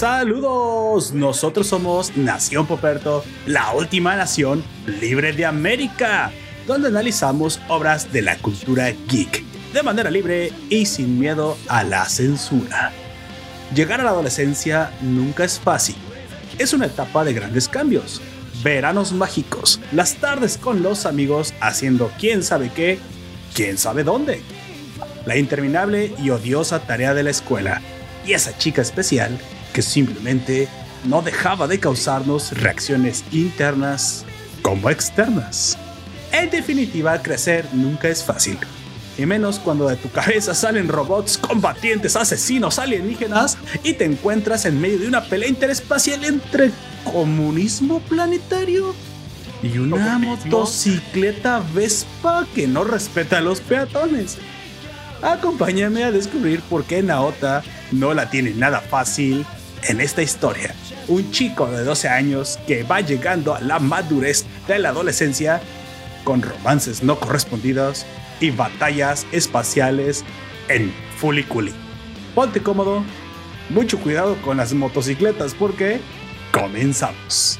Saludos, nosotros somos Nación Poperto, la última nación libre de América, donde analizamos obras de la cultura geek de manera libre y sin miedo a la censura. Llegar a la adolescencia nunca es fácil, es una etapa de grandes cambios, veranos mágicos, las tardes con los amigos haciendo quién sabe qué, quién sabe dónde, la interminable y odiosa tarea de la escuela. Y esa chica especial que simplemente no dejaba de causarnos reacciones internas como externas. En definitiva, crecer nunca es fácil. Y menos cuando de tu cabeza salen robots combatientes, asesinos, alienígenas y te encuentras en medio de una pelea interespacial entre comunismo planetario y una motocicleta Vespa que no respeta a los peatones. Acompáñame a descubrir por qué Naota no la tiene nada fácil en esta historia. Un chico de 12 años que va llegando a la madurez de la adolescencia con romances no correspondidos y batallas espaciales en Fuliculi. Ponte cómodo, mucho cuidado con las motocicletas porque comenzamos.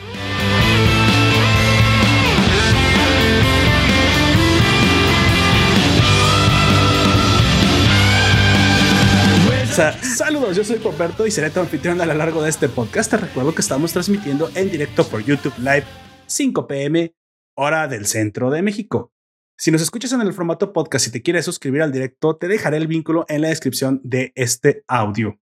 Saludos, yo soy Poperto y seré tu anfitrión a lo largo de este podcast. Te recuerdo que estamos transmitiendo en directo por YouTube Live 5 pm, hora del centro de México. Si nos escuchas en el formato podcast y te quieres suscribir al directo, te dejaré el vínculo en la descripción de este audio.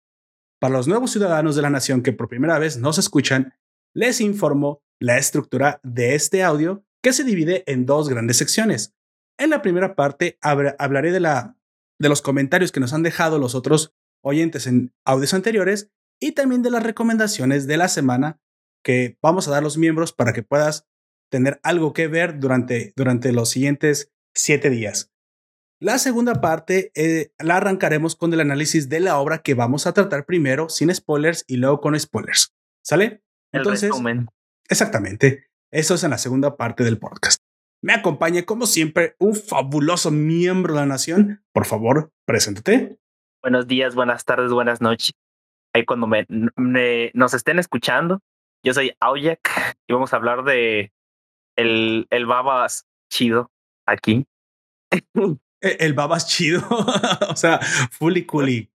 Para los nuevos ciudadanos de la nación que por primera vez nos escuchan, les informo la estructura de este audio que se divide en dos grandes secciones. En la primera parte hablaré de, la, de los comentarios que nos han dejado los otros oyentes en audios anteriores y también de las recomendaciones de la semana que vamos a dar los miembros para que puedas tener algo que ver durante, durante los siguientes siete días. La segunda parte eh, la arrancaremos con el análisis de la obra que vamos a tratar primero sin spoilers y luego con spoilers. ¿Sale? Entonces, exactamente. Eso es en la segunda parte del podcast. Me acompaña, como siempre, un fabuloso miembro de la nación. Por favor, preséntate. Buenos días, buenas tardes, buenas noches. Ahí cuando me, nos estén escuchando, yo soy Aujak y vamos a hablar de el, el babas chido aquí. E, el, babas chido, o sea, fully cool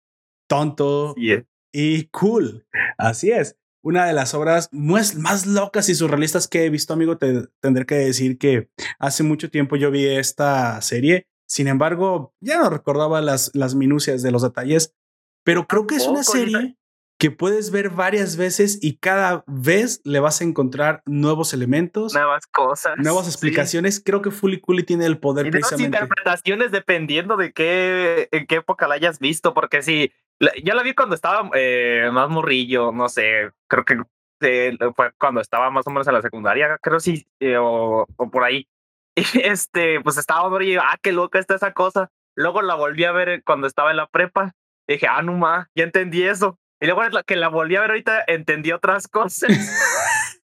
tonto y cool. Así es. Una de las obras más, más locas y surrealistas que he visto, amigo, te tendré que decir que hace mucho tiempo yo vi esta serie sin embargo, ya no recordaba las, las minucias de los detalles, pero creo que es una serie que puedes ver varias veces y cada vez le vas a encontrar nuevos elementos, nuevas cosas, nuevas explicaciones. Creo que Fully Cooley tiene el poder y precisamente. interpretaciones dependiendo de qué, en qué época la hayas visto, porque si yo la vi cuando estaba eh, más morrillo, no sé, creo que eh, fue cuando estaba más o menos en la secundaria, creo sí, eh, o, o, por ahí. Y este, pues estaba y ah, qué loca está esa cosa. Luego la volví a ver cuando estaba en la prepa. dije, ah, no ma, ya entendí eso. Y luego que la volví a ver ahorita entendí otras cosas.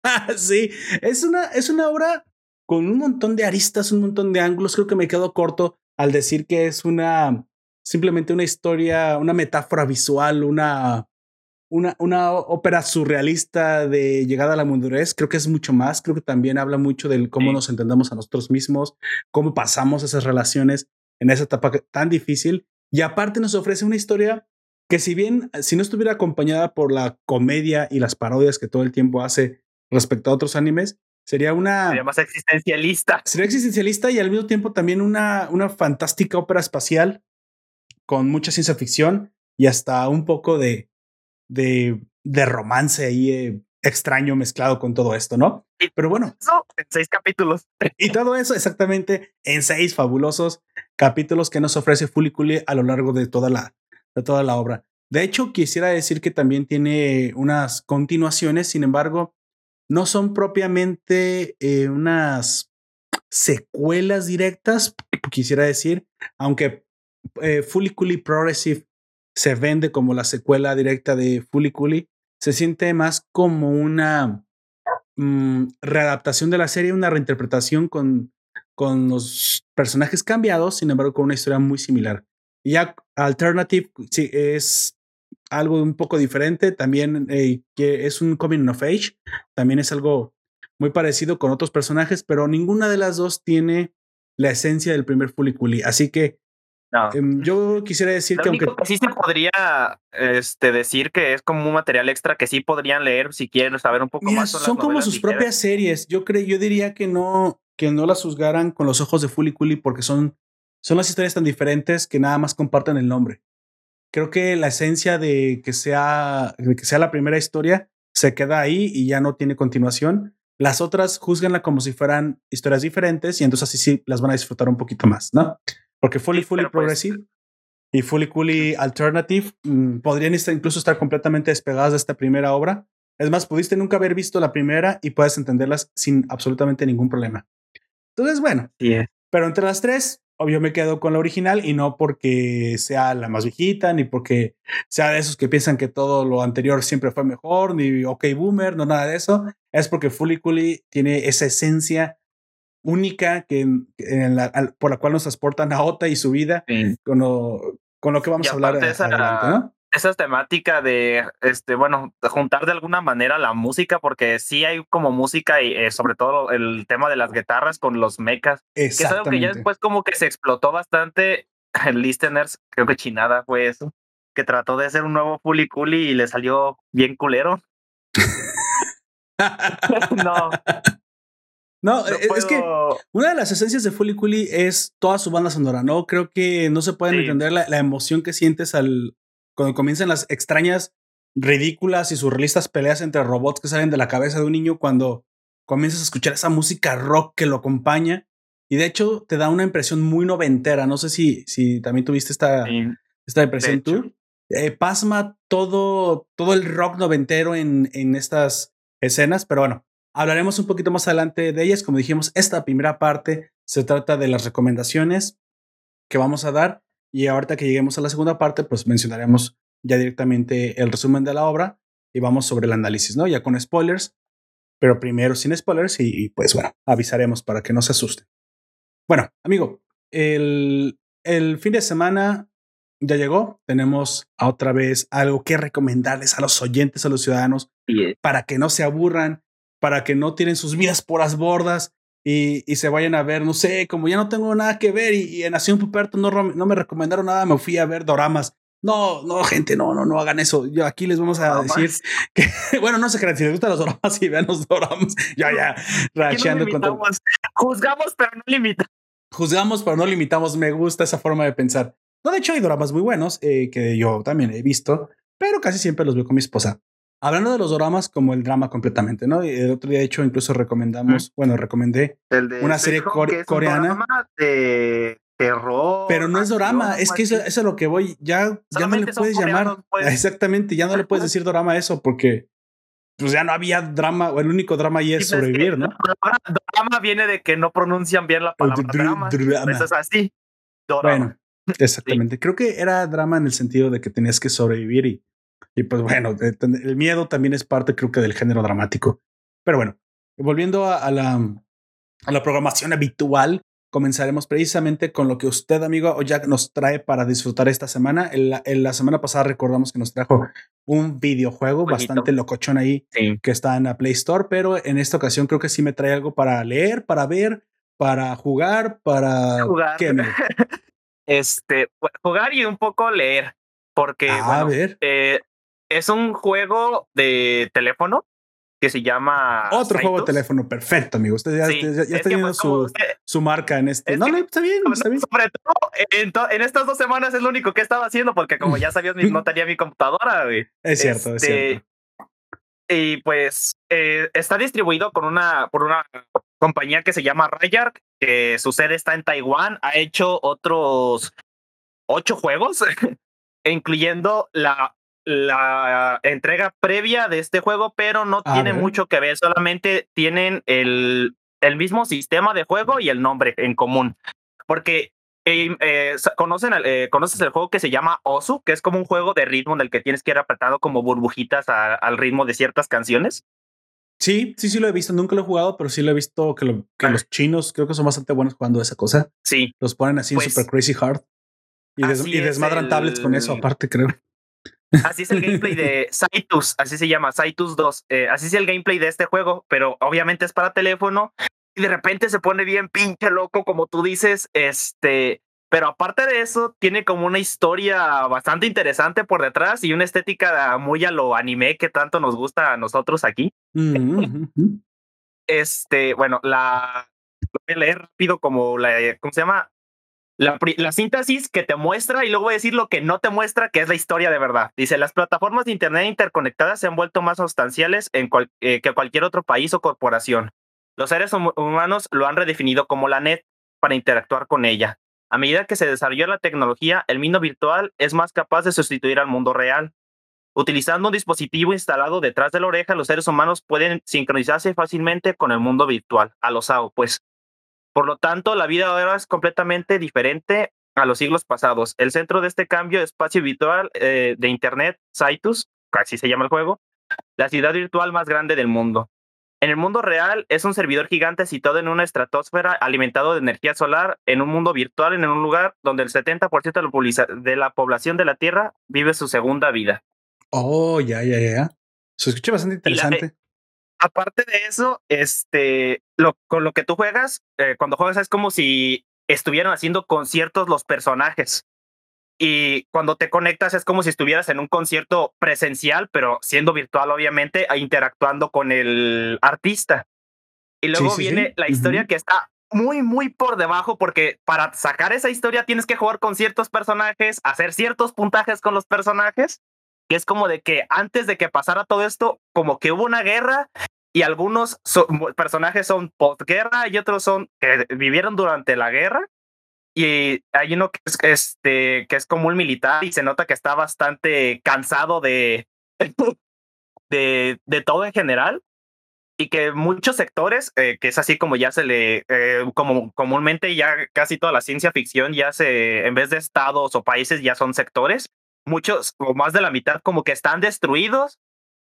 sí, es una, es una obra con un montón de aristas, un montón de ángulos. Creo que me quedo corto al decir que es una simplemente una historia, una metáfora visual, una una, una ópera surrealista de llegada a la madurez, creo que es mucho más, creo que también habla mucho del cómo nos entendemos a nosotros mismos, cómo pasamos esas relaciones en esa etapa tan difícil y aparte nos ofrece una historia que si bien, si no estuviera acompañada por la comedia y las parodias que todo el tiempo hace respecto a otros animes, sería una... Sería más existencialista. Sería existencialista y al mismo tiempo también una, una fantástica ópera espacial con mucha ciencia ficción y hasta un poco de, de, de romance ahí eh, extraño mezclado con todo esto, ¿no? Pero bueno. en seis capítulos. Y todo eso exactamente en seis fabulosos capítulos que nos ofrece Fuliculi a lo largo de toda la, de toda la obra. De hecho, quisiera decir que también tiene unas continuaciones, sin embargo, no son propiamente eh, unas secuelas directas, quisiera decir, aunque eh, Fuliculi Progressive se vende como la secuela directa de Fully Cooley, se siente más como una mm, readaptación de la serie, una reinterpretación con, con los personajes cambiados, sin embargo, con una historia muy similar. Y ya Alternative sí, es algo un poco diferente. También eh, que es un coming of age. También es algo muy parecido con otros personajes, pero ninguna de las dos tiene la esencia del primer Cooley. Así que em, yo quisiera decir que aunque sí se podría este, decir que es como un material extra que sí podrían leer si quieren saber un poco más. Son, como sus propias series. Yo creo, yo diría que no, que no las juzgaran con los ojos de Fully Cooley porque son, son las historias tan diferentes que nada más comparten el nombre. Creo que la esencia de que sea, de que sea la primera historia se queda ahí y ya no tiene continuación. Las otras juzganla como si fueran historias diferentes y entonces así sí las van a disfrutar un poquito más, ¿no? Porque Fully Fully pues Progressive y Fully Fully Alternative mm, podrían incluso estar completamente despegadas de esta primera obra. Es más, pudiste nunca haber visto la primera y puedes entenderlas sin absolutamente ningún problema. Entonces, bueno, pero entre las tres, obvio me quedo con la original y no porque sea la más viejita, ni porque sea de esos que piensan que todo lo anterior siempre fue mejor, ni OK Boomer, no nada de eso. Es porque Fully Cooley tiene esa esencia única que, por la cual nos transportan a Ota y su vida con, lo, con lo que vamos a hablar adelante, ¿no? esa temática de, este, bueno, juntar de alguna manera la música, porque sí hay como música y eh, sobre todo el tema de las guitarras con los mechas, que es algo que ya después como que se explotó bastante en Listeners, creo que Chinada fue eso, que trató de hacer un nuevo Fully Cooley y le salió bien culero. no. No, e, es que una de las esencias de Fully Cooley es toda su banda sonora, ¿no? Creo que no se puede entender la, la, emoción que sientes al, cuando comienzan las extrañas, ridículas y surrealistas peleas entre robots que salen de la cabeza de un niño, cuando comienzas a escuchar esa música rock que lo acompaña. Y de hecho te da una impresión muy noventera. No sé si, si también tuviste esta, esta impresión tú. Eh, pasma todo, todo el rock noventero en, en estas escenas, pero bueno, hablaremos un poquito más adelante de ellas. Como dijimos, esta primera parte se trata de las recomendaciones que vamos a dar y ahorita que lleguemos a la segunda parte, pues mencionaremos ya directamente el resumen de la obra y vamos sobre el análisis, ¿no? Ya con spoilers, pero primero sin spoilers y, pues bueno, avisaremos para que no se asusten. Bueno, amigo, el, el fin de semana ya llegó. Tenemos otra vez algo que recomendarles a los oyentes, a los ciudadanos, para que no se aburran, para que no tiren sus vidas por las bordas y, se vayan a ver, no sé, como ya no tengo nada que ver y, en Nación Puperto no, no me recomendaron nada, me fui a ver doramas. No, no, gente, no, no, no hagan eso. Yo aquí les vamos a decir que, bueno, no sé qué si les gustan los doramas y vean los doramas. Ya, ya, racheando con Juzgamos, pero no limitamos. Juzgamos, pero no limitamos. Me gusta esa forma de pensar. No, de hecho, hay doramas muy buenos eh, que yo también he visto, pero casi siempre los veo con mi esposa. Hablando de los dramas como el drama completamente, ¿no? El otro día, de hecho, incluso recomendamos, bueno, recomendé una serie coreana. de terror. Pero no es drama, es que eso, es a lo que voy. Ya, ya no le puedes llamar. Pues. Exactamente, ya no le puedes decir drama a eso porque pues ya no había drama, o el único drama ahí es sobrevivir, ¿no? Drama viene de que no pronuncian bien la palabra drama. Eso es así. Bueno, exactamente. Creo que era drama en el sentido de que tenías que sobrevivir y y pues bueno, el miedo también es parte, creo que, del género dramático. Pero bueno, volviendo a, la, a la programación habitual, comenzaremos precisamente con lo que usted, amigo o Jack, nos trae para disfrutar esta semana. En la, semana pasada recordamos que nos trajo un videojuego bastante locochón ahí que está en la Play Store, pero en esta ocasión creo que sí me trae algo para leer, para ver, para jugar, para jugar. este, jugar y un poco leer, porque a ver. Eh, es un juego de teléfono que se llama. Otro juego de teléfono, perfecto, amigo. Usted ya, está teniendo su, su, marca en este. No, no, está bien, está bien. Sobre todo, en, estas dos semanas es lo único que estaba haciendo, porque como ya sabías, no tenía mi computadora, güey. Es cierto, es este, cierto. Y pues eh, está distribuido con una, por una compañía que se llama Rayark, que su sede está en Taiwán. Ha hecho otros ocho juegos, incluyendo la la entrega previa de este juego, pero no tiene mucho que ver, solamente tienen el, el mismo sistema de juego y el nombre en común. Porque eh, eh, ¿conocen eh, conoces el juego que se llama Osu, que es como un juego de ritmo en el que tienes que ir apretando como burbujitas al ritmo de ciertas canciones. Sí, sí, sí lo he visto. Nunca lo he jugado, pero sí lo he visto que, lo, que ah. los chinos creo que son bastante buenos jugando esa cosa. Sí. Los ponen así en pues super crazy hard y, desmadran tablets con eso, aparte, creo. Así es el gameplay de Saitus, así se llama, Saitus 2. Eh, así es el gameplay de este juego, pero obviamente es para teléfono y de repente se pone bien pinche loco, como tú dices, este, pero aparte de eso, tiene como una historia bastante interesante por detrás y una estética muy a lo anime que tanto nos gusta a nosotros aquí. Este, bueno, la voy a leer rápido como la, ¿cómo se llama? La, la, síntesis que te muestra y luego voy a decir lo que no te muestra, que es la historia de verdad. Dice, las plataformas de Internet interconectadas se han vuelto más sustanciales en eh, que cualquier otro país o corporación. Los seres humanos lo han redefinido como la net para interactuar con ella. A medida que se desarrolló la tecnología, el mundo virtual es más capaz de sustituir al mundo real. Utilizando un dispositivo instalado detrás de la oreja, los seres humanos pueden sincronizarse fácilmente con el mundo virtual, a los AO, pues. Por lo tanto, la vida ahora es completamente diferente a los siglos pasados. El centro de este cambio de espacio virtual eh, de Internet, Saitus, así se llama el juego, la ciudad virtual más grande del mundo. En el mundo real es un servidor gigante situado en una estratosfera alimentado de energía solar en un mundo virtual en un lugar donde el 70% de la población de la Tierra vive su segunda vida. Oh, ya, ya, ya. Se escucha bastante interesante. Aparte de eso, este, lo, con lo que tú juegas, eh, cuando juegas es como si estuvieran haciendo conciertos los personajes. Y cuando te conectas es como si estuvieras en un concierto presencial, pero siendo virtual, obviamente, e interactuando con el artista. Y luego viene la historia que está muy, muy por debajo, porque para sacar esa historia tienes que jugar con ciertos personajes, hacer ciertos puntajes con los personajes, que es como de que antes de que pasara todo esto, como que hubo una guerra y algunos personajes son postguerra y otros son que vivieron durante la guerra. Y hay uno que es, este, que es como un militar y se nota que está bastante cansado de, de, de todo en general. Y que muchos sectores, eh, que es así como ya se le, eh, como comúnmente ya casi toda la ciencia ficción ya se, en vez de estados o países ya son sectores, muchos o más de la mitad como que están destruidos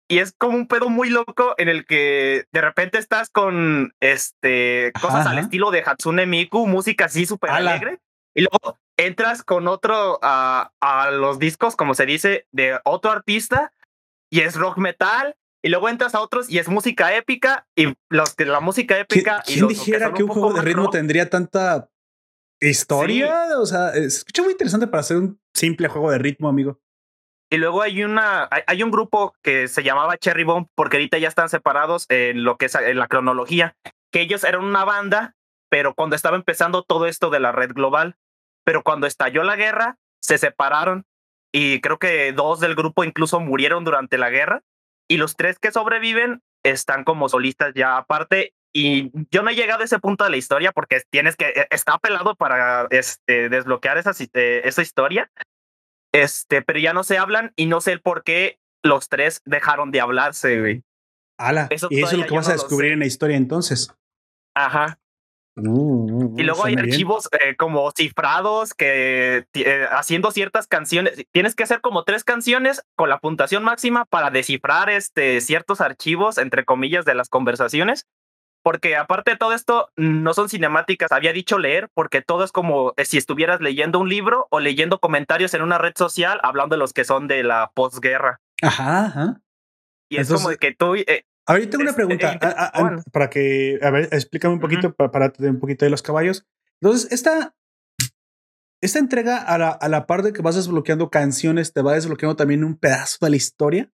y es como un pedo muy loco en el que de repente estás con este cosas al estilo de Hatsune Miku, música así súper alegre, y luego entras con otro a, a los discos, como se dice, de otro artista, y es rock metal, y luego entras a otros y es música épica, y los de la música épica. ¿Quién, y dijera que un, juego de ritmo tendría tanta historia? O sea, se escucha muy interesante para hacer un simple juego de ritmo, amigo. Y luego hay una, hay, un grupo que se llamaba Cherry Bomb, porque ahorita ya están separados en lo que es en la cronología, que ellos eran una banda, pero cuando estaba empezando todo esto de la red global, pero cuando estalló la guerra, se separaron y creo que dos del grupo incluso murieron durante la guerra y los tres que sobreviven están como solistas ya aparte y yo no he llegado a ese punto de la historia porque tienes que, e, está apelado para este, desbloquear esa, eh, esa historia, este, pero ya no se hablan y no sé el por qué los tres dejaron de hablarse, güey. Ala, eso y eso es lo que vas a descubrir en la historia entonces. Ajá. Uh, y luego hay archivos eh, como cifrados que eh, haciendo ciertas canciones, tienes que hacer como tres canciones con la puntuación máxima para descifrar este, ciertos archivos, entre comillas, de las conversaciones porque aparte de todo esto, no son cinemáticas, había dicho leer, porque todo es como eh, si estuvieras leyendo un libro o leyendo comentarios en una red social hablando de los que son de la posguerra. Ajá, ajá. Y es como que tú... Eh, Ahorita tengo una este, pregunta, para que, a ver, explícame un poquito, para, tener un poquito de los caballos. Entonces, esta, esta entrega a la, a la par de que vas desbloqueando canciones, ¿te va desbloqueando también un pedazo de la historia?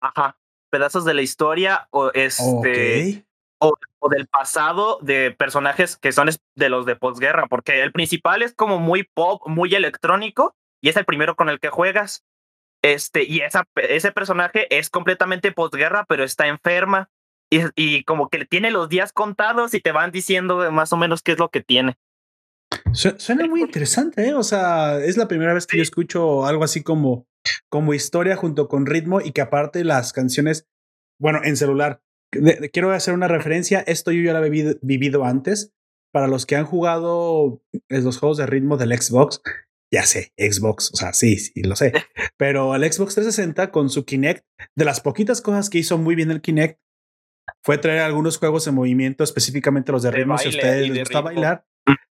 Ajá, pedazos de la historia o este o, del pasado de personajes que son de los de posguerra, porque el principal es como muy pop, muy electrónico, y es el primero con el que juegas. Este, y esa, ese personaje es completamente posguerra, pero está enferma. Y, y como que tiene los días contados y te van diciendo más o menos qué es lo que tiene. Suena muy interesante, ¿eh? O sea, es la primera vez que yo escucho algo así como, como historia junto con ritmo y que aparte las canciones, bueno, en celular, quiero hacer una referencia. Esto yo ya lo he vivido, antes. Para los que han jugado los juegos de ritmo del Xbox, ya sé, Xbox, o sea, sí, sí, lo sé. Pero el Xbox 360 con su Kinect, de las poquitas cosas que hizo muy bien el Kinect, fue traer algunos juegos en movimiento, específicamente los de, ritmo, si a ustedes les gusta bailar.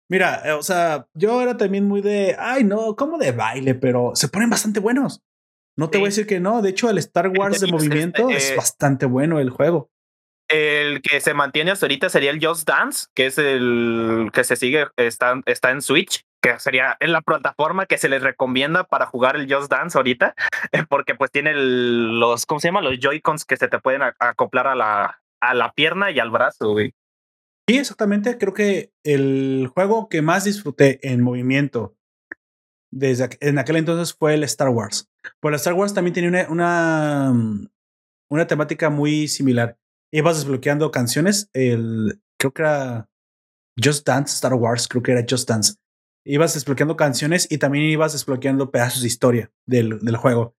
Mira, eh, o sea, yo era también muy de, ay, no, como de baile, pero se ponen bastante buenos. No te voy a decir que no. De hecho, el Star Wars de movimiento es eh, bastante bueno el juego. El que se mantiene hasta ahorita sería el Just Dance, que es el que se sigue, está, está en Switch, que sería en la plataforma que se les recomienda para jugar el Just Dance ahorita, porque pues tiene los, ¿cómo se llama? Los Joy-Cons que se te pueden acoplar a la, a la pierna y al brazo, güey. Sí, exactamente. Creo que el juego que más disfruté en movimiento desde en aquel entonces fue el Star Wars. Pues el Star Wars también tenía una, una, una temática muy similar ibas desbloqueando canciones. El, creo que era Just Dance, Star Wars, creo que era Just Dance. Ibas desbloqueando canciones y también ibas desbloqueando pedazos de historia del, del juego.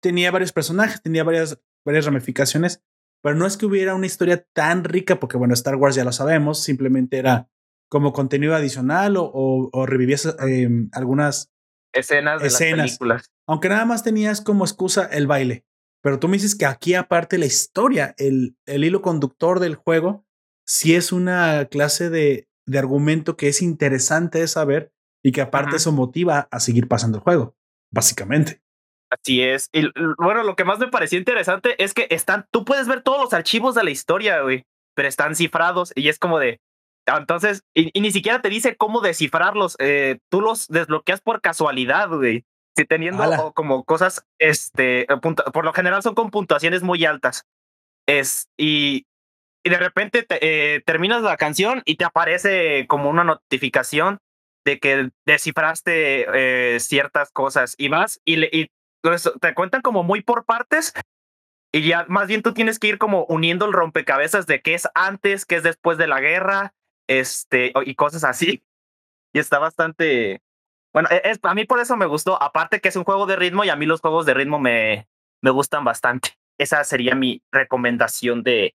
Tenía varios personajes, tenía varias, varias ramificaciones, pero no es que hubiera una historia tan rica, porque bueno, Star Wars ya lo sabemos, simplemente era como contenido adicional o, o, revivías em, algunas escenas de escenas. Las películas. Aunque nada más tenías como excusa el baile. Pero tú me dices que aquí, aparte la historia, el, el hilo conductor del juego, sí es una clase de, de argumento que es interesante de saber y que aparte eso motiva a seguir pasando el juego, básicamente. Así es. Y bueno, lo que más me pareció interesante es que están, tú puedes ver todos los archivos de la historia, güey, pero están cifrados y es como de, entonces, y, ni siquiera te dice cómo descifrarlos, eh, tú los desbloqueas por casualidad, güey. Si teniendo como cosas, este, por lo general son con puntuaciones muy altas. Es, y, y de repente eh, terminas la canción y te aparece como una notificación de que descifraste eh, ciertas cosas y vas y, y te cuentan como muy por partes y ya más bien tú tienes que ir como uniendo el rompecabezas de qué es antes, qué es después de la guerra, este, y cosas así. Y está bastante, bueno, e, es, a mí por eso me gustó, aparte que es un juego de ritmo y a mí los juegos de ritmo me, me gustan bastante. Esa sería mi recomendación de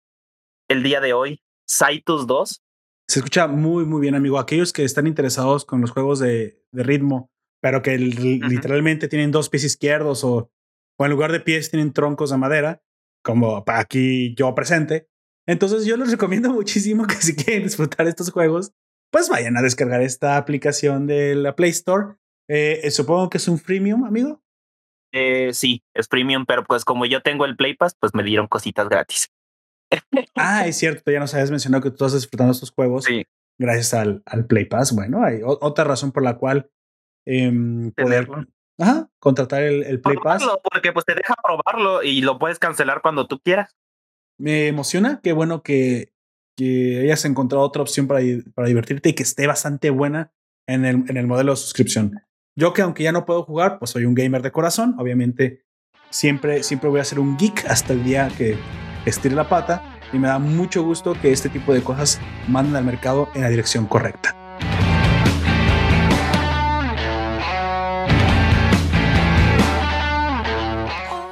el día de hoy. Saitus 2. Se escucha muy, muy bien, amigo. Aquellos que están interesados con los juegos de, de ritmo, pero que literalmente tienen dos pies izquierdos o, o en lugar de pies tienen troncos de madera, como aquí yo presente. Entonces yo les recomiendo muchísimo que si quieren disfrutar estos juegos, pues vayan a descargar esta aplicación de la Play Store. Eh, eh, supongo que es un freemium, amigo. Eh, sí, es premium, pero pues como yo tengo el Play Pass, pues me dieron cositas gratis. ah, es cierto, ya nos habías mencionado que tú estás disfrutando estos juegos sí. gracias al, al Play Pass. Bueno, hay otra razón por la cual eh, poder ajá, contratar el, el Play Pass. Porque pues te deja probarlo y lo puedes cancelar cuando tú quieras. Me emociona, qué bueno que que hayas encontrado otra opción para, para divertirte y que esté bastante buena en el, en el modelo de suscripción. Yo que aunque ya no puedo jugar, pues soy un gamer de corazón, obviamente siempre, siempre voy a ser un geek hasta el día que estire la pata y me da mucho gusto que este tipo de cosas manden al mercado en la dirección correcta.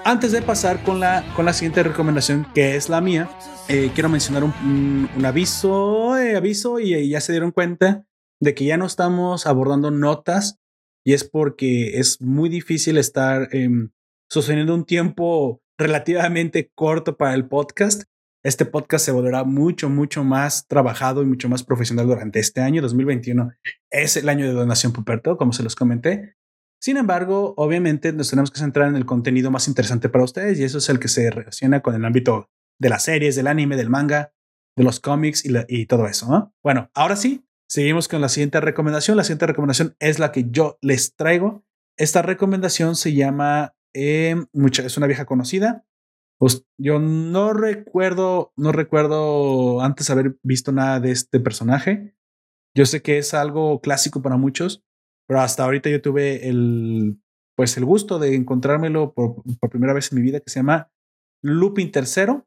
Antes de pasar con la, con la siguiente recomendación, que es la mía, eh, quiero mencionar un, un, aviso, eh, aviso y, ya se dieron cuenta de que ya no estamos abordando notas y es porque es muy difícil estar eh, sosteniendo un tiempo relativamente corto para el podcast. Este podcast se volverá mucho, mucho más trabajado y mucho más profesional durante este año 2021. Es el año de donación Puperto, como se los comenté. Sin embargo, obviamente nos tenemos que centrar en el contenido más interesante para ustedes y eso es el que se relaciona con el ámbito de las series, del anime, del manga, de los cómics y, y todo eso. ¿no? Bueno, ahora sí, seguimos con la siguiente recomendación. La siguiente recomendación es la que yo les traigo. Esta recomendación se llama, eh, mucha, es una vieja conocida. Pues yo no recuerdo, no recuerdo antes haber visto nada de este personaje. Yo sé que es algo clásico para muchos, pero hasta ahorita yo tuve el, pues el gusto de encontrármelo por, por primera vez en mi vida que se llama Lupin III.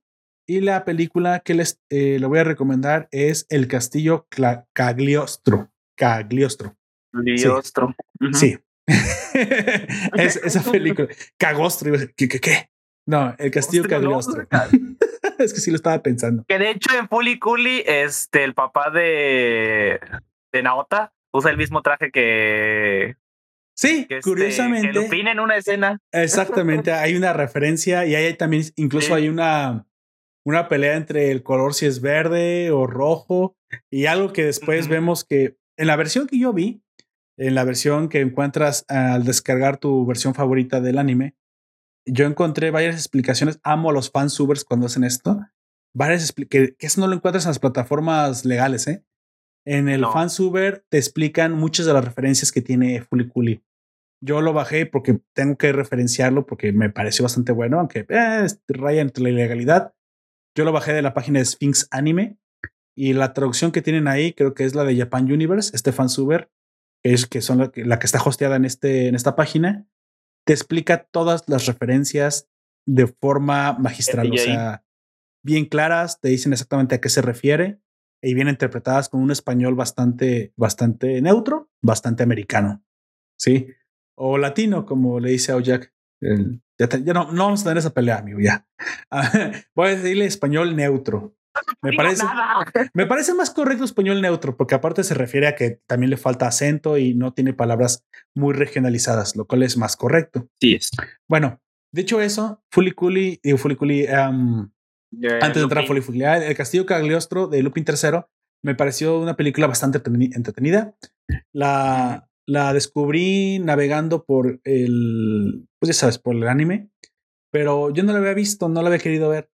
Y la película que les eh, le voy a recomendar es El Castillo Cagliostro. Cagliostro. Cagliostro. Sí. es, esa película. Cagostro. ¿Qué, qué, qué? No, El Castillo Cagliostro. es que sí lo estaba pensando. Que de hecho en Fully Cooley, este, el papá de, de Naota usa el mismo traje que. Sí, que curiosamente. Este, que Lupin en una escena. Exactamente, hay una referencia y hay también, incluso sí. hay una, una pelea entre el color si es verde o rojo y algo que después uh -huh. vemos que en la versión que yo vi, en la versión que encuentras al descargar tu versión favorita del anime, yo encontré varias explicaciones. Amo a los fansubers cuando hacen esto. Varias que, que eso no lo encuentras en las plataformas legales, ¿eh? En el no. fansuber te explican muchas de las referencias que tiene Fuliculi. Yo lo bajé porque tengo que referenciarlo porque me pareció bastante bueno, aunque eh, raya entre la ilegalidad. Yo lo bajé de la página de Sphinx Anime y la traducción que tienen ahí creo que es la de Japan Universe, este fansuber, que es que son la que, la que está hosteada en, este, en esta página, te explica todas las referencias de forma magistral, o sea, bien claras, te dicen exactamente a qué se refiere y bien interpretadas con un español bastante, bastante neutro, bastante americano, ¿sí? O latino, como le dice a Ojak. ya, ya no, no, vamos a tener esa pelea, amigo, ya. Voy a decirle español neutro. Me parece, me parece más correcto español neutro, porque aparte se refiere a que también le falta acento y no tiene palabras muy regionalizadas, lo cual es más correcto. Sí es. Bueno, dicho eso, Fuliculi, digo Fuliculi, um, antes de entrar a Fuliculi, El Castillo Cagliostro de Lupin III me pareció una película bastante entretenida. La, la descubrí navegando por el, pues ya sabes, por el anime, pero yo no la había visto, no la había querido ver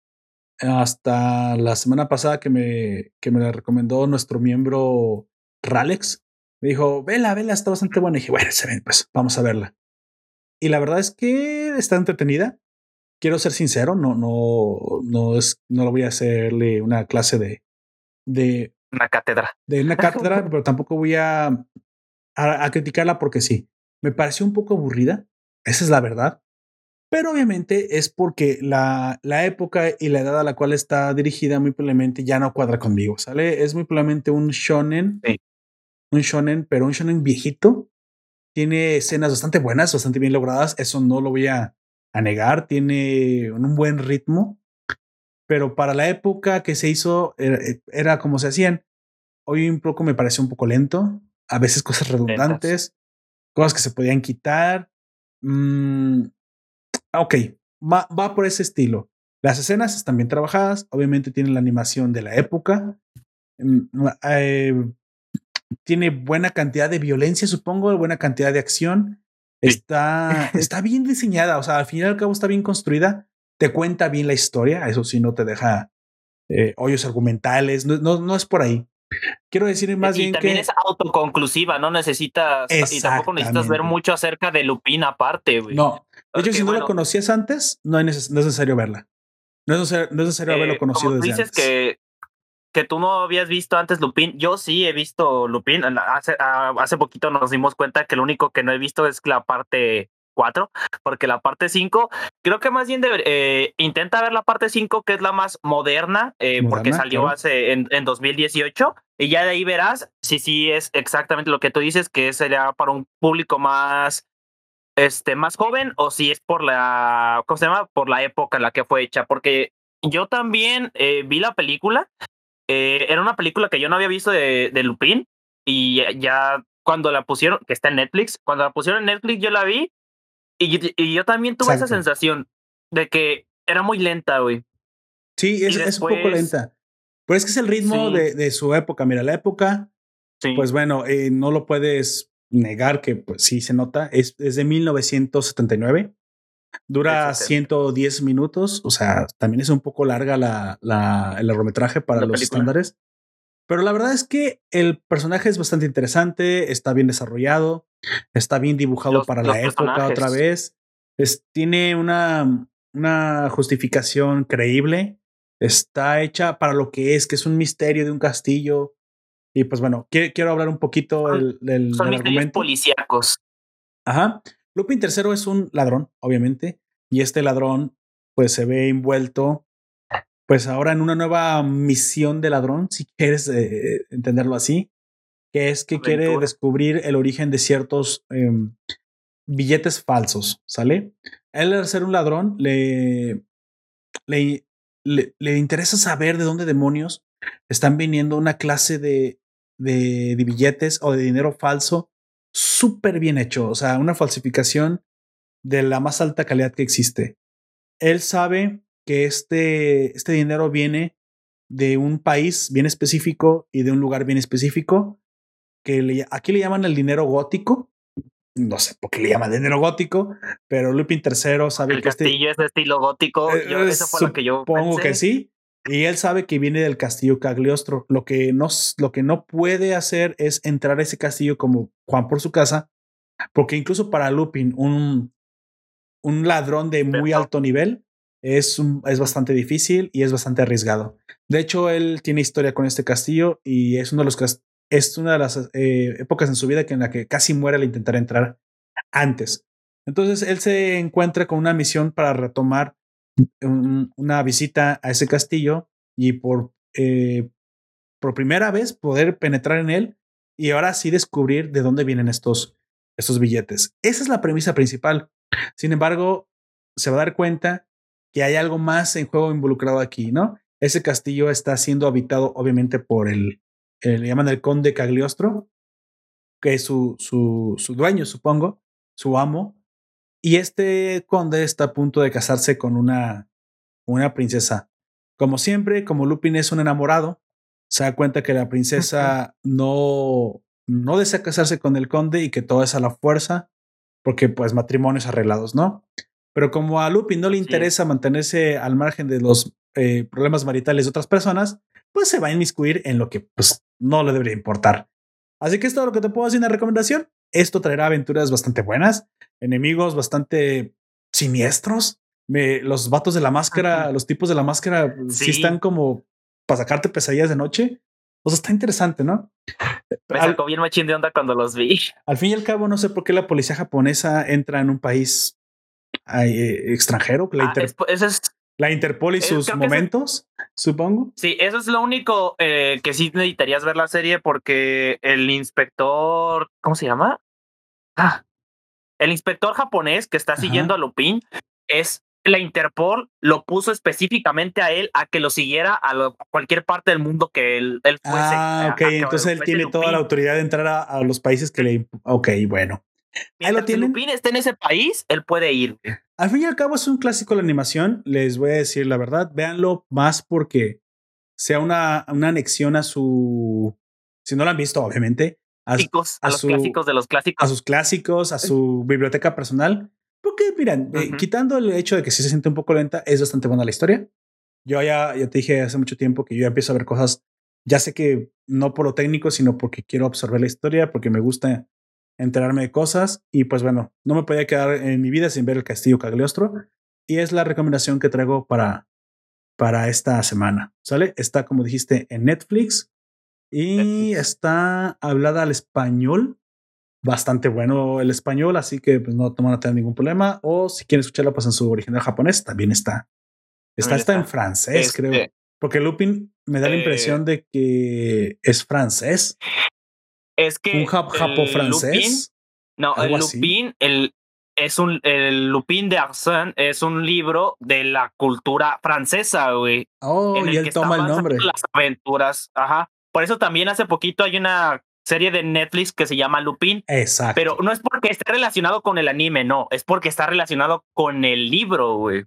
hasta la semana pasada que me, que me la recomendó nuestro miembro Ralex. Me dijo, vela, vela, está bastante buena. Y dije, bueno, se ven, pues vamos a verla. Y la verdad es que está entretenida. Quiero ser sincero, no, no, no es, no lo voy a hacerle una clase de, de una cátedra. De una cátedra, pero tampoco voy a, a, a criticarla porque sí. Me pareció un poco aburrida. Esa es la verdad. Pero obviamente es porque la, la, época y la edad a la cual está dirigida muy probablemente ya no cuadra conmigo, ¿sale? Es muy probablemente un shonen, sí. un shonen, pero un shonen viejito. Tiene escenas bastante buenas, bastante bien logradas, eso no lo voy a, a negar, tiene un buen ritmo, pero para la época que se hizo era, era como se hacían. Hoy un poco me parece un poco lento, a veces cosas redundantes, Lentas. cosas que se podían quitar. Mmm, ok, va, va, por ese estilo. Las escenas están bien trabajadas, obviamente tienen la animación de la época, eh, tiene buena cantidad de violencia, supongo, buena cantidad de acción. Está, está bien diseñada, o sea, al fin y al cabo está bien construida, te cuenta bien la historia, eso sí no te deja eh, hoyos argumentales, no, no, no, es por ahí. Quiero decir más y bien también que es autoconclusiva, no necesitas y tampoco necesitas ver mucho acerca de Lupin aparte, güey. No, de hecho, si no la conocías antes, no, neces no, es necesario verla. No es necesario, no es necesario eh, haberlo conocido como desde dices antes. que que tú no habías visto antes Lupin. Yo sí he visto Lupin. Hace, hace poquito nos dimos cuenta que lo único que no he visto es la parte 4, porque la parte 5, creo que más bien eh, intenta ver la parte 5, que es la más moderna, eh, moderna porque salió claro. hace en, en, 2018, y ya de ahí verás si sí es exactamente lo que tú dices, que sería para un público más este más joven o si es por la ¿cómo se llama? por la época en la que fue hecha, porque yo también eh, vi la película, era una película que yo no había visto de, de Lupin y ya cuando la pusieron, que está en Netflix, cuando la pusieron en Netflix yo la vi y, y yo también tuve Exacto. esa sensación de que era muy lenta, güey. Sí, es, después... es, un poco lenta. Pero es que es el ritmo sí. de, de, su época. Mira, la época, sí. pues bueno, eh, no lo puedes negar que pues, sí se nota. Es, es de 1979. Dura 110 minutos. O sea, también es un poco larga la, la, el largometraje para la los película. estándares. Pero la verdad es que el personaje es bastante interesante, está bien desarrollado, está bien dibujado los, para los la época otra vez. Es, tiene una, una justificación creíble. Está hecha para lo que es, que es un misterio de un castillo. Y pues bueno, quiero, quiero hablar un poquito del, del, Son del misterios policíacos. Ajá. Lupin III es un ladrón, obviamente, y este ladrón pues se ve envuelto pues ahora en una nueva misión de ladrón, si quieres eh, entenderlo así, que es que Aventura. quiere descubrir el origen de ciertos eh, billetes falsos, ¿sale? Él al ser un ladrón le, le, le, le, interesa saber de dónde demonios están viniendo una clase de, de, de billetes o de dinero falso súper bien hecho, o sea, una falsificación de la más alta calidad que existe. Él sabe que este, este dinero viene de un país bien específico y de un lugar bien específico, que le, aquí le llaman el dinero gótico, no sé por qué le llaman de género gótico, pero Lupin III sabe El que este castillo es de estilo gótico. Eh, yo- eso fue lo que yo Supongo que sí. Y él sabe que viene del castillo Cagliostro. Lo que, no, lo que no puede hacer es entrar a ese castillo como Juan por su casa, porque incluso para Lupin, un, un ladrón de muy alto nivel es, un- es bastante difícil y es bastante arriesgado. De hecho, él tiene historia con este castillo y es uno de los es una de las eh, épocas en su vida que en la que casi muere al intentar entrar antes. Entonces él se encuentra con una misión para retomar un- una visita a ese castillo y por, eh, por primera vez poder penetrar en él y ahora sí descubrir de dónde vienen estos, estos billetes. Esa es la premisa principal. Sin embargo, se va a dar cuenta que hay algo más en juego involucrado aquí, ¿no? Ese castillo está siendo habitado obviamente por el, el- le llaman el conde Cagliostro, que es su, su, su dueño, supongo, su amo. Y este conde está a punto de casarse con una, una princesa. Como siempre, como Lupin es un enamorado, se da cuenta que la princesa no, no desea casarse con el conde y que todo es a la fuerza, porque pues matrimonios arreglados, ¿no? Pero como a Lupin no le Sí. interesa mantenerse al margen de los eh, problemas maritales de otras personas, pues se va a inmiscuir en lo que pues no le debería importar. Así que esto es lo que te puedo en la recomendación. Esto traerá aventuras bastante buenas, enemigos bastante siniestros. Me, los vatos de la máscara, Ajá. los tipos de la máscara sí, Sí. están como para sacarte pesadillas de noche. O sea, está interesante, ¿no? Me Al, sacó bien machín de onda cuando los vi. al fin y al cabo, no sé por qué la policía japonesa entra en un país eh, extranjero. La, Ah, Inter- es- la Interpol y sus momentos, supongo. Sí, eso es lo único eh, que sí necesitarías ver la serie porque el inspector, ¿cómo se llama? Ah, el inspector japonés que está Ajá. siguiendo a Lupin es la Interpol lo puso específicamente a él a que lo siguiera a lo- cualquier parte del mundo que él, él fuese. Ah, ok. Entonces él tiene toda la autoridad de entrar a, a los países que le. Ok, bueno. Ahí lo Mientras tienen. Lupin esté en ese país, él puede ir. Al fin y al cabo es un clásico de la animación. Les voy a decir la verdad. Véanlo más porque sea una, una anexión a su. Si no lo han visto, obviamente. A, a, a los su- clásicos de los a clásicos. sus clásicos, a su biblioteca personal. Porque, miren, eh, quitando el hecho de que sí se siente un poco lenta, es bastante buena la historia. Yo ya, ya te dije hace mucho tiempo que yo ya empiezo a ver cosas. Ya sé que no por lo técnico, sino porque quiero absorber la historia, porque me gusta enterarme de cosas. Y pues bueno, no me podía quedar en mi vida sin ver el Castillo Cagliostro. Y es la recomendación que traigo para, para esta semana. ¿Sale? Está, como dijiste, en Netflix y Netflix. está hablada al español. Bastante bueno el español, así que pues no van a tener ningún problema. O si quieren escucharla, pues en su original japonés también está. Está, También está en francés, creo. Este, Porque Lupin me da la eh, impresión de que es francés. Es que Un jap japo Lupin- francés. No, el así. Lupin, el, es un, el Lupin de Arsène es un libro de la cultura francesa, güey. Oh, en y el él que toma el nombre. Las aventuras, ajá. Por eso también hace poquito hay una serie de Netflix que se llama Lupin, Exacto. pero no es porque esté relacionado con el anime, no, es porque está relacionado con el libro, güey.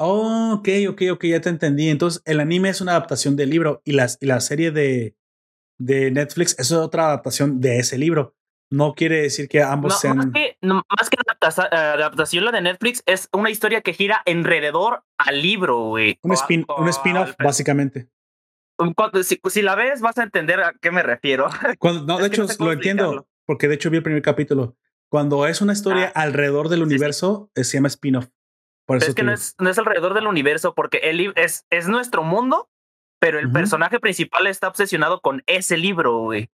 Oh, ok, ok, ok, ya te entendí. Entonces, el anime es una adaptación del libro y, las, y la serie de, de Netflix es otra adaptación de ese libro. No quiere decir que ambos No, sean. más que, no, más que eh, adaptación, la de Netflix es una historia que gira alrededor al libro, güey. Un, spin, un spin-off, básicamente. Cuando- si, si la ves, vas a entender a qué me refiero. Cuando, no, de hecho, no sé cómo lo entiendo, porque de hecho vi el primer capítulo. Cuando es una historia Ah, alrededor del sí. universo, eh, se llama spin-off. Por eso es que no es, no es alrededor del universo, porque el es, es nuestro mundo, pero el personaje principal está obsesionado con ese libro, güey.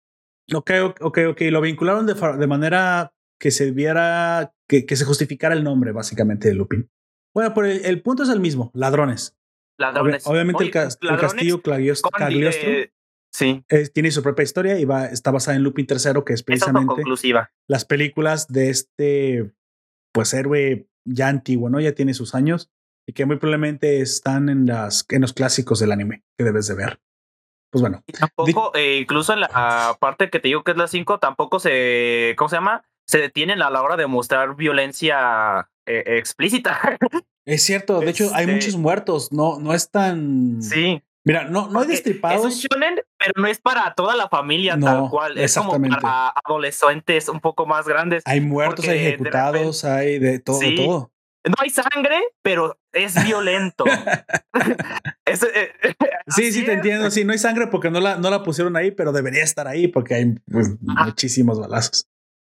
Ok, ok, ok. Lo vincularon de, de manera que se viera, que, que se justificara el nombre, básicamente, de Lupin. Bueno, pero el, el punto es el mismo: ladrones. Obviamente, el, castillo Cagliostro, Cagliostro eh, sí, es- tiene su propia historia y va, está basada en Lupin III, que es precisamente las películas de este, pues, héroe ya antiguo, ¿no? Ya tiene sus años y que muy probablemente están en, las, en los clásicos del anime que debes de ver. Pues bueno, Y tampoco, eh, incluso en la parte que te digo que es la 5, tampoco se, ¿cómo se llama? Se detienen a la hora de mostrar violencia eh, explícita. es cierto, de hecho hay Este- muchos muertos, no, no es tan... sí, Mira, no, no hay destripados. Es un shonen, pero no es para toda la familia tal cual. Es como para adolescentes un poco más grandes. Hay muertos, hay ejecutados, hay de todo, de todo. No hay sangre, pero es violento. Eh, sí, sí, te entiendo. Sí, no hay sangre porque no la, no la pusieron ahí, pero debería estar ahí porque hay pues, muchísimos balazos.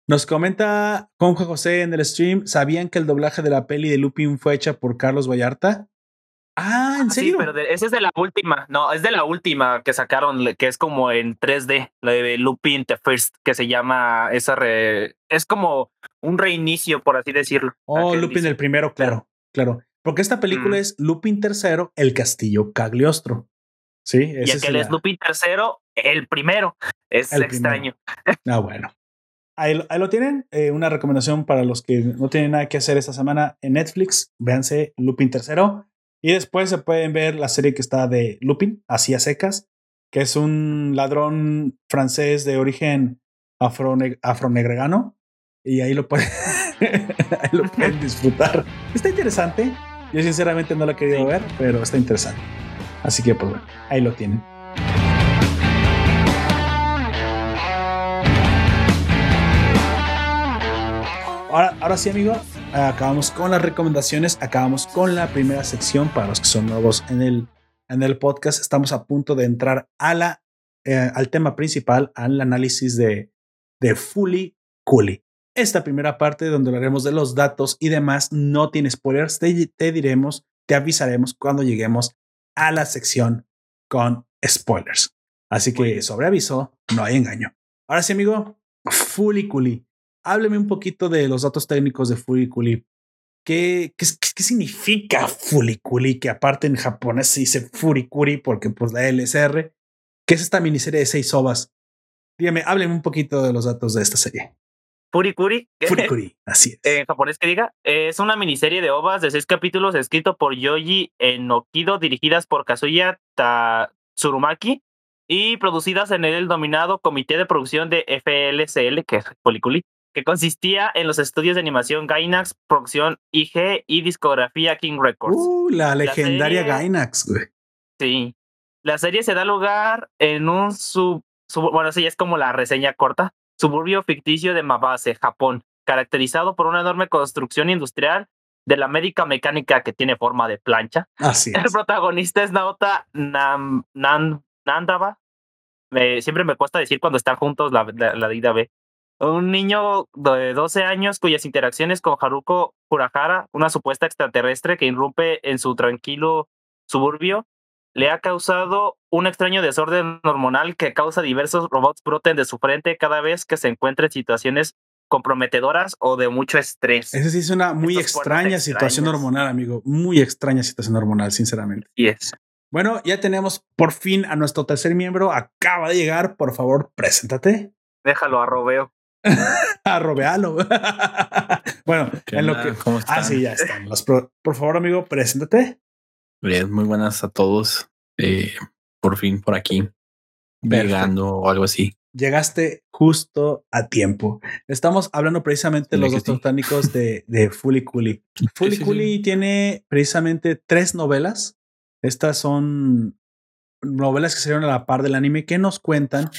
Nos comenta Juanjo José en el stream, ¿sabían que el doblaje de la peli de Lupin fue hecha por Carlos Vallarta? Ah, ¿en serio? Sí, pero esa es de la última. No, es de la última que sacaron, que es como en 3D, la de Lupin the First, que se llama esa re... Es como un reinicio, por así decirlo. Oh, Lupin el primero, claro, claro. Porque esta película mm. es Lupin tercero, el castillo Cagliostro. Sí, y aquel es, Lupin tercero, el primero. Es extraño. Ah, bueno. Ahí, lo tienen. Eh, una recomendación para los que no tienen nada que hacer esta semana en Netflix. Véanse Lupin tercero. Y después se pueden ver la serie que está de Lupin, así a secas, que es un ladrón francés de origen afronegregano. Y ahí lo, pueden, ahí lo pueden disfrutar. Está interesante. Yo sinceramente no lo he querido ver, pero está interesante. Así que pues bueno, ahí lo tienen. Ahora, ahora sí, amigo, acabamos con las recomendaciones, acabamos con la primera sección para los que son nuevos en el, en el podcast. Estamos a punto de entrar a la, eh, al tema principal, al análisis de, de Fully Cooley. Esta primera parte donde hablaremos de los datos y demás no tiene spoilers, te, te diremos, te avisaremos cuando lleguemos a la sección con spoilers. Así que sobre aviso, no hay engaño. Ahora sí, amigo, Fully Cooley hábleme un poquito de los datos técnicos de Furikuli. ¿Qué, qué, qué significa Furikuli? Que aparte en japonés se dice Furikuri porque pues la LSR. ¿Qué es esta miniserie de seis ovas? Dígame, hábleme un poquito de los datos de esta serie. Furikuri. Furikuri, así es. En japonés que diga, es una miniserie de ovas de seis capítulos escrito por Yoji Enokido, dirigidas por Kazuya Tsurumaki y producidas en el dominado Comité de Producción de FLCL, que es Furikuri que consistía en los estudios de animación Gainax, producción IG y discografía King Records. Uh, la legendaria Gainax, güey. Sí. La serie se da lugar en un sub, bueno, sí, es como la reseña corta, suburbio ficticio de Mabase, Japón, caracterizado por una enorme construcción industrial de la médica mecánica que tiene forma de plancha. Así es. El protagonista es Naota Nam, Nandaba. siempre me cuesta decir cuando están juntos la, la, la B. Un niño de 12 años cuyas interacciones con Haruko Kurahara, una supuesta extraterrestre que irrumpe en su tranquilo suburbio, le ha causado un extraño desorden hormonal que causa diversos robots broten de su frente cada vez que se encuentra en situaciones comprometedoras o de mucho estrés. Esa sí es una muy extraña situación hormonal, amigo. Muy extraña situación hormonal, sinceramente. Y es. Bueno, ya tenemos por fin a nuestro tercer miembro. Acaba de llegar. Por favor, preséntate. Déjalo a Robeo. Arrobealo. bueno, en lo que. ¿Cómo Ah, sí, ya están. por favor, amigo, preséntate. Bien, muy buenas a todos. Eh, por fin por aquí, llegando o algo así. Llegaste justo a tiempo. Estamos hablando precisamente de los dos botánicos de, de Fully Cooley. Fully Cooley tiene precisamente tres novelas. Estas son novelas que salieron a la par del anime que nos cuentan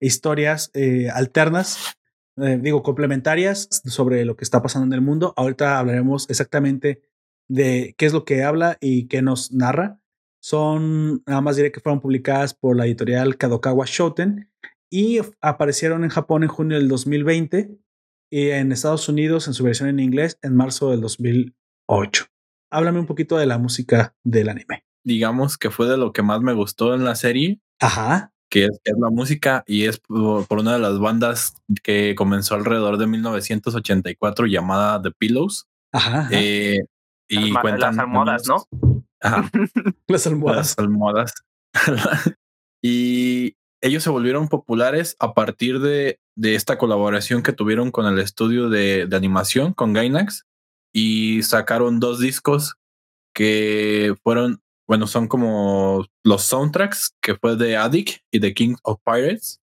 historias eh, alternas eh, digo, complementarias sobre lo que está pasando en el mundo. Ahorita hablaremos exactamente de qué es lo que habla y qué nos narra. Son, nada más diré que fueron publicadas por la editorial Kadokawa Shoten y aparecieron en Japón en junio del 2020 y en Estados Unidos en su versión en inglés en marzo del 2008. Háblame un poquito de la música del anime. Digamos que fue de lo que más me gustó en la serie. Ajá que es, la música y es por, una de las bandas que comenzó alrededor de 1984 llamada The Pillows. Ajá. Eh, y las, cuentan las almohadas, ¿no? Ajá. las almohadas. Las almohadas. y ellos se volvieron populares a partir de, de, esta colaboración que tuvieron con el estudio de, de animación, con Gainax, y sacaron dos discos que fueron bueno, son como los soundtracks que fue de Addict y de King of Pirates.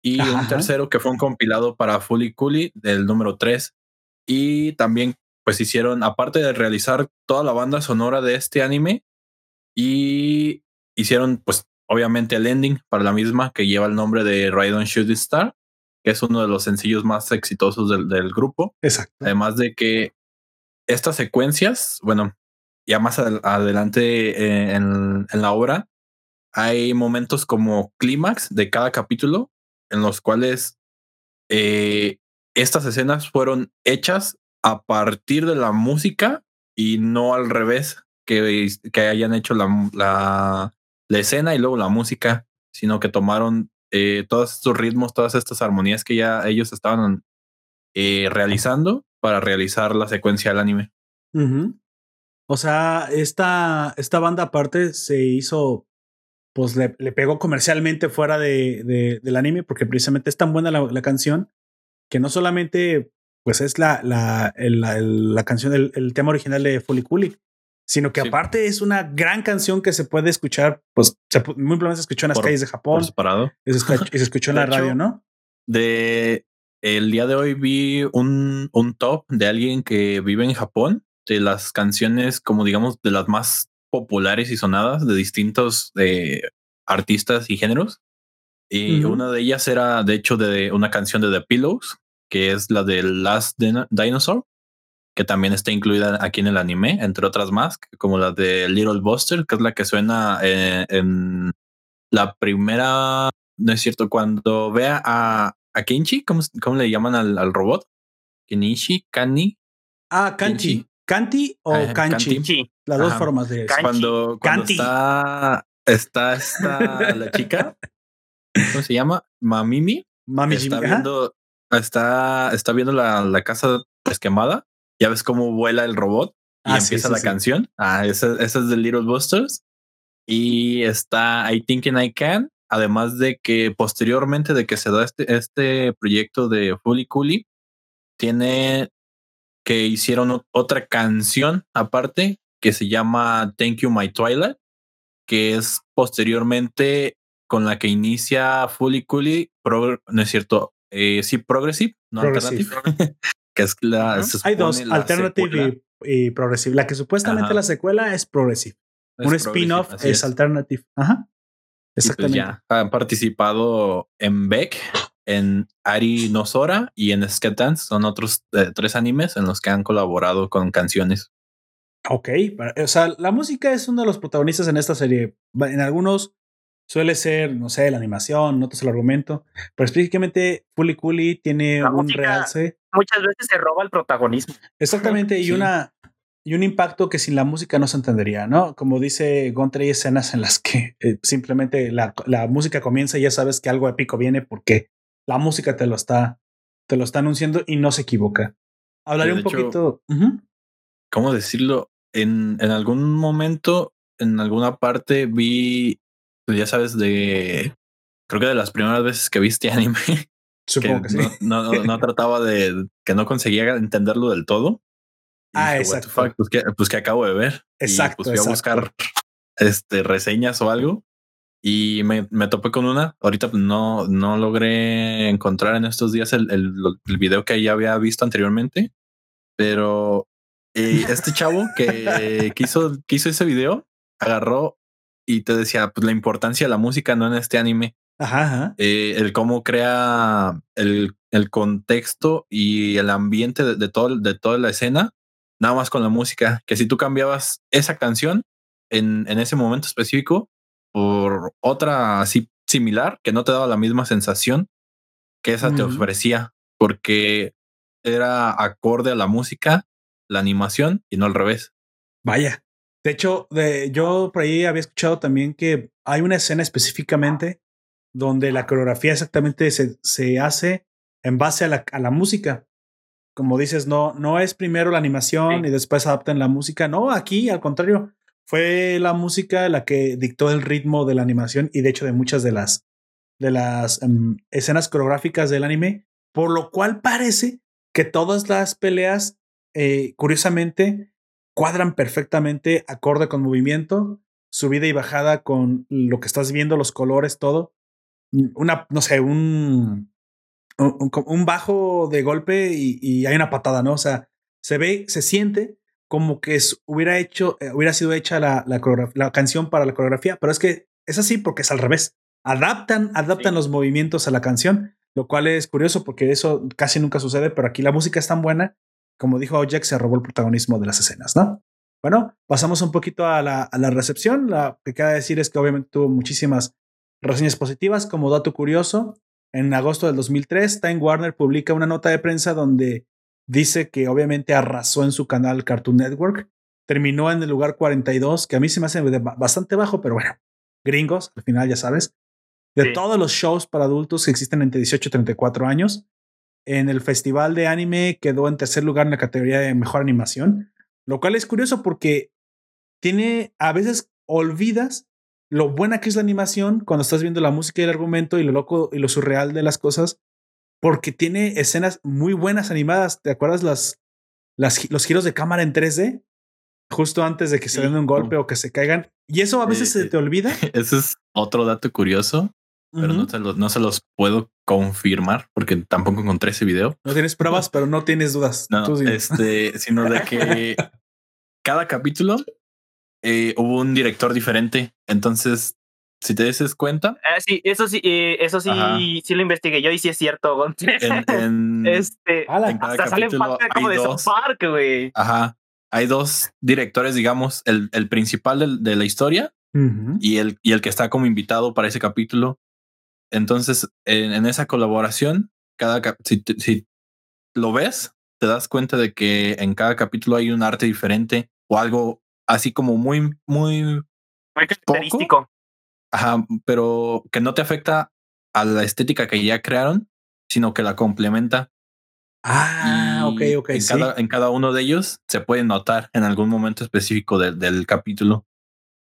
Y un tercero que fue un compilado para Fully Cooley del número 3. Y también pues hicieron, aparte de realizar toda la banda sonora de este anime, y hicieron, pues, obviamente el ending para la misma que lleva el nombre de Ride on Shooting Star, que es uno de los sencillos más exitosos del, del grupo. Exacto. Además de que estas secuencias, bueno, ya más ad- adelante eh, en, la obra, hay momentos como clímax de cada capítulo en los cuales eh, estas escenas fueron hechas a partir de la música y no al revés, que, que hayan hecho la, la, escena y luego la música, sino que tomaron eh, todos estos ritmos, todas estas armonías que ya ellos estaban realizando para realizar la secuencia del anime. O sea, esta, esta banda aparte se hizo, pues le, le pegó comercialmente fuera de, de- del anime porque precisamente es tan buena la, la canción que no solamente pues es la, la, el- la, el- la canción, el, el tema original de Cooley, sino que Sí. aparte es una gran canción que se puede escuchar, pues se, muy probablemente se escuchó en las Por- calles de Japón separado. y se, escuchó, y se escuchó en la hecho, radio, ¿no? De el día de hoy vi un, un top de alguien que vive en Japón, de las canciones como digamos de las más populares y sonadas de distintos eh, artistas y géneros. Y una de ellas era de hecho de una canción de The Pillows, que es la de Last Dino- Dinosaur, que también está incluida aquí en el anime, entre otras más, como la de Little Buster, que es la que suena eh, en la primera, no es cierto, cuando vea a, a Kenchi, ¿cómo, cómo le llaman al, al robot? Kenichi, Kani. Ah, Kanchi. ¿Kanti o Ah, Kanchi? Kanti. Sí, Las dos Ajá. formas de Kanchi. Cuando, cuando está, está, está la chica, ¿cómo se llama? Mamimi. Mami está Jimmy. ajá. viendo, está, está viendo la, la casa pues quemada. Ya ves cómo vuela el robot y Ah, sí, empieza sí, la sí. canción. Ah, esa, esa es de Little Busters. Y está I Thinking I Can. Además de que posteriormente de que se da este, este proyecto de Fully Cooley, tiene que hicieron otra canción aparte que se llama Thank You My Twilight, que es posteriormente con la que inicia Fully Cooley, no es cierto, eh, sí, Progressive, no Progressive. Alternative, que es la. Hay dos, Alternative y, y Progressive. La que supuestamente Ajá. la secuela es Progressive. Es Un spin-off así es, Alternative. Ajá. Y pues Exactamente. ya han participado en Beck, en Ari Nosora y en Skate Dance. Son otros eh, tres animes en los que han colaborado con canciones. Ok. O sea, la música es uno de los protagonistas en esta serie. En algunos suele ser, no sé, la animación, en otros el argumento. Pero específicamente, Fully Cooley tiene La un música- realce. muchas veces se roba el protagonismo. Exactamente. Y Sí. una. Y un impacto que sin la música no se entendería, ¿no? Como dice Gunter, hay escenas en las que eh, simplemente la, la música comienza y ya sabes que algo épico viene porque la música te lo está, te lo está anunciando y no se equivoca. Hablaré Sí, un hecho- poquito. ¿Cómo decirlo? En, en algún momento, en alguna parte, vi, pues ya sabes, de. Creo que de las primeras veces que vi este anime, Supongo que, sí. no, no, no- no trataba de que no conseguía entenderlo del todo. Y Ah, dije, "What the exacto. fuck, Pues que, pues que acabo de ver. Y, Exacto, pues fui a buscar este, reseñas o algo. Y me, me topé con una. Ahorita no, no logré encontrar en estos días el, el, el video que ya había visto anteriormente. Pero eh, este chavo que, que, hizo, que hizo ese video agarró y te decía pues la importancia de la música no en este anime Ajá, ajá. eh, el cómo crea el, el contexto y el ambiente de, de todo, de toda la escena, nada más con la música, que si tú cambiabas esa canción en, en ese momento específico por otra así similar, que no te daba la misma sensación que esa te ofrecía, porque era acorde a la música, la animación y no al revés. Vaya. De hecho, de, yo por ahí había escuchado también que hay una escena específicamente donde la coreografía exactamente se, se hace en base a la, a la música. Como dices, no, no es primero la animación Sí. y después adaptan la música. No, aquí al contrario, fue la música la que dictó el ritmo de la animación y de hecho de muchas de las, de las em, escenas coreográficas del anime, por lo cual parece que todas las peleas, eh, curiosamente, cuadran perfectamente acorde con movimiento, subida y bajada con lo que estás viendo, los colores, todo. Una, no sé, un, un, un bajo de golpe y, y, hay una patada, ¿no? O sea, se ve, se siente como que es, hubiera hecho, eh, hubiera sido hecha la, la, la, canción para la coreografía, pero es que es así porque es al revés. Adaptan, adaptan los movimientos a la canción, lo cual es curioso porque eso casi nunca sucede, pero aquí la música es tan buena, como dijo Jack, se robó el protagonismo de las escenas, ¿no? Bueno, pasamos un poquito a la, a la recepción. Lo que queda decir es que obviamente tuvo muchísimas reseñas positivas. Como dato curioso, en agosto del 2003, Time Warner publica una nota de prensa donde dice que obviamente arrasó en su canal Cartoon Network. Terminó en el lugar 42, que a mí se me hace bastante bajo, pero bueno, gringos, al final ya sabes. De todos los shows para adultos que existen entre 18 y 34 años, en el festival de anime quedó en tercer lugar en la categoría de mejor animación, lo cual es curioso porque tiene, a veces olvidas lo buena que es la animación cuando estás viendo la música y el argumento y lo loco y lo surreal de las cosas, porque tiene escenas muy buenas animadas. ¿Te acuerdas las, las los giros de cámara en 3D? Justo antes de que se den un golpe o que se caigan. Y eso a veces se te olvida. Ese es otro dato curioso, pero no, se los, no se los puedo confirmar porque tampoco encontré ese video. No tienes pruebas, pero no tienes dudas. No, este, sino de que cada capítulo eh, hubo un director diferente. Entonces, si te des cuenta. Ah, sí, eso sí, eh, eso sí, sí lo investigué yo y sí es cierto. En, este, hasta sale parte como de dos, Park, güey. Ajá. Hay dos directores, digamos, el, el principal de, la historia y, el, y el que está como invitado para ese capítulo. Entonces, en, esa colaboración, cada si, si lo ves, te das cuenta de que en cada capítulo hay un arte diferente o algo así como muy, muy, muy característico. Ajá, pero que no te afecta a la estética que ya crearon, sino que la complementa. Ah, ok, ok. En, cada, en cada uno de ellos se puede notar en algún momento específico del capítulo.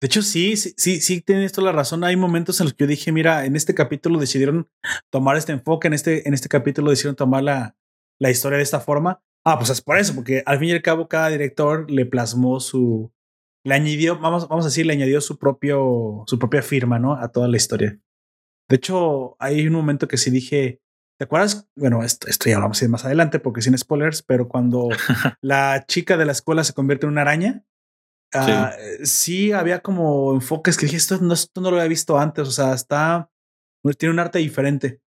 De hecho, sí, sí, sí, sí, tienes toda la razón. Hay momentos en los que yo dije, mira, en este capítulo decidieron tomar este enfoque, en este, en este capítulo decidieron tomar la, la historia de esta forma. Ah, pues es por eso, porque al fin y al cabo cada director le plasmó su, le añadió, vamos, vamos a decir, le añadió su propio, su propia firma, ¿no? A toda la historia. De hecho, hay un momento que sí dije, ¿te acuerdas? Bueno, esto, esto ya lo vamos a ir más adelante porque sin spoilers, pero cuando la chica de la escuela se convierte en una araña, ah, sí. había como enfoques que dije, esto no, esto no lo había visto antes, o sea, está, tiene un arte diferente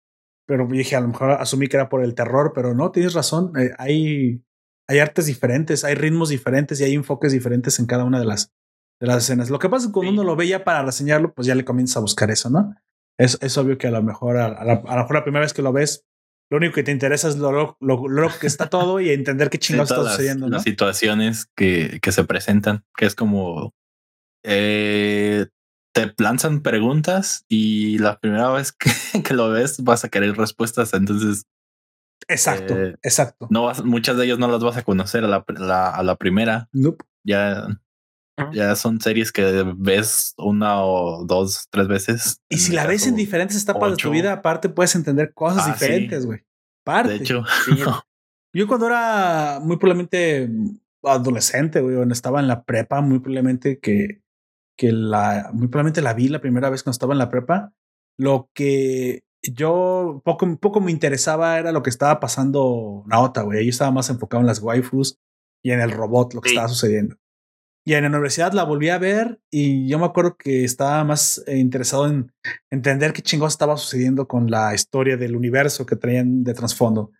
pero dije, a lo mejor asumí que era por el terror, pero no, tienes razón. Eh, hay, hay artes diferentes, hay ritmos diferentes y hay enfoques diferentes en cada una de las, de las escenas. Lo que pasa es que cuando uno lo ve ya para reseñarlo, pues ya le comienza a buscar eso, ¿no? Es, es obvio que a lo mejor, a, la, a lo mejor la primera vez que lo ves, lo único que te interesa es lo, lo, que está todo y entender qué chingados está sucediendo. Las situaciones que, que se presentan, que es como eh, te lanzan preguntas y la primera vez que, lo ves vas a querer respuestas. Entonces, exacto, eh, exacto. No vas, muchas de ellas no las vas a conocer a la, a la primera. Nope. Ya, ya son series que ves una o dos, tres veces. Y si la ves en diferentes etapas de tu vida, aparte puedes entender cosas ah, diferentes, güey. De hecho, yo cuando era muy probablemente adolescente, güey, estaba en la prepa, muy probablemente que que la, muy probablemente la vi la primera vez cuando estaba en la prepa. Lo que yo poco, poco me interesaba era lo que estaba pasando Naota, güey. Yo estaba más enfocado en las waifus y en el robot, lo que estaba sucediendo. Y en la universidad la volví a ver y yo me acuerdo que estaba más eh, interesado en entender qué chingados estaba sucediendo con la historia del universo que traían de trasfondo.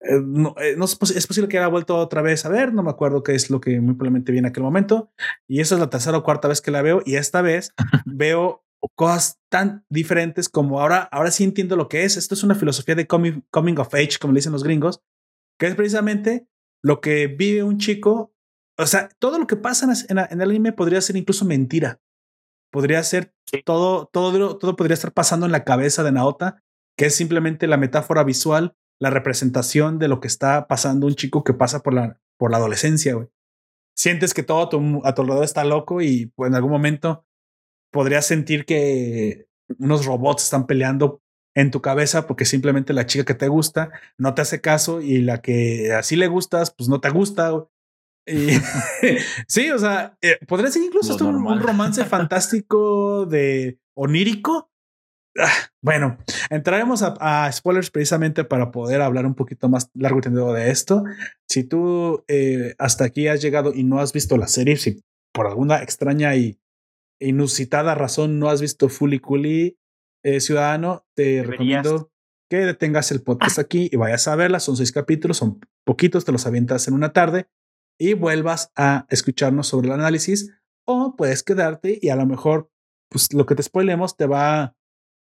Eh, no, eh, no es, posible que haya vuelto otra vez a ver, no me acuerdo qué es lo que muy probablemente vi en aquel momento. Y esa es la tercera o cuarta vez que la veo y esta vez veo cosas tan diferentes como ahora, ahora sí entiendo lo que es. Esto es una filosofía de coming, coming of age, como le dicen los gringos, que es precisamente lo que vive un chico. O sea, todo lo que pasa en, en el anime podría ser incluso mentira. Podría ser todo, todo, todo podría estar pasando en la cabeza de Naota, que es simplemente la metáfora visual la representación de lo que está pasando un chico que pasa por la, por la adolescencia, güey. Sientes que todo a tu, a tu alrededor está loco y pues, en algún momento podrías sentir que unos robots están peleando en tu cabeza porque simplemente la chica que te gusta no te hace caso y la que así le gustas, pues no te gusta. Y sí, o sea, eh, podría ser incluso esto un, romance fantástico de onírico Ah, bueno, entraremos a, spoilers precisamente para poder hablar un poquito más largo y tendido de esto. Si tú eh, hasta aquí has llegado y no has visto la serie, si por alguna extraña y inusitada razón no has visto Fully Cooley, eh, ciudadano, te Deberías. recomiendo que detengas el podcast aquí y vayas a verla. Son seis capítulos, son poquitos, te los avientas en una tarde y vuelvas a escucharnos sobre el análisis o puedes quedarte y a lo mejor pues lo que te spoilemos te va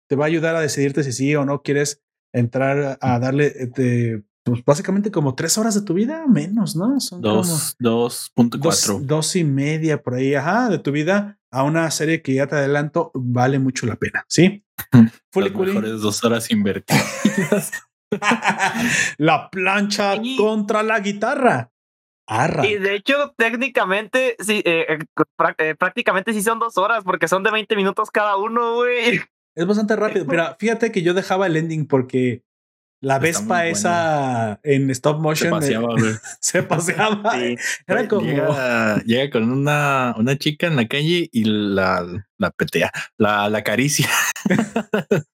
te va a ayudar a decidirte si sí o no quieres entrar a darle eh, pues básicamente como tres horas de tu vida menos, ¿no? Son como Dos, dos punto dos, cuatro. dos y media por ahí, ajá, de tu vida a una serie que ya te adelanto vale mucho la pena, ¿sí? Fully Las mejores dos horas invertidas. la plancha Y- contra la guitarra. Arra. Y de hecho, técnicamente, sí, eh, eh, eh, prácticamente sí son dos horas, porque son de 20 minutos cada uno, güey. Es bastante rápido. Mira, fíjate que yo dejaba el ending porque la Vespa bueno. esa en stop Se motion eh, paseaba, güey. se paseaba. Sí. Era como Llega, llega con una, una chica en la calle y la, la petea, la, la acaricia.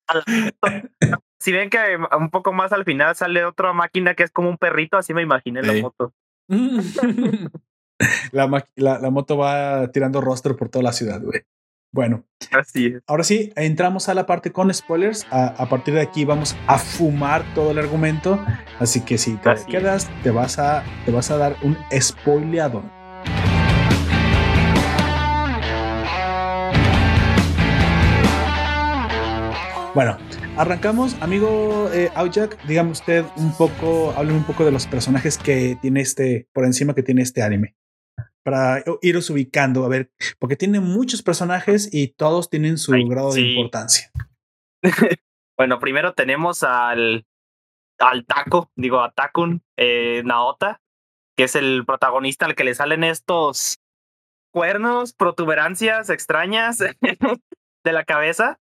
Si ven que un poco más al final sale otra máquina que es como un perrito, así me imaginé la moto. la, la, la moto va tirando rostro por toda la ciudad, güey. Bueno, Así es. ahora sí, entramos a la parte con spoilers. A, a partir de aquí vamos a fumar todo el argumento. Así que si te Así es. quedas, te vas a, te vas a dar un spoileado. Bueno, arrancamos, amigo eh, dígame usted un poco, hable un poco de los personajes que tiene este, por encima que tiene este anime. Para iros ubicando, a ver, porque tiene muchos personajes y todos tienen su Ay, grado de importancia. Bueno, primero tenemos al, al Taco, digo, a Takun eh, Naota, que es el protagonista al que le salen estos cuernos, protuberancias extrañas de la cabeza.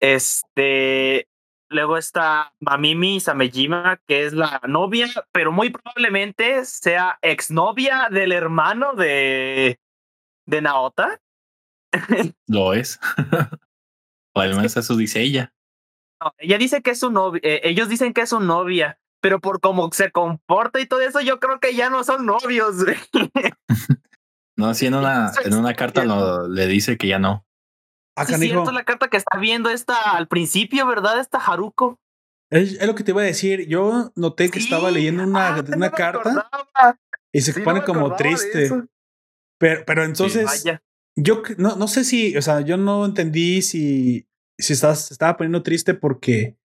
Este, luego está Mamimi Samejima, que es la novia, pero muy probablemente sea exnovia del hermano de, de Naota. Lo es. o al menos eso dice ella. No, ella dice que es su novia, eh, ellos dicen que es su novia, pero por cómo se comporta y todo eso, yo creo que ya no son novios. No, sí, en una, en una carta lo, le dice que ya no. Ah, Sí, cierto la carta que está viendo esta al principio, ¿verdad? Esta Haruko. es, es lo que te iba a decir. Yo noté que estaba leyendo una, ah, una me carta y se Sí, pone como triste. Pero, pero entonces, Vaya. yo no, no sé si, o sea, yo no entendí si, si estás, se estaba poniendo triste porque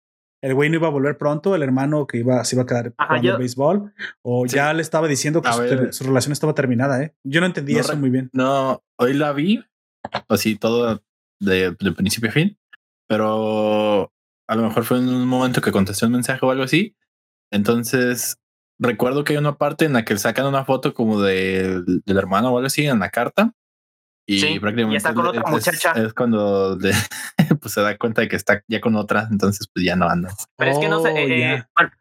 el güey no iba a volver pronto, el hermano que iba, se iba a quedar Ajá, jugando yo- béisbol, o Sí. ya le estaba diciendo que su, su relación estaba terminada, ¿eh? Yo no entendí No eso muy bien. No, hoy la vi, así todo de, de principio a fin, pero a lo mejor fue en un momento que contesté un mensaje o algo así. Entonces, recuerdo que hay una parte en la que sacan una foto como de, del hermano o algo así en la carta. Y Sí, y prácticamente está con es- otra es- muchacha. Es, cuando le- pues se da cuenta de que está ya con otra, entonces pues ya no anda. Pero es que no sé. Oh, eh, eh, bueno,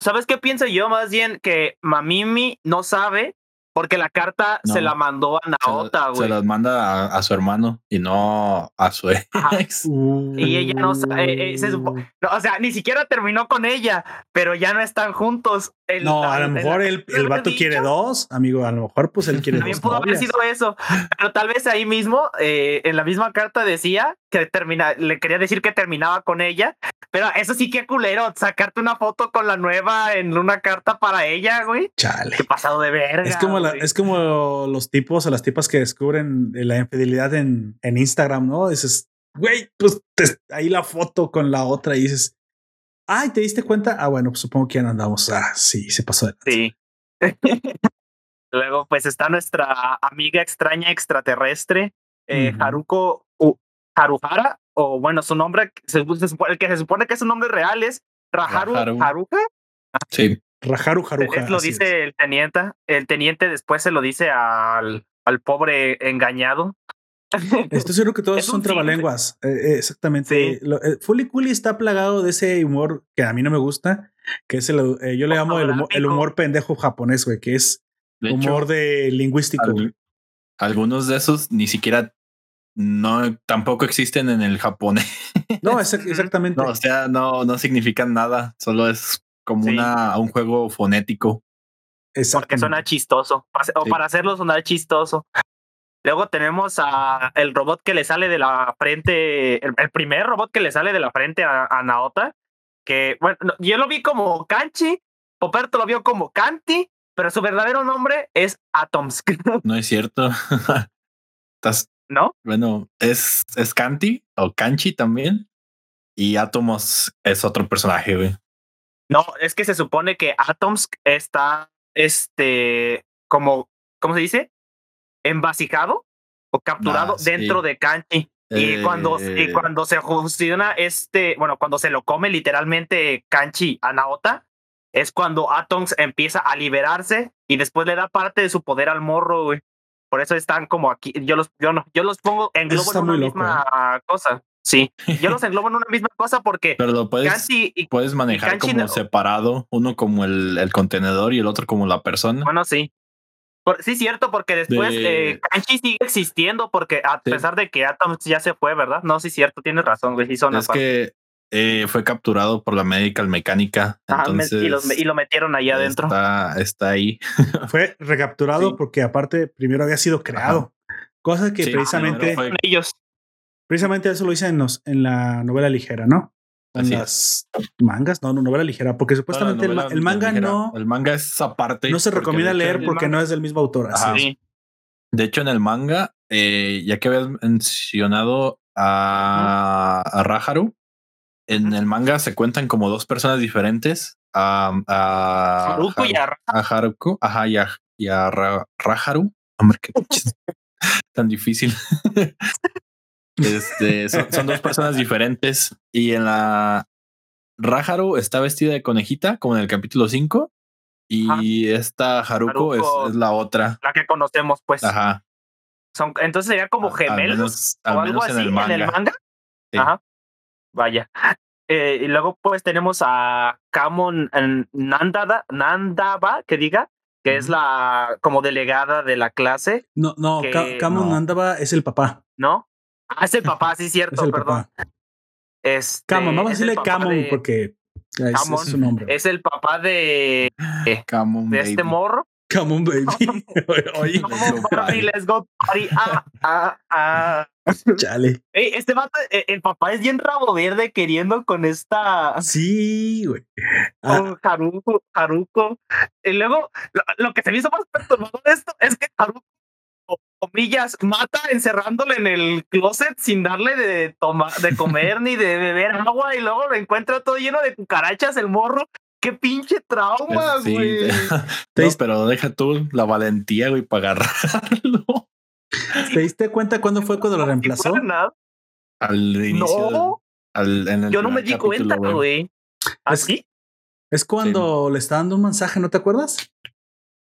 ¿Sabes qué pienso yo? Más bien que Mamimi no sabe porque la carta se la mandó a Se, Naota, se güey. las manda a, a su hermano y no a su ex. Y ella no eh, eh, se supo- No, o sea, ni siquiera terminó con ella, pero ya no están juntos. El- No, a lo mejor el, el vato quiere dos, amigo. A lo mejor, pues él quiere También dos. pudo haber sido eso, pero tal vez ahí mismo, eh, en la misma carta decía que termina, le quería decir que terminaba con ella, pero eso sí que culero, sacarte una foto con la nueva en una carta para ella, güey. Chale. Qué pasado de verga. Es como, la- es como los tipos o las tipas que descubren la infidelidad en, en Instagram, ¿no? Dices, güey, pues te- ahí la foto con la otra y dices, ay, ¿te diste cuenta? Ah, bueno, pues supongo que ya no andamos. Ah, sí, se pasó de. Sí. Luego, pues está nuestra amiga extraña extraterrestre, eh. Haruko U- Haruhara, o bueno, su nombre, se, se supone- el que se supone que su nombre real es Raharu Raharu. Haruka. Sí, Rajaru Haruja. Es lo dice el teniente. El teniente después se lo dice al, al pobre engañado. Estoy seguro que todos Es son trabalenguas. Eh, eh, exactamente. Sí. Lo- eh, Fully Cooley está plagado de ese humor que a mí no me gusta, que es el, eh, yo le llamo el humor, el humor pendejo japonés, güey, que es de hecho, humor de lingüístico. al- algunos de esos ni siquiera no tampoco existen en el japonés. No, exac- exactamente. No, o sea, no, no significan nada, solo es como Sí. una un juego fonético. Porque suena chistoso. O Sí. para hacerlo sonar chistoso. Luego tenemos a el robot que le sale de la frente, el, el primer robot que le sale de la frente a, a Naota, que bueno, no, yo lo vi como Kanchi, Poperto lo vio como Kanti, pero su verdadero nombre es Atomsk, No es cierto. Estás, ¿no? bueno, es, es Kanti o Kanchi también. Y Atomos es otro personaje, güey. No, es que se supone que Atomsk está, este, como, ¿cómo se dice? Envasicado o capturado Ah, sí. dentro de Kanchi. Y cuando, y Eh, cuando se fusiona este, bueno, cuando se lo come literalmente Kanchi a Naota, es cuando Atoms empieza a liberarse y después le da parte de su poder al morro, güey. Por eso están como aquí. Yo los, yo no, yo los pongo en globo en una loco, misma cosa. Sí, yo los englobo en una misma cosa porque Pero lo puedes, Kanchi y puedes manejar Kanchi como no- separado, uno como el, el contenedor y el otro como la persona. Bueno, sí. Por- sí, cierto, porque después De- eh, Kanchi sigue existiendo porque a Sí. pesar de que Atoms ya se fue, ¿verdad? No, sí, cierto, tienes razón, güey. Sí, son es que eh, fue capturado por la Medical Mecánica. Ajá, Entonces, y, los- y lo metieron ahí adentro. Está, está ahí. Fue recapturado Sí. porque aparte primero había sido creado. Cosa que Sí, precisamente, ellos. precisamente eso lo dicen en, los- en la novela ligera, ¿no? En Así las mangas, no, no, novela ligera, porque supuestamente el, ma- el manga no, El manga es aparte. no se recomienda de hecho- leer porque manga- no es del mismo autor. así Ajá. Sí. De hecho, en el manga, eh, ya que habías mencionado a, a Raharu, en el manga se cuentan como dos personas diferentes. A, a, Haruko y a a Haruko, ajá, y a, y a Ra- Raharu. Hombre, qué tan difícil. este, son, son dos personas diferentes. Y en la Raharu está vestida de conejita, como en el capítulo 5. Y esta Haruko, es- Haruko. es, la otra. la que conocemos, pues. Ajá. Son, entonces sería como gemelos menos- o al algo así en el manga. manga. Sí. Ajá. Vaya. Eh, y luego pues tenemos a Kamon Nandada, Nandaba, que diga, que es la como delegada de la clase, No, no, Que- Ka- Kamon no. Andaba es el papá. ¿no? Ah, es el papá, sí, Es cierto, el perdón. papá. Este, Kamon, vamos a es el decirle papá Kamon de- porque Kamon. es su nombre. es el papá de, Come on, de este baby. morro. Kamon Baby. Oye, Barbie, party. let's go party. Ah, ah, ah. chale. Ey, este vato, eh, el papá es bien rabo verde queriendo con esta Sí, güey. Ah, con Haruko, Haruko. Y luego, lo, lo que se me hizo más perturbador de esto es que Haruko, comillas, mata encerrándole en el closet sin darle de, toma, de comer ni de beber agua y luego lo encuentra todo lleno de cucarachas el morro. ¡Qué pinche trauma, Sí, güey! ¿Te no, pero deja tú la valentía, güey, para agarrarlo ¿Te diste cuenta cuándo fue cuando lo reemplazó? al inicio. No, al- en el yo no me di capítulo, cuenta, güey. ¿Ah, Es- ¿Así? Es cuando le está dando un mensaje, ¿no te acuerdas?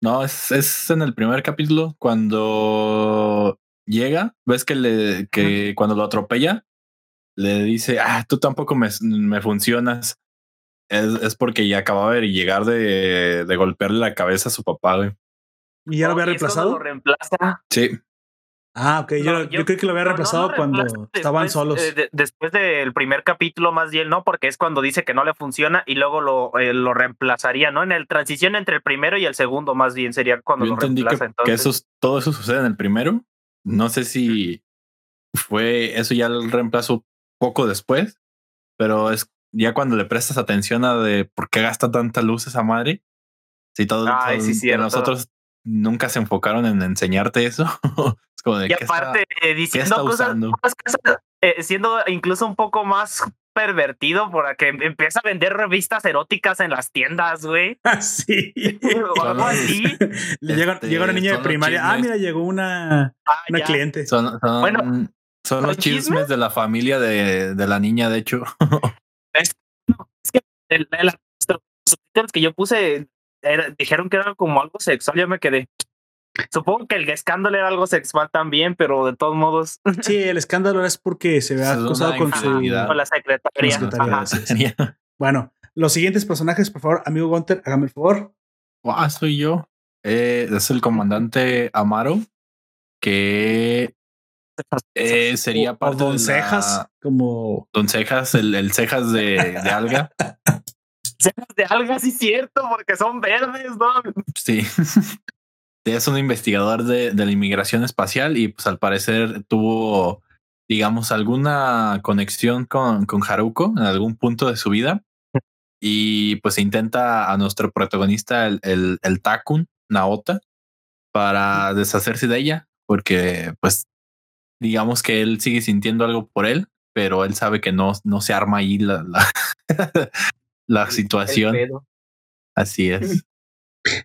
No, es, es en el primer capítulo cuando llega, ves que le que cuando lo atropella, le dice, ah, tú tampoco me, me funcionas. Es, es porque ya acababa de llegar de, de golpearle la cabeza a su papá, güey. ¿Y ya lo había reemplazado? Lo reemplaza. Sí, Ah, ok. Yo, No, yo, creo que lo había no, no reemplazado cuando reemplaza estaban después, solos. eh, de- después del primer capítulo, más bien, ¿no? Porque es cuando dice que no le funciona y luego lo, eh, lo reemplazaría, ¿no? En el transición entre el primero y el segundo, más bien sería cuando yo lo entendí que, reemplaza. que entonces. eso, todo eso sucede en el primero. No sé si fue eso ya el reemplazo poco después, pero es ya cuando le prestas atención a de por qué gasta tanta luz esa madre. Si todo, Ay, todo- sí, que cierto. nosotros nunca se enfocaron en enseñarte eso. es como de Y ¿qué está- aparte, eh, diciendo está cosas, eh, siendo incluso un poco más pervertido, porque empieza a vender revistas eróticas en las tiendas, güey. sí. O algo Son- así. Le llega, Este, llega una niña de primaria. Ah, mira, llegó una, Ah, una cliente. Son, son, Bueno, son los ¿son chismes? chismes de la familia de, de la niña, de hecho. Es que el- el- los que yo puse era- dijeron que era como algo sexual, yo me quedé. Supongo que el escándalo era algo sexual también, pero de todos modos, Sí, el escándalo es porque se ve acosado con su. con la secretaria. Con la secretaria, Ajá. sí, sí. Bueno, los siguientes personajes, por favor, amigo Gunter, hágame el favor. Ah, soy yo. Eh, es el comandante Amaro, que eh, sería O- o parte de Don la- Cejas, como. Don Cejas, el, el cejas de, de alga. Cejas de algas, sí, cierto, porque son verdes, ¿no? Sí. Es un investigador de, de la inmigración espacial y pues al parecer tuvo, digamos, alguna conexión con, con Haruko en algún punto de su vida. Y pues intenta a nuestro protagonista, el, el, el Takun, Naota, para deshacerse de ella, porque pues digamos que él sigue sintiendo algo por él, pero él sabe que no, no se arma ahí la, la, la situación. Así es.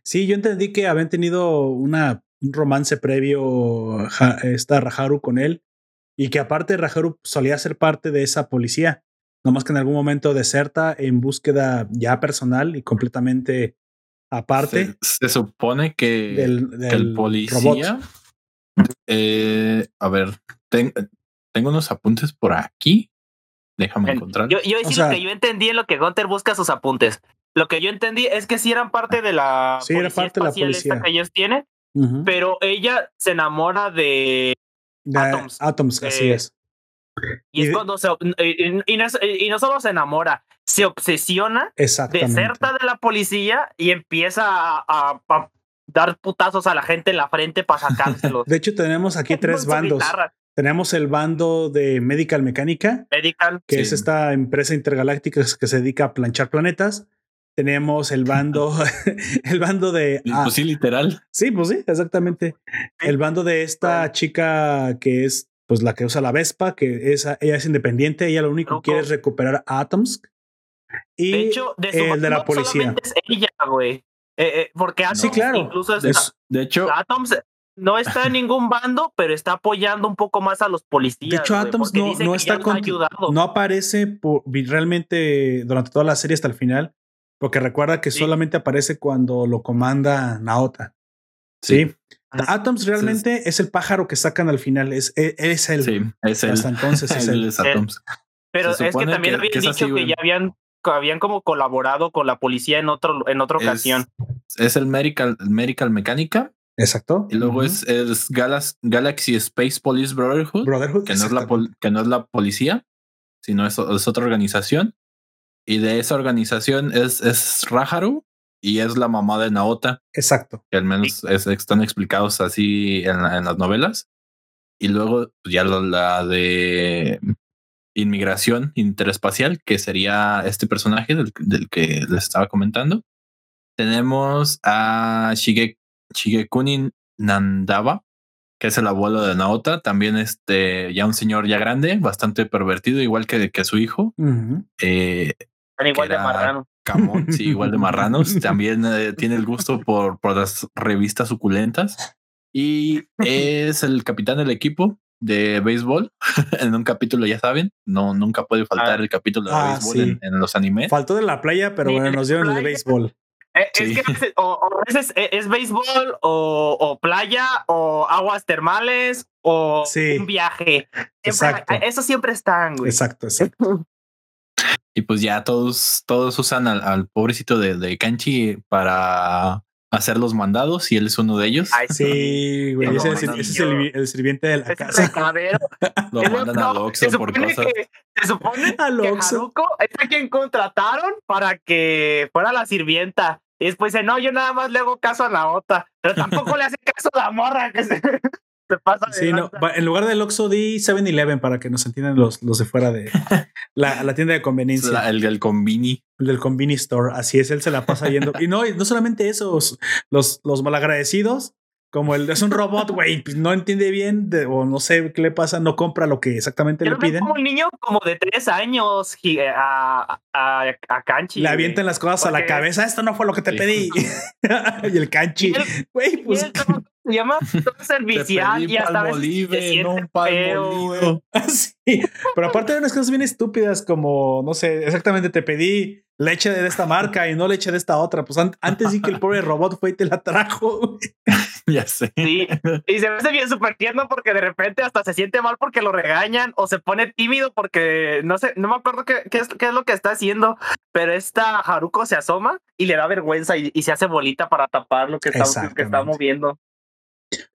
Sí, yo entendí que habían tenido una, un romance previo ja, esta Raharu con él y que aparte Raharu solía ser parte de esa policía, nomás que en algún momento deserta en búsqueda ya personal y completamente aparte. Se, se supone que, del, del que el policía... Eh, a ver, ten, tengo unos apuntes por aquí. Déjame encontrar. Yo, yo decir o sea, lo que yo entendí en lo que Gunter busca sus apuntes. Lo que yo entendí es que sí eran parte de la sí, era parte de la policía que ellos tienen, uh -huh. pero ella se enamora de, de Atoms. Atoms, eh, así es. Y, y es de... cuando se y, y, no, y, no, solo se enamora, se obsesiona, deserta de la policía y empieza a, a, a dar putazos a la gente en la frente para sacárselos. de hecho, tenemos aquí tres bandos. Guitarra. Tenemos el bando de Medical Mecánica, Medical, que sí. es esta empresa intergaláctica que se dedica a planchar planetas. Tenemos el bando, el bando de. Ah, pues sí, literal. Sí, pues sí, exactamente. El bando de esta chica que es pues la que usa la Vespa, que es, ella es independiente, ella lo único que quiere es recuperar a Atoms. Y de hecho, de su el de la policía. Es ella, güey. Eh, eh, porque Atoms sí, claro. incluso de, de hecho, Atoms no está en ningún bando, pero está apoyando un poco más a los policías. De hecho, Atoms no, no está con, no aparece por, realmente durante toda la serie hasta el final, porque recuerda que sí. solamente aparece cuando lo comanda Naota. Sí. sí. Ah, Atoms realmente es, es, el pájaro que sacan al final, es, es, es él. Sí, es él. Hasta entonces es él. Es Atoms. Pero es que también que, habían que dicho así, que ya habían habían como colaborado con la policía en otro en otra ocasión. Es el Medical, Medical Mecánica. Exacto. Y luego uh -huh. es, es Galas, Galaxy Space Police Brotherhood, Brotherhood que, no es la que no es la policía, sino es, es, otra organización. Y de esa organización es, es Raharu y es la mamá de Naota. Exacto. Que al menos es, están explicados así en, en, las novelas. Y luego pues, ya la, la de inmigración interespacial, que sería este personaje del, del, que les estaba comentando. Tenemos a Shige, Shigekuni Nandaba, que es el abuelo de Naota, también este, ya un señor ya grande, bastante pervertido, igual que, que su hijo. Uh -huh. eh, igual de marrano. Camón, sí, igual de marranos. también eh, tiene el gusto por, por las revistas suculentas. Y es el capitán del equipo de béisbol en un capítulo, ya saben, no nunca puede faltar ah. el capítulo de ah, béisbol sí. en, en, los animes. Faltó de la playa, pero bueno, nos dieron el béisbol. Eh, sí. Es que o, o es, es, béisbol o, o, playa o aguas termales o sí. un viaje. Siempre, eso siempre están, güey. Exacto, exacto. Y pues ya todos, todos usan al, al pobrecito de, de Kanchi para hacer los mandados y él es uno de ellos. Ay, sí, güey. No, ese, es el, el, sirviente de la es casa. Lo mandan no, al Oxxo por cosas. Que, se supone al que Haruko es a quien contrataron para que fuera la sirvienta. Y después dice, no, yo nada más le hago caso a la otra. Pero tampoco le hace caso a la morra que se, se pasa. Sí, no, en lugar del Oxxo di 7-Eleven para que nos entiendan los, los de fuera de la, la tienda de conveniencia. La, el del convini. El del convini store. Así es, él se la pasa yendo. y no, no solamente esos, los, los malagradecidos como el es un robot, güey, pues no entiende bien de, o no sé qué le pasa, no compra lo que exactamente Yo le piden. Como un niño como de tres años a, a, a Kanchi. Le avientan las cosas Porque... a la cabeza, esto no fue lo que te sí. pedí. y el Kanchi, güey, pues. Llama todo servicial y hasta veces no un feo. sí. Pero aparte de unas cosas bien estúpidas como, no sé, exactamente te pedí leche de esta marca y no leche de esta otra. Pues an antes sí que el pobre robot fue y te la trajo. ya sé. Sí, y se me hace bien súper tierno porque de repente hasta se siente mal porque lo regañan o se pone tímido porque no sé, no me acuerdo qué, qué, es, qué es, lo que está haciendo, pero esta Haruko se asoma y le da vergüenza y, y se hace bolita para tapar lo que está, que está moviendo.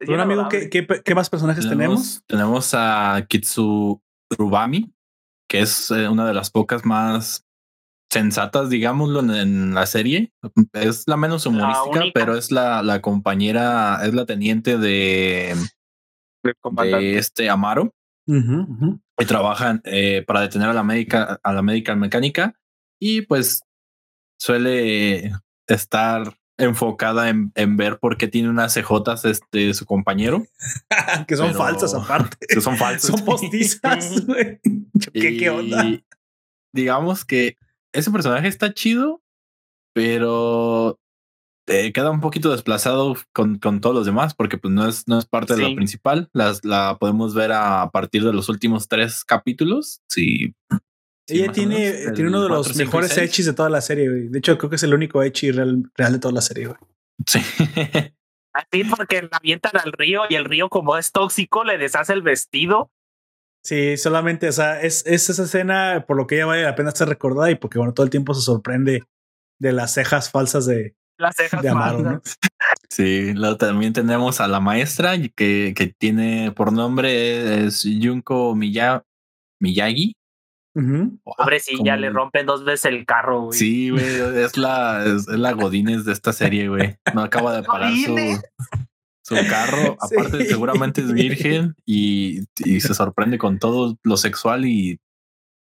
Un amigo, ¿qué, ¿qué, qué, más personajes tenemos? Tenemos, tenemos a Kitsu Rubami, que es eh, una de las pocas más sensatas, digámoslo, en, en la serie. Es la menos humorística, pero es la, la compañera, es la teniente de, de este Amaro. Ujú, ujú. y trabajan eh, para detener a la médica, a la médica mecánica y pues suele estar enfocada en, en ver por qué tiene unas cejotas este su compañero que son Pero- falsas aparte. que son falsas Son postizas. ¿Qué, ¿Qué onda? Digamos que ese personaje está chido pero eh, queda un poquito desplazado con, con todos los demás porque pues no es no es parte de la principal las la podemos ver a partir de los últimos tres capítulos sí Sí, Ella tiene, menos, el tiene uno de los mejores echis de toda la serie, güey. De hecho, creo que es el único echi real, real de toda la serie, güey. Sí. Así porque la avientan al río y el río como es tóxico le deshace el vestido. Sí, solamente, o sea, es, es esa escena por lo que ella vale la pena ser recordada y porque, bueno, todo el tiempo se sorprende de las cejas falsas de, Las cejas de Amaro. Sí, luego también tenemos a la maestra que, que tiene por nombre es Junko Ujú. Pobrecilla, Como- le rompen dos veces el carro, güey. Sí, güey, es la, es, es la Godínez de esta serie, güey. No acaba de parar su, su carro. Sí. Aparte, seguramente es virgen y, y se sorprende con todo lo sexual y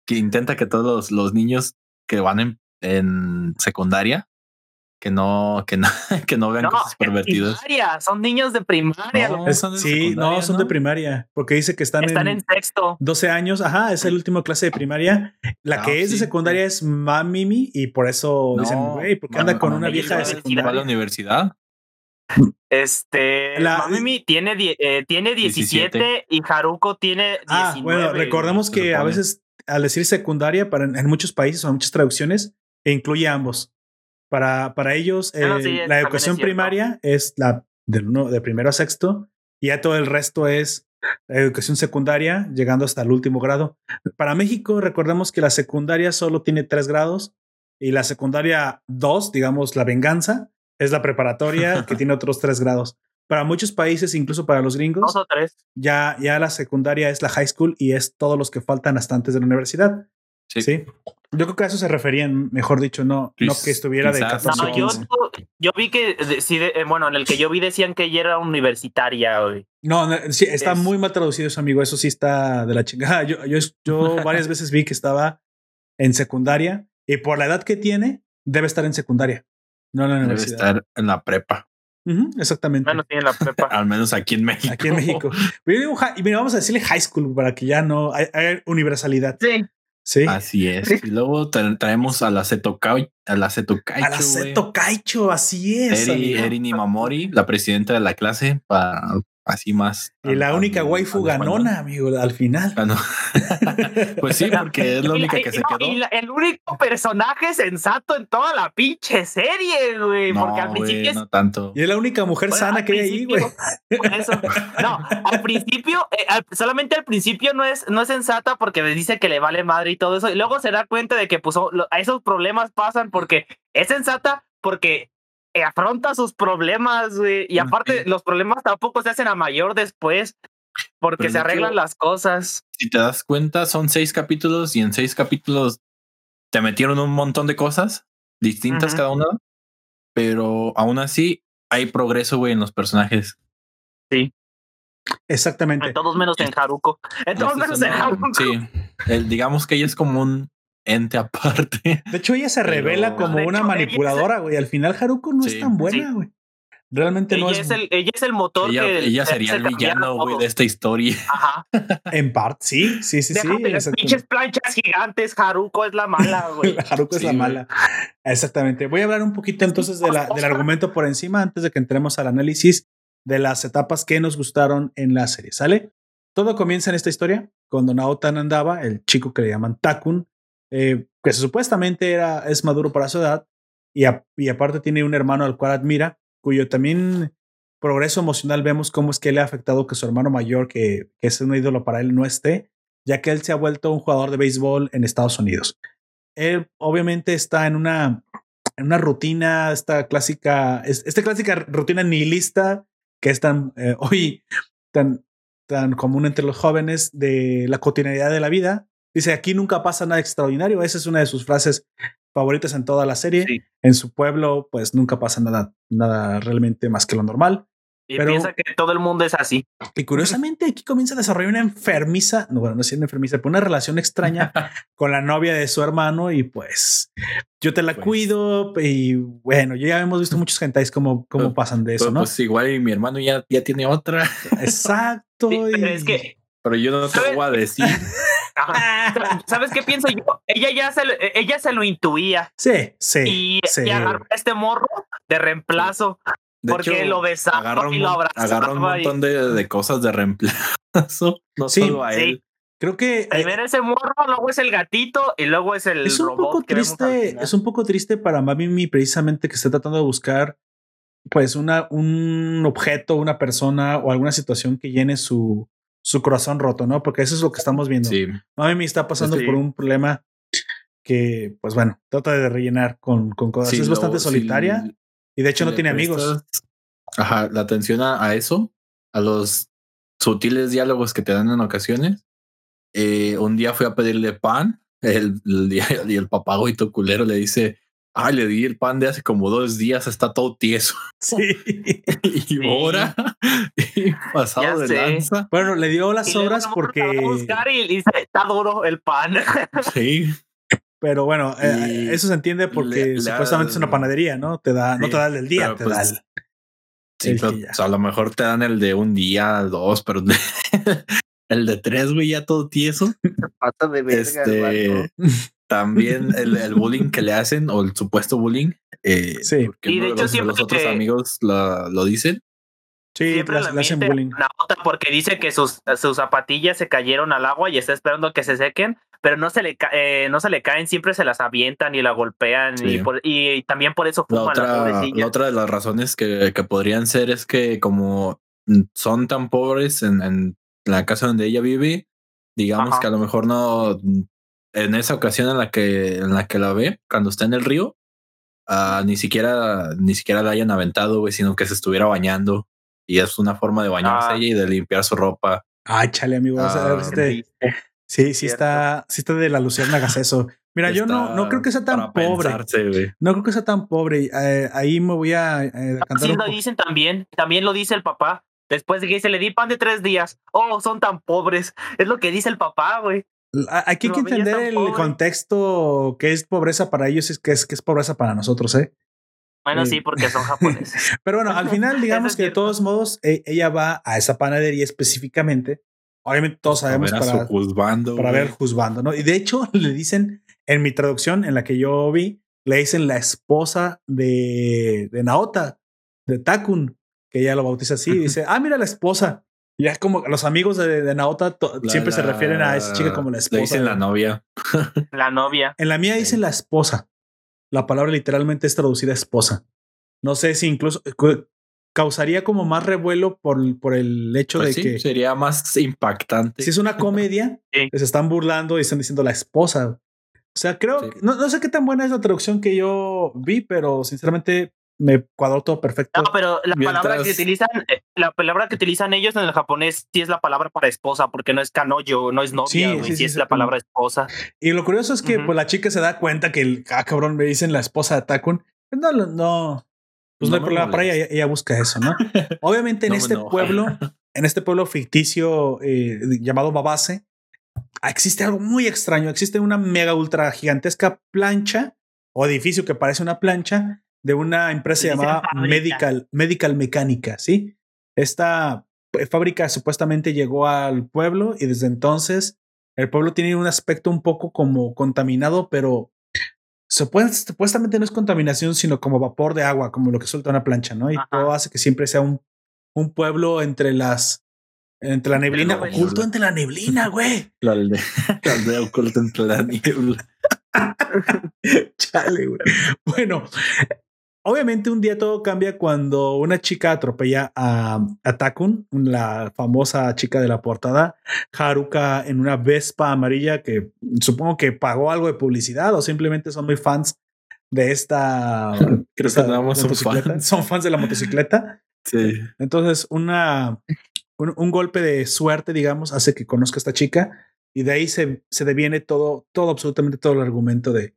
que intenta que todos los, los niños que van en, en secundaria que no, que no, que no vean No, cosas en pervertidas. primaria, son niños de primaria. No, son de sí, secundaria, no, son de primaria, porque dice que están, Están en, en sexto. 12 años. Ajá, es el último clase de primaria. La Ah, que es de sí, secundaria es Mamimi y por eso dicen, güey, porque anda con una vieja de va a la secundaria. universidad. Este. La- Mamimi tiene, die- eh, tiene 17, 17. y Haruko tiene 19. Ah, bueno, recordemos que a veces al decir secundaria, para en muchos países o en muchas traducciones, e incluye ambos. Para, para ellos, Ah, no, sí, la educación primaria es la del uno, de primero a sexto, y ya todo el resto es la educación secundaria, llegando hasta el último grado. Para México, recordemos que la secundaria solo tiene tres grados, y la secundaria dos, digamos, la venganza, es la preparatoria que tiene otros tres grados. Para muchos países, incluso para los gringos, Dos o tres. ya, ya la secundaria es la high school y es todos los que faltan hasta antes de la universidad. Sí. Sí. Yo creo que a eso se referían, mejor dicho, no, no que estuviera de quizás 14 No, yo, 15. yo vi que, sí, de- eh, bueno, en el que yo vi decían que ella era universitaria, güey. No, no, sí, está Es- muy mal traducido eso, amigo. Eso sí está de la chingada. Yo, yo, yo varias veces vi que estaba en secundaria y por la edad que tiene, debe estar en secundaria, no en la Debe universidad. estar en la prepa, exactamente. Bueno, sí, en la prepa. al menos aquí en México. Aquí en México. Y mira, vamos a decirle high school para que ya no hay, hay universalidad. Sí. Sí. Así es. Y luego tra- traemos a la Seto Kai- a la Seto Kaicho, A la güey. Seto Kaicho, así es. Eri. Erin Imamori, la presidenta de la clase, para así más. Y la única waifu español. ganona, amigo, al final. Ganó. pues sí, porque es la única y- que se no, quedó. y la- el único personaje sensato en toda la pinche serie, güey. porque al principio es no tanto. Y es la única mujer Bueno, sana que hay ahí, güey. eso. No, al principio, eh, al- solamente al principio no es, no es sensata porque dice que le vale madre y todo eso. Y luego se da cuenta de que pues, lo- a esos problemas pasan porque es sensata porque afronta sus problemas, güey. Y aparte, los problemas tampoco se hacen a mayor después porque Pero se arreglan hecho- las cosas. Si te das cuenta, son seis capítulos y en seis capítulos te metieron un montón de cosas distintas cada una, pero aún así hay progreso, güey, en los personajes. Exactamente. En todos menos en Haruko. En todos menos en Haruko. Sí, el- digamos que ella es como un ente aparte. De hecho, ella se Pero- revela como una manipuladora, güey. Al final, Haruko no es Sí. tan buena, Sí. güey. Realmente no es. es, el, ella es el motor ella que ella se- sería se el villano, güey, de esta historia. Ajá. En parte, sí, sí, sí, sí. Déjate las exactamente. pinches planchas gigantes, Haruko es la mala, güey. Haruko es Sí, la mala. Exactamente. Voy a hablar un poquito entonces de la- del argumento por encima antes de que entremos al análisis de las etapas que nos gustaron en la serie. ¿Sale? Todo comienza en esta historia cuando Naotan andaba, el chico que le llaman Takun, eh, que supuestamente era, es maduro para su edad y, y aparte tiene un hermano al cual admira, cuyo también progreso emocional vemos cómo es que le ha afectado que su hermano mayor, que, es un ídolo para él, no esté, ya que él se ha vuelto un jugador de béisbol en Estados Unidos. Él obviamente está en una, una rutina, esta clásica, es- esta clásica rutina nihilista que es tan eh, hoy tan, tan común entre los jóvenes de la cotidianidad de la vida. Dice, aquí nunca pasa nada extraordinario. Esa es una de sus frases favoritas en toda la serie. Sí. En su pueblo, pues nunca pasa nada, nada realmente más que lo normal. Y Pero- piensa que todo el mundo es así. Y curiosamente aquí comienza a desarrollar una enfermiza, no, bueno, no es una enfermiza, pero una relación extraña con la novia de su hermano y pues yo te la Pues. cuido y bueno, ya hemos visto muchos gentais cómo, cómo Pues- pasan de eso, Pues, ¿no? pues igual y mi hermano ya, ya tiene otra, Exacto. Sí, pero y- es que, pero yo no te lo voy a decir. ajá, ¿sabes qué pienso yo? Ella ya se, lo- ella se lo intuía Sí, sí. y, sí. y agarró a este morro de reemplazo De porque hecho, lo besaba y lo abrazaba. agarra un montón de, de cosas de reemplazo, no Sí, solo a sí. Creo que eh, Primero ese morro, luego es el gatito y luego es el es un robot poco triste, es un poco triste para Mami precisamente que esté tratando de buscar pues una, un objeto, una persona o alguna situación que llene su, su corazón roto, ¿no? Porque eso es lo que estamos viendo. Sí, Mami está pasando Sí. por un problema que, pues bueno, trata de rellenar con, con cosas. sí, es lo- bastante solitaria y de hecho si no tiene amigos. Ajá, la atención a, a eso, a los sutiles diálogos que te dan en ocasiones. Eh, un día fui a pedirle pan, el, el y el culero le dice, ay, le di el pan de hace como dos días, está todo tieso. Sí. y ahora, y pasado Ya de sé. lanza. bueno, le dio Y las va a porque, buscar y, y dice, está duro el pan. Sí, pero bueno, eh, Y eso se entiende porque le- supuestamente es una panadería, ¿no? Te da, no te da el del día, pero te pues, da el, sí, pero, o sea, a lo mejor te dan el de un día, dos, pero el de tres, güey, ya todo tieso. Pata de Este también el, el bullying que le hacen o el supuesto bullying. Eh, Sí. porque Y de hecho los, siempre los otros que- amigos lo, lo dicen. Sí, Siempre le, le hacen bullying. a Naota porque dice que sus, sus zapatillas se cayeron al agua y está esperando que se sequen, pero no se le ca- eh, no se le caen, siempre se las avientan y la golpean Sí. y, por- y también por eso La fuman la, otra, pobrecilla. la otra de las razones que, que podrían ser es que como son tan pobres en, en la casa donde ella vive, digamos Ajá. que a lo mejor no en esa ocasión en la que en la que la ve cuando está en el río ah, ni siquiera ni siquiera la hayan aventado güey sino que se estuviera bañando y es una forma de bañarse Ah. ella y de limpiar su ropa Ay, chale, amigo. o sea, Ah, este, sí, sí cierto. está, sí está de la luciérnagas eso. Mira, yo no, no creo que sea tan pobre. pensarse. No creo que sea tan pobre. Eh, ahí me voy a eh, cantar Así un lo dicen también, también lo dice el papá. Después de que dice, le di pan de tres días. Oh, son tan pobres. Es lo que dice el papá, güey. Aquí hay que Pero ella es entender el pobre. contexto que es pobreza para ellos, es que es, que es pobreza para nosotros, ¿eh? Bueno, Sí. sí, porque son japoneses. Pero bueno, al final, digamos es que de todos modos, e- ella va a esa panadería específicamente. Obviamente todos sabemos A ver a para, ver juzgando, ¿no? Y de hecho le dicen, en mi traducción, en la que yo vi, le dicen la esposa de, de Naota, de Takun, que ella lo bautiza así, y dice, ah, mira la esposa. Y es como los amigos de, de Naota to- La- siempre se refieren a esa chica como la esposa. Le dicen la novia. La novia. En la mía dicen la esposa. La palabra literalmente es traducida esposa. No sé si incluso causaría como más revuelo por, por el hecho Pues de sí, que sería más impactante. si es una comedia, Sí. se están burlando y están diciendo la esposa. O sea, creo, Sí. que- no, no sé qué tan buena es la traducción que yo vi, pero sinceramente me cuadró todo perfecto. No, pero la Mientras- palabra que utilizan, eh, la palabra que utilizan ellos en el japonés sí es la palabra para esposa, porque no es kanoyo, no es novia, Sí, güey, sí, sí, sí, es sí, la palabra esposa. Y lo curioso es que pues, la chica se da cuenta que el ah, cabrón me dicen la esposa de Takun. Pues, No, no, no. Pues no, No hay problema para ella, ella busca eso, ¿no? Obviamente en No este pueblo, en este pueblo ficticio eh, llamado Babase, existe algo muy extraño. Existe una mega ultra gigantesca plancha o edificio que parece una plancha de una empresa llamada fábrica. Medical, Medical Mecánica, ¿sí? Esta eh, fábrica supuestamente llegó al pueblo y desde entonces el pueblo tiene un aspecto un poco como contaminado, pero supue- supuestamente no es contaminación, sino como vapor de agua, como lo que suelta una plancha, ¿no? Y Ajá. todo hace que siempre sea un, un pueblo entre las entre la neblina, oculto entre la neblina, güey. La aldea, la aldea oculta entre la niebla. Chale, güey. Bueno, obviamente un día todo cambia cuando una chica atropella a, a Takun, la famosa chica de la portada, Haruka en una Vespa amarilla que supongo que pagó algo de publicidad o simplemente son muy fans de esta, Creo esta que nada más son fans. Son fans de la motocicleta. Sí. Entonces, una, un, un golpe de suerte, digamos, hace que conozca a esta chica y de ahí se, se deviene todo, todo, absolutamente todo el argumento de,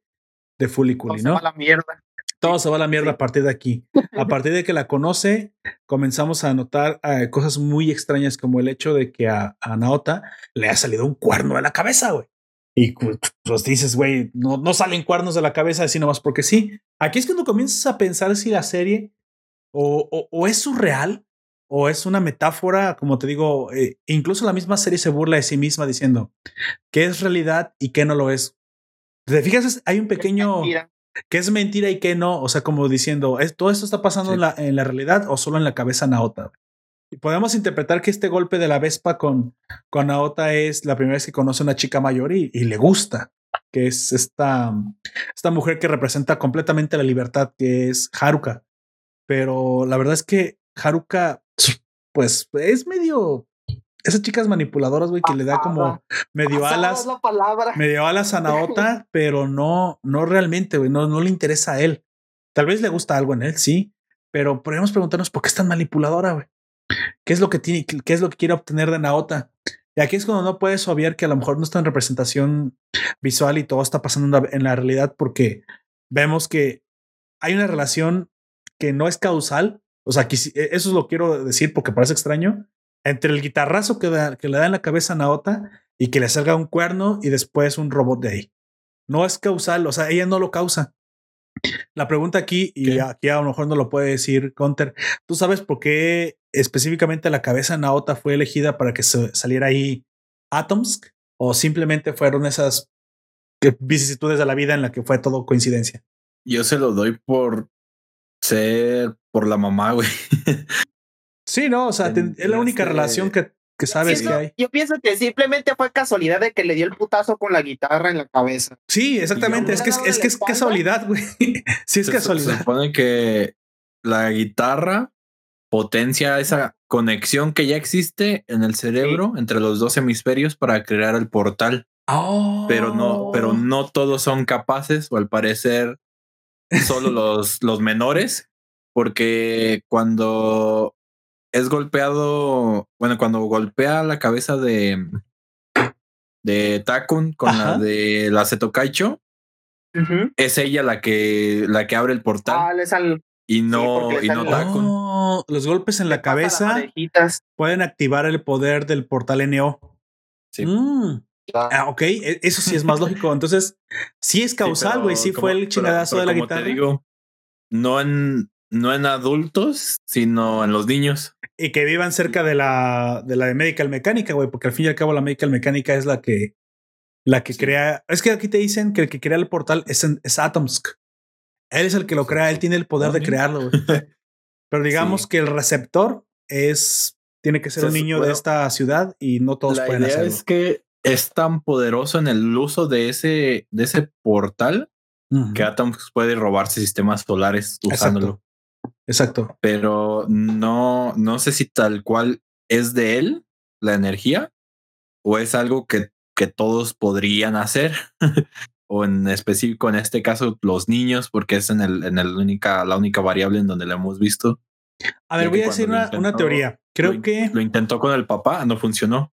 de Fuliculi, ¿no? Se va a la mierda. Todo se va a la mierda a partir de aquí. A partir de que la conoce, comenzamos a notar uh, cosas muy extrañas como el hecho de que a, a Naota le ha salido un cuerno de la cabeza, güey. Y pues dices, güey, no, no salen cuernos de la cabeza así nomás porque sí. Aquí es cuando comienzas a pensar si la serie o, o, o es surreal o es una metáfora, como te digo, eh, incluso la misma serie se burla de sí misma diciendo qué es realidad y qué no lo es. ¿Te fijas? Hay un pequeño que es mentira y que no, o sea, como diciendo, ¿es, ¿todo esto está pasando sí. en, la, en, la, realidad o solo en la cabeza Naota? Y podemos interpretar que este golpe de la Vespa con, con Naota es la primera vez que conoce a una chica mayor y, y, le gusta, que es esta, esta mujer que representa completamente la libertad, que es Haruka. Pero la verdad es que Haruka, pues es medio esas chicas manipuladoras, güey, que le da como medio alas, medio alas a Naota, pero no, no realmente, güey, no, no le interesa a él. Tal vez le gusta algo en él, sí, pero podríamos preguntarnos por qué es tan manipuladora, güey. ¿Qué es lo que tiene, qué es lo que quiere obtener de Naota? Y aquí es cuando no puedes obviar que a lo mejor no está en representación visual y todo está pasando en la realidad porque vemos que hay una relación que no es causal. O sea, aquí, eso es lo que quiero decir porque parece extraño, entre el guitarrazo que, da, que, le da en la cabeza a Naota y que le salga un cuerno y después un robot de ahí. No es causal, o sea, ella no lo causa. La pregunta aquí, y ¿Qué? aquí a lo mejor no lo puede decir Conter, ¿tú sabes por qué específicamente la cabeza de Naota fue elegida para que se saliera ahí Atomsk? ¿O simplemente fueron esas vicisitudes de la vida en la que fue todo coincidencia? Yo se lo doy por ser por la mamá, güey. Sí, no, o sea, en, es la única este... relación que, que sabes que hay. Yo pienso que simplemente fue casualidad de que le dio el putazo con la guitarra en la cabeza. Sí, exactamente. Es que es, es, que es casualidad, güey. sí, es se, casualidad. Se supone que la guitarra potencia esa conexión que ya existe en el cerebro sí. entre los dos hemisferios para crear el portal. Oh. Pero no, pero no todos son capaces, o al parecer solo los, los menores, porque cuando es golpeado, bueno, cuando golpea la cabeza de de Takun con Ajá. la de la Setokaicho, uh -huh. es ella la que la que abre el portal. Ah, al... Y no, sí, y no Takun. Oh, los golpes en la cabeza pueden activar el poder del portal NO. Sí. Mm. Ah, ok, eso sí es más lógico. Entonces, sí es causal, güey. Sí, sí, fue el chingadazo pero, pero de la guitarra. Te digo, no en, no en adultos, sino en los niños. Y que vivan cerca de la de la de Medical Mecánica, güey, porque al fin y al cabo la Medical Mecánica es la que la que sí. crea. Es que aquí te dicen que el que crea el portal es, en, es Atomsk. Él es el que lo crea, él tiene el poder okay. de crearlo, güey. Pero digamos sí. que el receptor es tiene que ser un niño bueno, de esta ciudad y no todos la pueden idea hacerlo. Es que es tan poderoso en el uso de ese, de ese portal uh -huh. que Atomsk puede robarse sistemas solares usándolo. Exacto. Exacto. Pero no, no sé si tal cual es de él la energía o es algo que, que todos podrían hacer. o en específico en este caso los niños, porque es en el, en el única, la única variable en donde la hemos visto. A ver, voy a decir una, intentó, una, teoría. Creo lo, que lo intentó con el papá, no funcionó.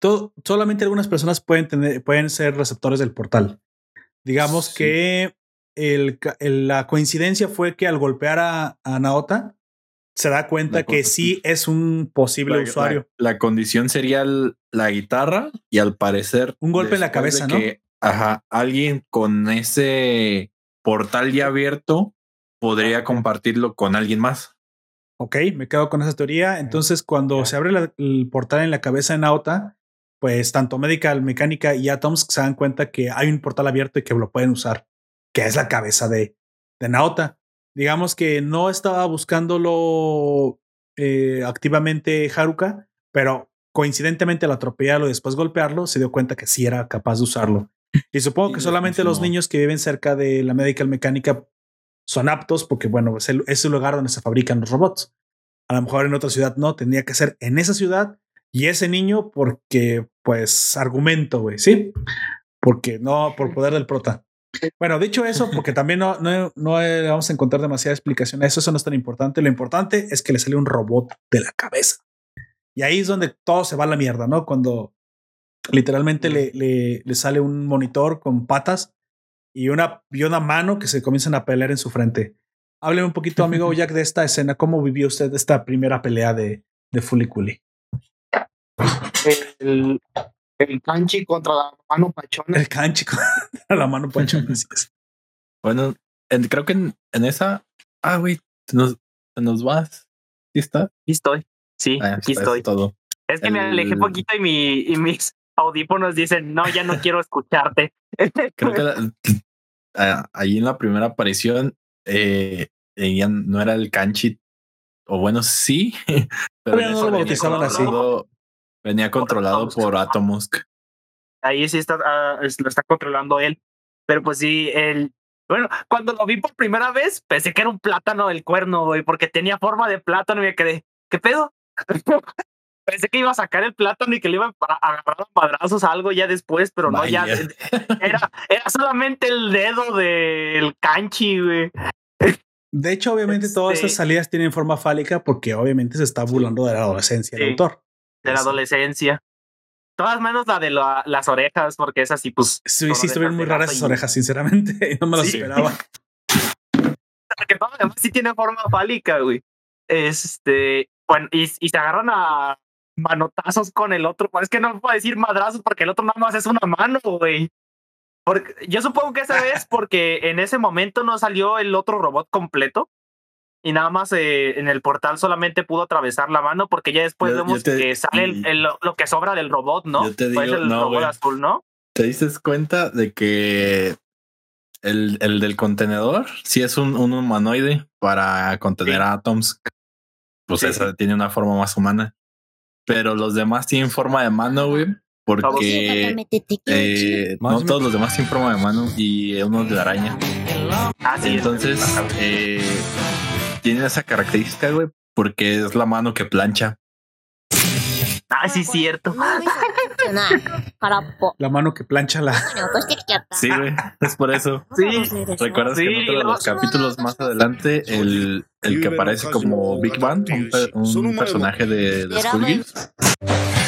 Todo, solamente algunas personas pueden tener, pueden ser receptores del portal. Digamos sí. que el, el, la coincidencia fue que al golpear a, a Naota se da cuenta que sí es un posible la, usuario. La, la, condición sería el, la guitarra y al parecer un golpe en la cabeza, ¿no? Que, ajá, alguien con ese portal ya abierto podría compartirlo con alguien más. Ok, me quedo con esa teoría. Entonces, cuando se abre la, el portal en la cabeza de Naota, pues tanto Medical, Mecánica y Atoms se dan cuenta que hay un portal abierto y que lo pueden usar, que es la cabeza de, de Naota. Digamos que no estaba buscándolo eh, activamente Haruka, pero coincidentemente al atropellarlo y después golpearlo, se dio cuenta que sí era capaz de usarlo. Y supongo que solamente los niños que viven cerca de la Medical Mecánica son aptos porque, bueno, es el, es el lugar donde se fabrican los robots. A lo mejor en otra ciudad no, tendría que ser en esa ciudad y ese niño porque, pues, argumento, güey, ¿sí? Porque no, por poder del prota. Bueno, dicho eso, porque también no, no, no vamos a encontrar demasiada explicación. Eso, eso no es tan importante. Lo importante es que le salió un robot de la cabeza. Y ahí es donde todo se va a la mierda, ¿no? Cuando literalmente le, le, le sale un monitor con patas y una, y una mano que se comienzan a pelear en su frente. Hábleme un poquito, amigo Jack, de esta escena. ¿Cómo vivió usted esta primera pelea de, de Fuliculi? El, el canchi contra la mano pachona. El canchi contra la mano pachona. Bueno, en- creo que en, en esa. Ah, güey, te nos, te nos vas. ¿Sí está? Aquí estoy. Sí, Ah, aquí está, estoy. es todo. Es que me alejé poquito y, mi, y mis audífonos dicen, no, ya no quiero escucharte. Creo que la- ah, ahí en la primera aparición eh, ella no era el canchi. O bueno, sí. Pero ya no lo bautizaban así. Venía controlado por Atomusk. Ahí sí está, ah, es- lo está controlando él. Pero pues sí, el... Bueno, cuando lo vi por primera vez, pensé que era un plátano del cuerno, güey, porque tenía forma de plátano y me quedé, ¿qué pedo? pensé que iba a sacar el plátano y que le iba a agarrar a madrazos a algo ya después, pero no, ya era, era solamente el dedo del canchi, güey. De hecho, obviamente todas Este- estas salidas tienen forma fálica porque obviamente se está burlando de la adolescencia del Sí. autor. De la adolescencia. Todas menos la de la- las orejas, porque es así, pues. Sí, sí, estuvieron muy raras esas y- orejas, sinceramente. No me las Sí. esperaba. Porque todo lo demás sí tiene forma fálica, güey. Este. Bueno, y, y se agarran a manotazos con el otro. Pues es que no puedo decir madrazos porque el otro nada más es una mano, güey. Porque, yo supongo que esa vez porque en ese momento no salió el otro robot completo. Y nada más eh, en el portal solamente pudo atravesar la mano porque ya después Yo- yo vemos te- que sale el- el- lo que sobra del robot, ¿no? Yo te Pues digo, el no, robot azul, ¿no? ¿Te diste cuenta de que el, el del contenedor sí es un, un humanoide para contener Sí. a Atoms? Pues Sí. esa tiene una forma más humana. Pero los demás tienen forma de mano, güey. Porque eh, no todos los demás tienen forma de mano y uno de araña. Ah, sí. Entonces, eh, tiene esa característica, güey, porque es la mano que plancha. Ah, sí, cierto. La mano que plancha la. Sí, güey, es por eso. Sí, recuerdas que en otro de los capítulos más adelante, el, el que aparece como Big Bang, un, personaje de, de School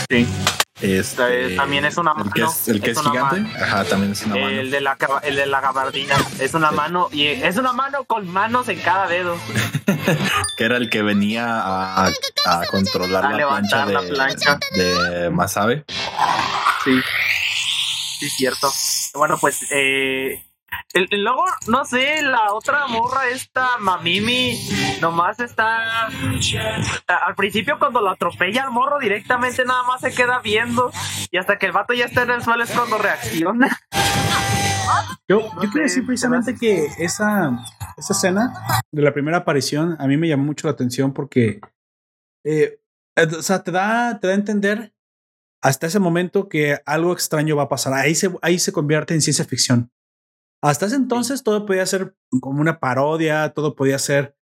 Sí. Este, también es una El que mano, es, el que es gigante. mano. Ajá, también es una mano. El de la el de la gabardina es una mano y es una mano con manos en cada dedo. Que era el que venía a, a controlar A la plancha levantar la de, plancha. de Masabe. Sí. Sí, cierto. Bueno, pues eh el- el- luego, no sé, la otra morra, esta Mamimi, nomás está. Al principio, cuando lo atropella al morro, directamente nada más se queda viendo. Y hasta que el vato ya está en el suelo es cuando reacciona. Yo, No yo quiero decir precisamente que esa, esa escena de la primera aparición a mí me llamó mucho la atención porque, eh, eh, o sea, te da, te da a entender hasta ese momento que algo extraño va a pasar. Ahí se, ahí se convierte en ciencia ficción. Hasta ese entonces todo podía ser como una parodia, todo podía ser...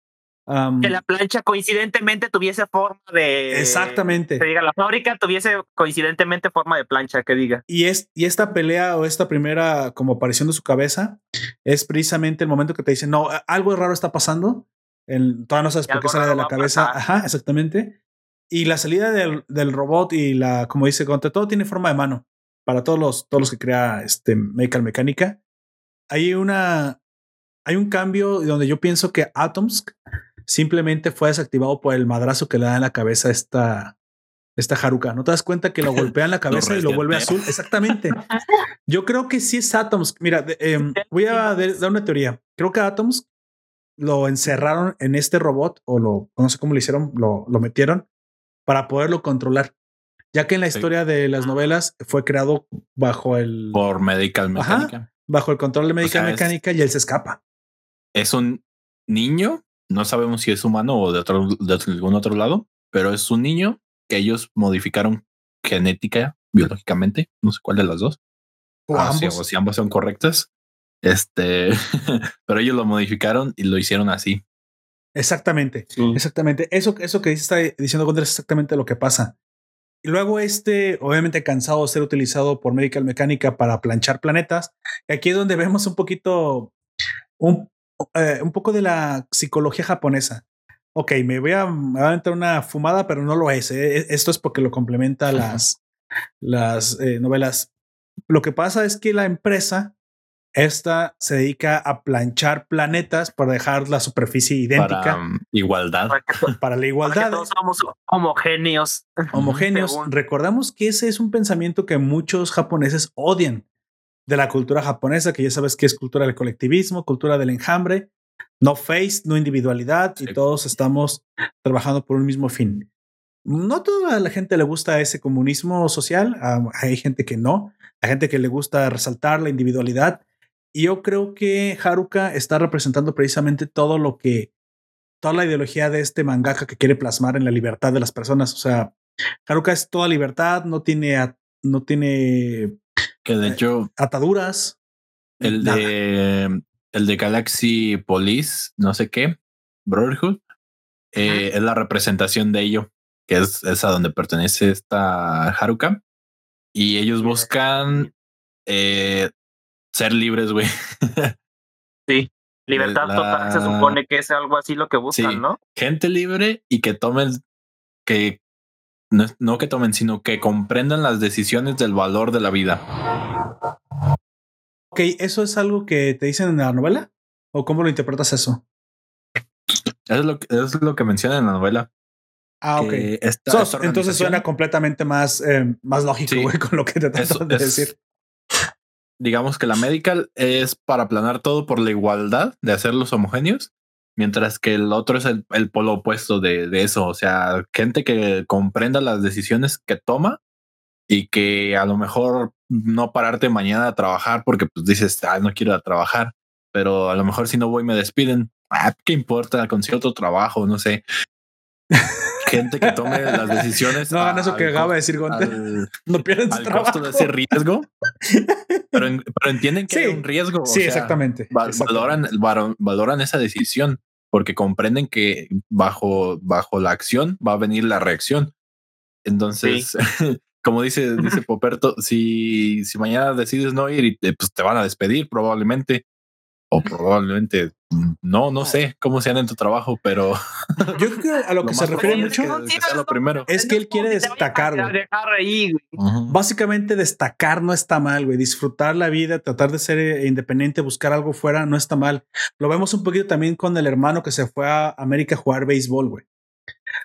um, Que la plancha coincidentemente tuviese forma de. exactamente. Que diga, la fábrica tuviese coincidentemente forma de plancha, que diga. Y, es, y esta pelea o esta primera como aparición de su cabeza es precisamente el momento que te dicen, no, algo raro está pasando. El, todavía no sabes Y por qué sale de la cabeza. Ajá, exactamente. Y la salida del, del robot y la, como dice Conte, todo tiene forma de mano para todos los, todos los que crea este Medical Mecánica. Hay una, hay un cambio donde yo pienso que Atoms simplemente fue desactivado por el madrazo que le da en la cabeza esta, esta Haruka. ¿No te das cuenta que lo golpea en la cabeza y lo vuelve azul? Exactamente. Yo creo que sí es Atoms. Mira, de- em, voy a dar una teoría. Creo que Atoms lo encerraron en este robot o lo, no sé cómo lo hicieron, lo, lo metieron para poderlo controlar. Ya que en la Sí. historia de las novelas fue creado bajo el, Por Medical Ajá. Bajo el control de médica sea, es- mecánica y él se escapa. Es un niño, no sabemos si es humano o de, otro, de algún otro lado, pero es un niño que ellos modificaron genética, biológicamente, no sé cuál de las dos. O Ah, o si ambas son correctas. Este, pero ellos lo modificaron y lo hicieron así. Exactamente. Exactamente. Eso, eso que está diciendo Gondra es exactamente lo que pasa. Y luego este, obviamente cansado de ser utilizado por Medical Mecánica para planchar planetas. Aquí es donde vemos un poquito, un, eh, un poco de la psicología japonesa. Ok, me voy a, me voy a aventar una fumada, pero no lo es. eh. Esto es porque lo complementa las, las eh, novelas. Lo que pasa es que la empresa Esta se dedica a planchar planetas para dejar la superficie idéntica Para um, igualdad. Para que, to- para, la para que igualdad. todos somos homogéneos. homogéneos. Según. Recordamos que ese es un pensamiento que muchos japoneses odian de la cultura japonesa, que ya sabes que es cultura del colectivismo, cultura del enjambre, no face, no individualidad, y Sí. todos estamos trabajando por un mismo fin. No toda la gente le gusta ese comunismo social, ah, hay gente que no, hay gente que le gusta resaltar la individualidad, y yo creo que Haruka está representando precisamente todo lo que, toda la ideología de este mangaka que quiere plasmar en la libertad de las personas, o sea, Haruka es toda libertad, no tiene, no tiene Que de hecho, ataduras. el nada. de el de Galaxy Police, no sé qué, Brotherhood, eh, es la representación de ello, que es, es a donde pertenece esta Haruka. Y ellos buscan eh, ser libres, güey. Libertad La- total se supone que es algo así lo que buscan, Sí. ¿no? Gente libre y que tomen, que no, no que tomen, sino que comprendan las decisiones del valor de la vida. Ok, ¿eso es algo que te dicen en la novela? ¿O cómo lo interpretas eso? Eso es lo es lo que menciona en la novela. Ah, ok. que esta- So, esta entonces suena completamente más, eh, más lógico, Sí. güey, con lo que te tratas de es- decir. Digamos que la medical es para aplanar todo por la igualdad de hacerlos homogéneos, mientras que el otro es el, el polo opuesto de, de eso. O sea, gente que comprenda las decisiones que toma y que a lo mejor no pararte mañana a trabajar porque pues dices, ah, no quiero a trabajar, pero a lo mejor si no voy me despiden. Ah, ¿qué importa? Consigo otro trabajo, no sé. Gente que tome las decisiones. No hagan eso al que acaba de costo- decir Gonte. No pierden su al trabajo. costo de ese riesgo. Pero, en- pero entienden que Sí. hay un riesgo. o Sí, sea, exactamente. va- exactamente. valoran, valo- valoran esa decisión porque comprenden que bajo, bajo la acción va a venir la reacción. Entonces, como dice, dice Poperto, si, si mañana decides no ir y te, pues te van a despedir probablemente. O probablemente mm, no, no sé cómo sean en tu trabajo, pero Yo creo que a lo Lo que se refiere es mucho, que- que sea lo primero. Es que él quiere destacar, güey. Dejar ahí, güey. básicamente destacar no está mal, güey. Disfrutar la vida, tratar de ser eh, independiente, buscar algo fuera, no está mal. Lo vemos un poquito también con el hermano que se fue a América a jugar béisbol, güey.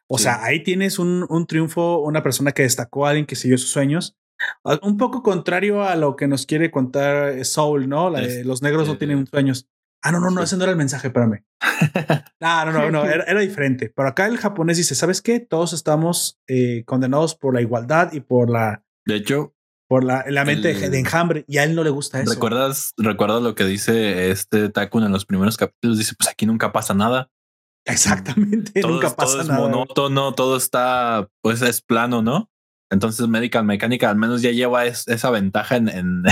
O Sí. sea, ahí tienes un, un triunfo, una persona que destacó, alguien que siguió sus sueños. Ah, Un poco contrario a lo que nos quiere contar eh, Soul, ¿no? La de Es- los negros no tienen sueños. Ah, no, no, no, ese no era el mensaje, espérame. No, no, no, no, era, era diferente. Pero acá el japonés dice, ¿sabes qué? Todos estamos eh, condenados por la igualdad y por la, De hecho, por la, la mente El- de enjambre y a él no le gusta eso. ¿recuerdas, recuerdas lo que dice este Takun en los primeros capítulos? Dice, pues aquí nunca pasa nada. Exactamente, todo, nunca pasa todo es nada. monótono, todo está, pues es plano, ¿no? Entonces Medical Mecánica al menos ya lleva es- esa ventaja en,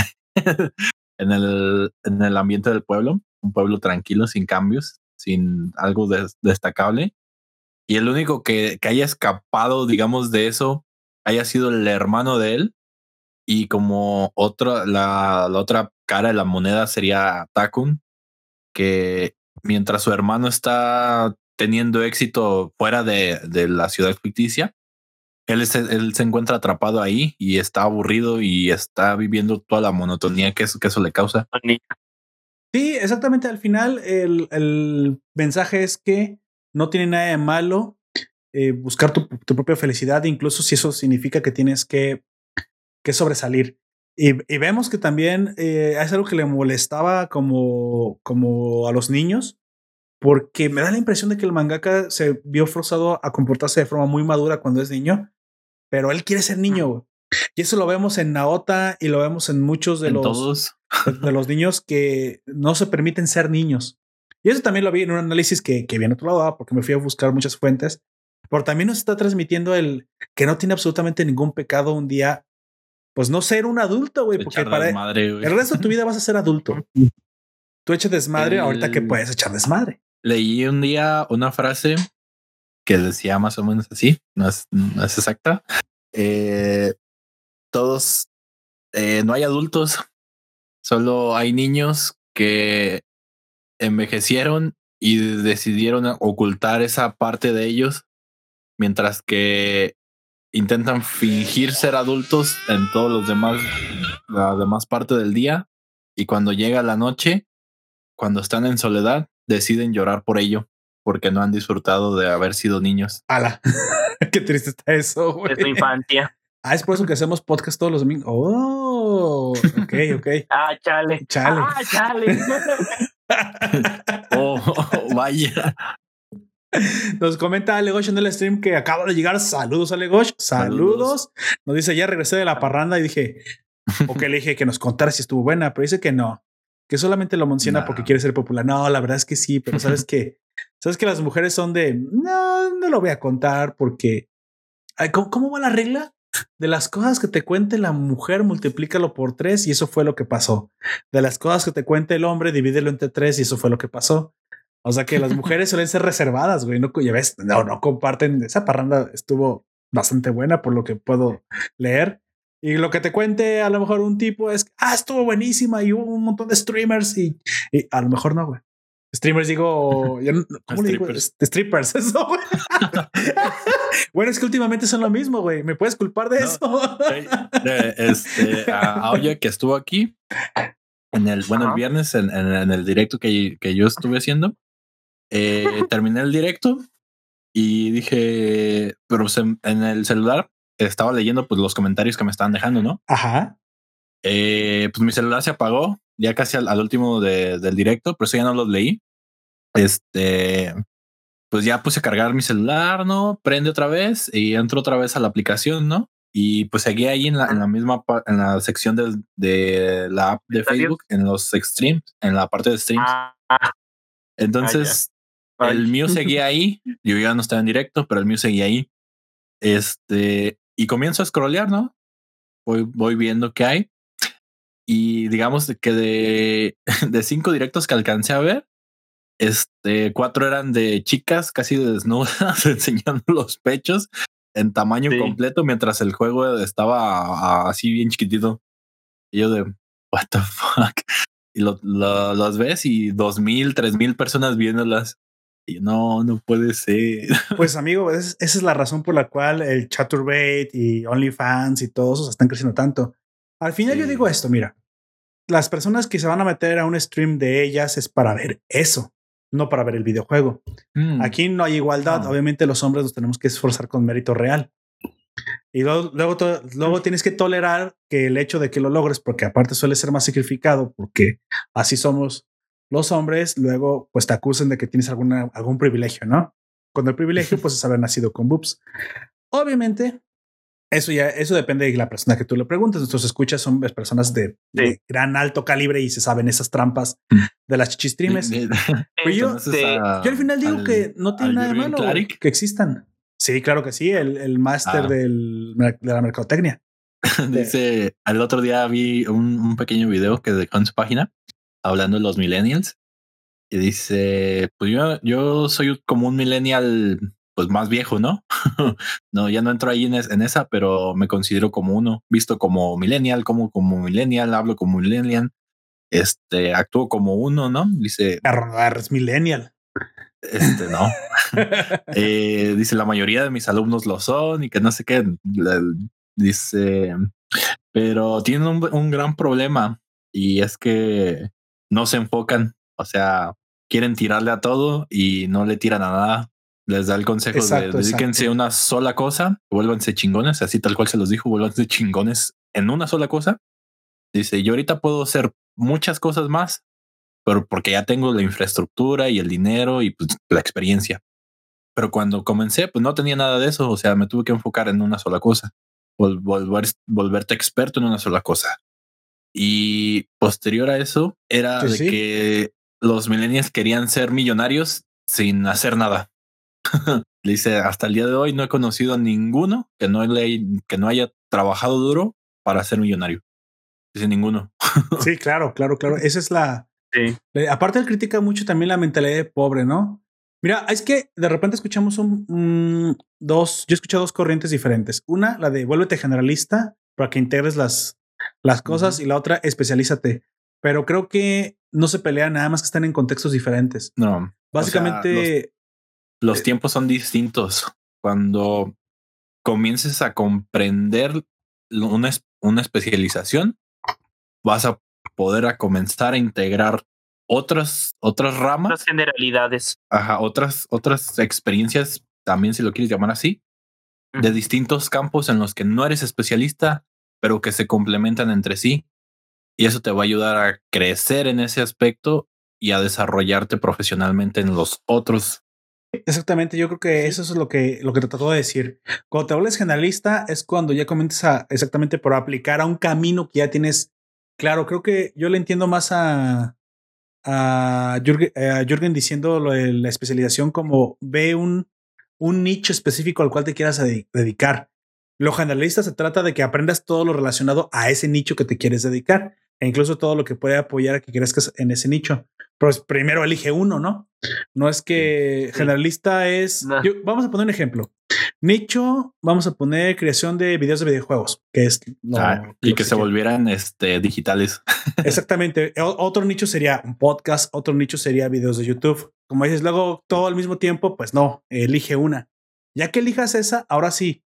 el, en el ambiente del pueblo, un pueblo tranquilo, sin cambios, sin algo des- destacable. Y el único que, haya escapado, digamos, de eso, haya sido el hermano de él. Y como otra, la, otra cara de la moneda sería Takun, que mientras su hermano está teniendo éxito fuera de la ciudad ficticia, él se, él se encuentra atrapado ahí y está aburrido y está viviendo toda la monotonía que eso, que eso le causa. Sí, exactamente. Al final, el, el mensaje es que no tiene nada de malo eh, buscar tu, tu propia felicidad, incluso si eso significa que tienes que, que sobresalir. Y, y vemos que también eh, es algo que le molestaba como, como a los niños, porque me da la impresión de que el mangaka se vio forzado a comportarse de forma muy madura cuando es niño, pero él quiere ser niño. Y eso lo vemos en Naota y lo vemos en muchos de en los todos. de, los niños que no se permiten ser niños. Y eso también lo vi en un análisis que, que vi en otro lado, porque me fui a buscar muchas fuentes. Pero también nos está transmitiendo el que no tiene absolutamente ningún pecado un día, pues no ser un adulto, güey, porque para güey. el resto de tu vida vas a ser adulto. Tú eches desmadre El- ahorita que puedes echar desmadre. Leí un día una frase que decía más o menos así, no es, exacta. Eh, todos, eh, no hay adultos, solo hay niños que envejecieron y decidieron ocultar esa parte de ellos, mientras que intentan fingir ser adultos en todos los demás, la demás parte del día y cuando llega la noche, cuando están en soledad, deciden llorar por ello, porque no han disfrutado de haber sido niños. Ala. Qué triste está eso, güey. de su infancia. Ah, es por eso que hacemos podcast todos los domingos. Oh, ok, ok. Ah, chale. Chale. Ah, chale. Oh, vaya. Nos comenta Alegosh en el stream que acaba de llegar. Saludos, Alegosh. Saludos. Nos dice, ya regresé de la parranda y dije, o que le dije que nos contara si estuvo buena, pero dice que no, que solamente lo menciona No. porque quiere ser popular. No, la verdad es que sí, pero sabes que, sabes que las mujeres son de, no, no lo voy a contar porque, ¿cómo, cómo va la regla? De las cosas que te cuente la mujer, multiplícalo por tres y eso fue lo que pasó. De las cosas que te cuente el hombre, divídelo entre tres y eso fue lo que pasó. O sea que las mujeres suelen ser reservadas, güey. No, ya ves, no, no comparten. Esa parranda estuvo bastante buena por lo que puedo leer. Y lo que te cuente a lo mejor un tipo es, ah, estuvo buenísima y hubo un montón de streamers y, y a lo mejor no, güey. Streamers digo, ya no- ¿cómo le digo? Strippers. Este, Strippers, eso, güey. bueno, es que últimamente son lo mismo, güey. ¿Me puedes culpar de No. eso? Eh, este, a, a Oya que estuvo aquí en el, bueno, el viernes en, en- en el directo que, que yo estuve haciendo, eh, terminé el directo y dije, pero se- en el celular estaba leyendo pues los comentarios que me estaban dejando, ¿no? Ajá. Eh, pues mi celular se apagó ya casi al, al último de- del directo, pero eso ya no los leí. Este, pues ya puse a cargar mi celular, ¿no? Prende otra vez y entro otra vez a la aplicación, ¿no? Y pues seguí ahí en la, en la misma, en la sección del- de, la app de. Facebook, en los streams, en la parte de streams. Ah, ah, Entonces, Ay. el mío seguía ahí. Yo ya no estaba en directo, pero el mío seguía ahí. Este, y comienzo a scrollear, ¿no? Voy, voy viendo qué hay. Y digamos que de, de cinco directos que alcancé a ver, este, cuatro eran de chicas casi desnudas, enseñando los pechos en tamaño Sí. completo, mientras el juego estaba así bien chiquitito. Y yo de, what the fuck. Y lo, lo- los ves y dos mil, tres mil personas viéndolas. No, no puede ser. Pues amigo, es- esa es la razón por la cual el Chaturbate y OnlyFans y todos esos están creciendo tanto. Al final yo digo esto, mira, las personas que se van a meter a un stream de ellas es para ver eso, no para ver el videojuego. Mm, Aquí no hay igualdad, No. obviamente los hombres nos tenemos que esforzar con mérito real. Y luego, luego, to- luego tienes que tolerar que el hecho de que lo logres, porque aparte suele ser más sacrificado, porque así somos los hombres, luego pues te acusan de que tienes alguna, algún privilegio, ¿no? Cuando el privilegio pues es haber nacido con boobs. Obviamente, eso ya, eso depende de la persona que tú le preguntes. Nuestros escuchas son pues, personas de, de gran alto calibre y se saben esas trampas de las de- Pero yo- a- Yo al final digo al- que no tiene al nada de malo que existan. Sí, claro que sí, el, el máster Ah. del, de la mercadotecnia. Dice, el otro día vi un, un pequeño video que dejó en su página hablando de los millennials y dice, pues yo, yo soy como un millennial pues más viejo, ¿no? no, ya no entro ahí en, es- en esa, pero me considero como uno, visto como millennial, como como millennial, hablo como millennial, este, actúo como uno, ¿no? Dice, es millennial. este, no. Eh, dice la mayoría de mis alumnos lo son y que no sé qué. Dice, pero tienen un, un gran problema y es que no se enfocan. O sea, quieren tirarle a todo y no le tiran a nada. Les da el consejo Exacto, de dedíquense a una sola cosa, vuélvanse chingones, así tal cual se los dijo, vuélvanse chingones en una sola cosa. Dice, yo ahorita puedo hacer muchas cosas más, pero porque ya tengo la infraestructura y el dinero y pues, la experiencia. Pero cuando comencé, pues no tenía nada de eso. O sea, me tuve que enfocar en una sola cosa, vol- volver, volverte experto en una sola cosa. Y posterior a eso era Sí, de sí. que los millennials querían ser millonarios sin hacer nada. Dice, hasta el día de hoy no he conocido a ninguno que no, le, que no haya trabajado duro para ser millonario. Dice ninguno. Sí, claro, claro, claro. Esa es la. Sí. aparte, él critica mucho también la mentalidad de pobre, ¿no? Mira, es que de repente escuchamos un, un- dos. Yo escuché dos corrientes diferentes. Una, la de vuélvete generalista para que integres las, las cosas, y la otra, especialízate. Pero creo que no se pelean, nada más que están en contextos diferentes. No. Básicamente, los Eh, tiempos son distintos. Cuando comiences a comprender una, una especialización, vas a poder a comenzar a integrar otras, otras ramas, Las generalidades. ajá, otras, otras experiencias, también si lo quieres llamar así, de distintos campos en los que no eres especialista, pero que se complementan entre sí. Y eso te va a ayudar a crecer en ese aspecto y a desarrollarte profesionalmente en los otros. Exactamente, yo creo que eso es lo que, lo que te trató de decir. Cuando te vuelves generalista es cuando ya comienzas a exactamente por aplicar a un camino que ya tienes claro. Creo que yo le entiendo más a, a, Jürgen, a Jürgen diciendo lo de la especialización como ve un, un nicho específico al cual te quieras dedi- dedicar. Lo generalista se trata de que aprendas todo lo relacionado a ese nicho que te quieres dedicar e incluso todo lo que puede apoyar a que crezcas en ese nicho. Pues primero elige uno, ¿no? No es que generalista es. No. yo- vamos a poner un ejemplo. Nicho, vamos a poner creación de videos de videojuegos, que es Ah, y que se volvieran este, digitales. Exactamente. O- otro nicho sería un podcast, otro nicho sería videos de YouTube. Como dices, luego todo al mismo tiempo, pues no, elige una. Ya que elijas esa, ahora sí,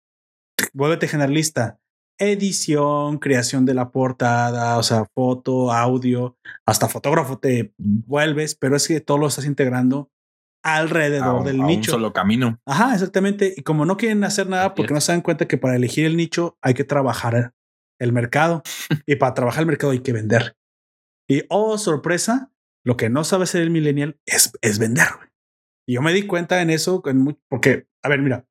vuélvete generalista. Edición, creación de la portada, o sea, foto, audio, hasta fotógrafo te vuelves, pero es que todo lo estás integrando alrededor a, del a un nicho. solo camino. Ajá, exactamente. Y como no quieren hacer nada porque no se dan cuenta que para elegir el nicho hay que trabajar el mercado y para trabajar el mercado hay que vender. Y oh, sorpresa, lo que no sabe hacer el millennial es, es vender. Y yo me di cuenta en eso en mu- porque, a ver, mira,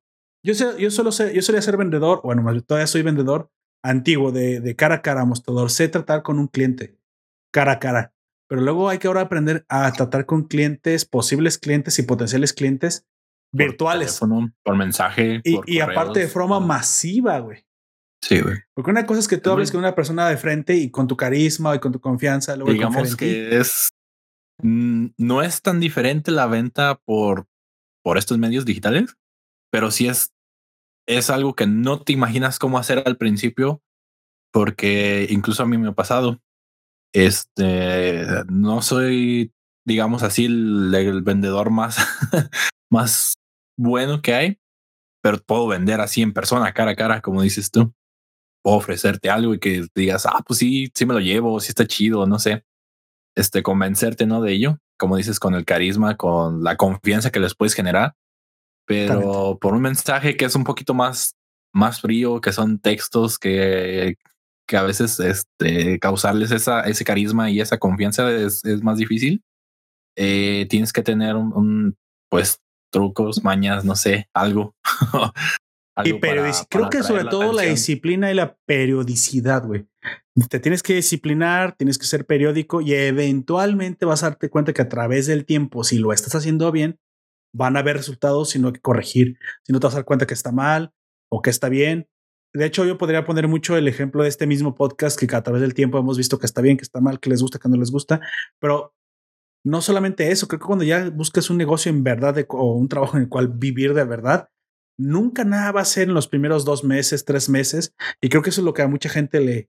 yo sé, yo solo sé, yo solía ser vendedor, bueno, todavía soy vendedor antiguo de, de cara a cara, mostrador. Sé tratar con un cliente cara a cara. Pero luego hay que ahora aprender a tratar con clientes, posibles clientes y potenciales clientes por virtuales. teléfono, por mensaje. Y, por y aparte de forma por- masiva, güey. Sí, güey. Porque una cosa es que tú Es hables con una persona de frente y con tu carisma y con tu confianza, luego Digamos que es. mm, No es tan diferente la venta por, por estos medios digitales, pero sí es, es algo que no te imaginas cómo hacer al principio, porque incluso a mí me ha pasado. Este no soy, digamos así, el, vendedor más, más bueno que hay, pero puedo vender así en persona, cara a cara, como dices tú. Puedo ofrecerte algo y que digas, ah, pues sí, sí me lo llevo, sí está chido, no sé. Este, convencerte, ¿no? De ello, como dices, con el carisma, con la confianza que les puedes generar, pero por un mensaje que es un poquito más, más frío, que son textos que, que a veces este, causarles esa, ese carisma y esa confianza es, es más difícil. Eh, tienes que tener un, un, pues trucos, mañas, no sé, algo. Y para- creo para que sobre la todo la disciplina y la periodicidad, güey. Te tienes que disciplinar, tienes que ser periódico y eventualmente vas a darte cuenta que a través del tiempo, si lo estás haciendo bien, van a haber resultados, sino que corregir. Si no te vas a dar cuenta que está mal o que está bien. De hecho, yo podría poner mucho el ejemplo de este mismo podcast que a través del tiempo hemos visto que está bien, que está mal, que les gusta, que no les gusta, pero no solamente eso, creo que cuando ya buscas un negocio en verdad o un trabajo en el cual vivir de verdad, nunca nada va a ser en los primeros dos meses, tres meses. Y creo que eso es lo que a mucha gente le,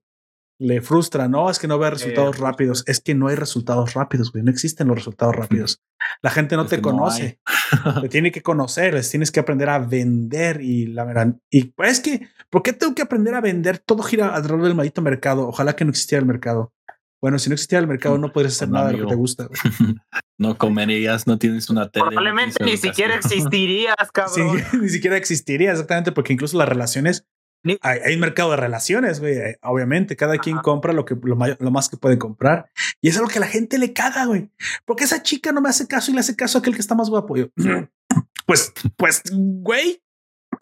le frustra, ¿no? Es que no ve resultados rápidos. Es que no hay resultados rápidos, güey. No existen los resultados rápidos. La gente no Es te no conoce. te tiene que conocer, les tienes que aprender a vender y la verdad. Y pues es que, ¿por qué tengo que aprender a vender? Todo gira alrededor del maldito mercado. Ojalá que no existiera el mercado. Bueno, si no existiera el mercado, no podrías hacer No, nada de lo que te gusta. güey. no comerías, no tienes una tele. no Probablemente ni siquiera existirías, Sí, cabrón. ni siquiera existiría exactamente porque incluso las relaciones hay, hay un mercado de relaciones, güey. eh, Obviamente, cada quien compra lo que lo, más que puede comprar y es algo que a la gente le caga, güey. Porque esa chica no me hace caso y le hace caso a aquel que está más guapo. Yo, pues, pues, güey,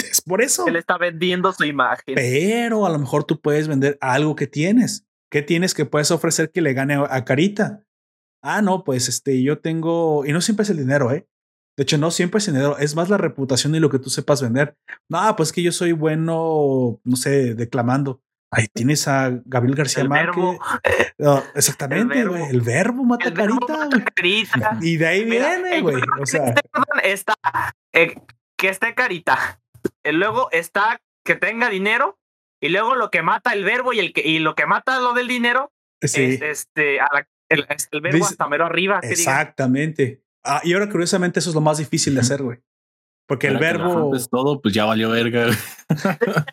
es por eso. Él está vendiendo su imagen. Pero a lo mejor tú puedes vender algo que tienes. ¿Qué tienes que puedes ofrecer que le gane a, a Carita? Ah, no, pues este, yo tengo, y no siempre es el dinero, ¿eh? De hecho, no siempre es el dinero, es más la reputación y lo que tú sepas vender. No, pues que yo soy bueno, no sé, declamando. Ahí tienes a Gabriel García El Márquez. verbo. No, exactamente, El güey. verbo. El verbo mata El verbo carita, güey. carita. Y de ahí Mira, viene, el güey. O sea, este está eh, que esté carita. Y luego está que tenga dinero. Y luego lo que mata el verbo y el que y lo que mata lo del dinero sí. es este a la- el, el verbo Dice- hasta mero arriba. Exactamente. Ah, y ahora curiosamente eso es lo más difícil de hacer, güey. Porque el verbo. rompes todo, pues ya valió verga.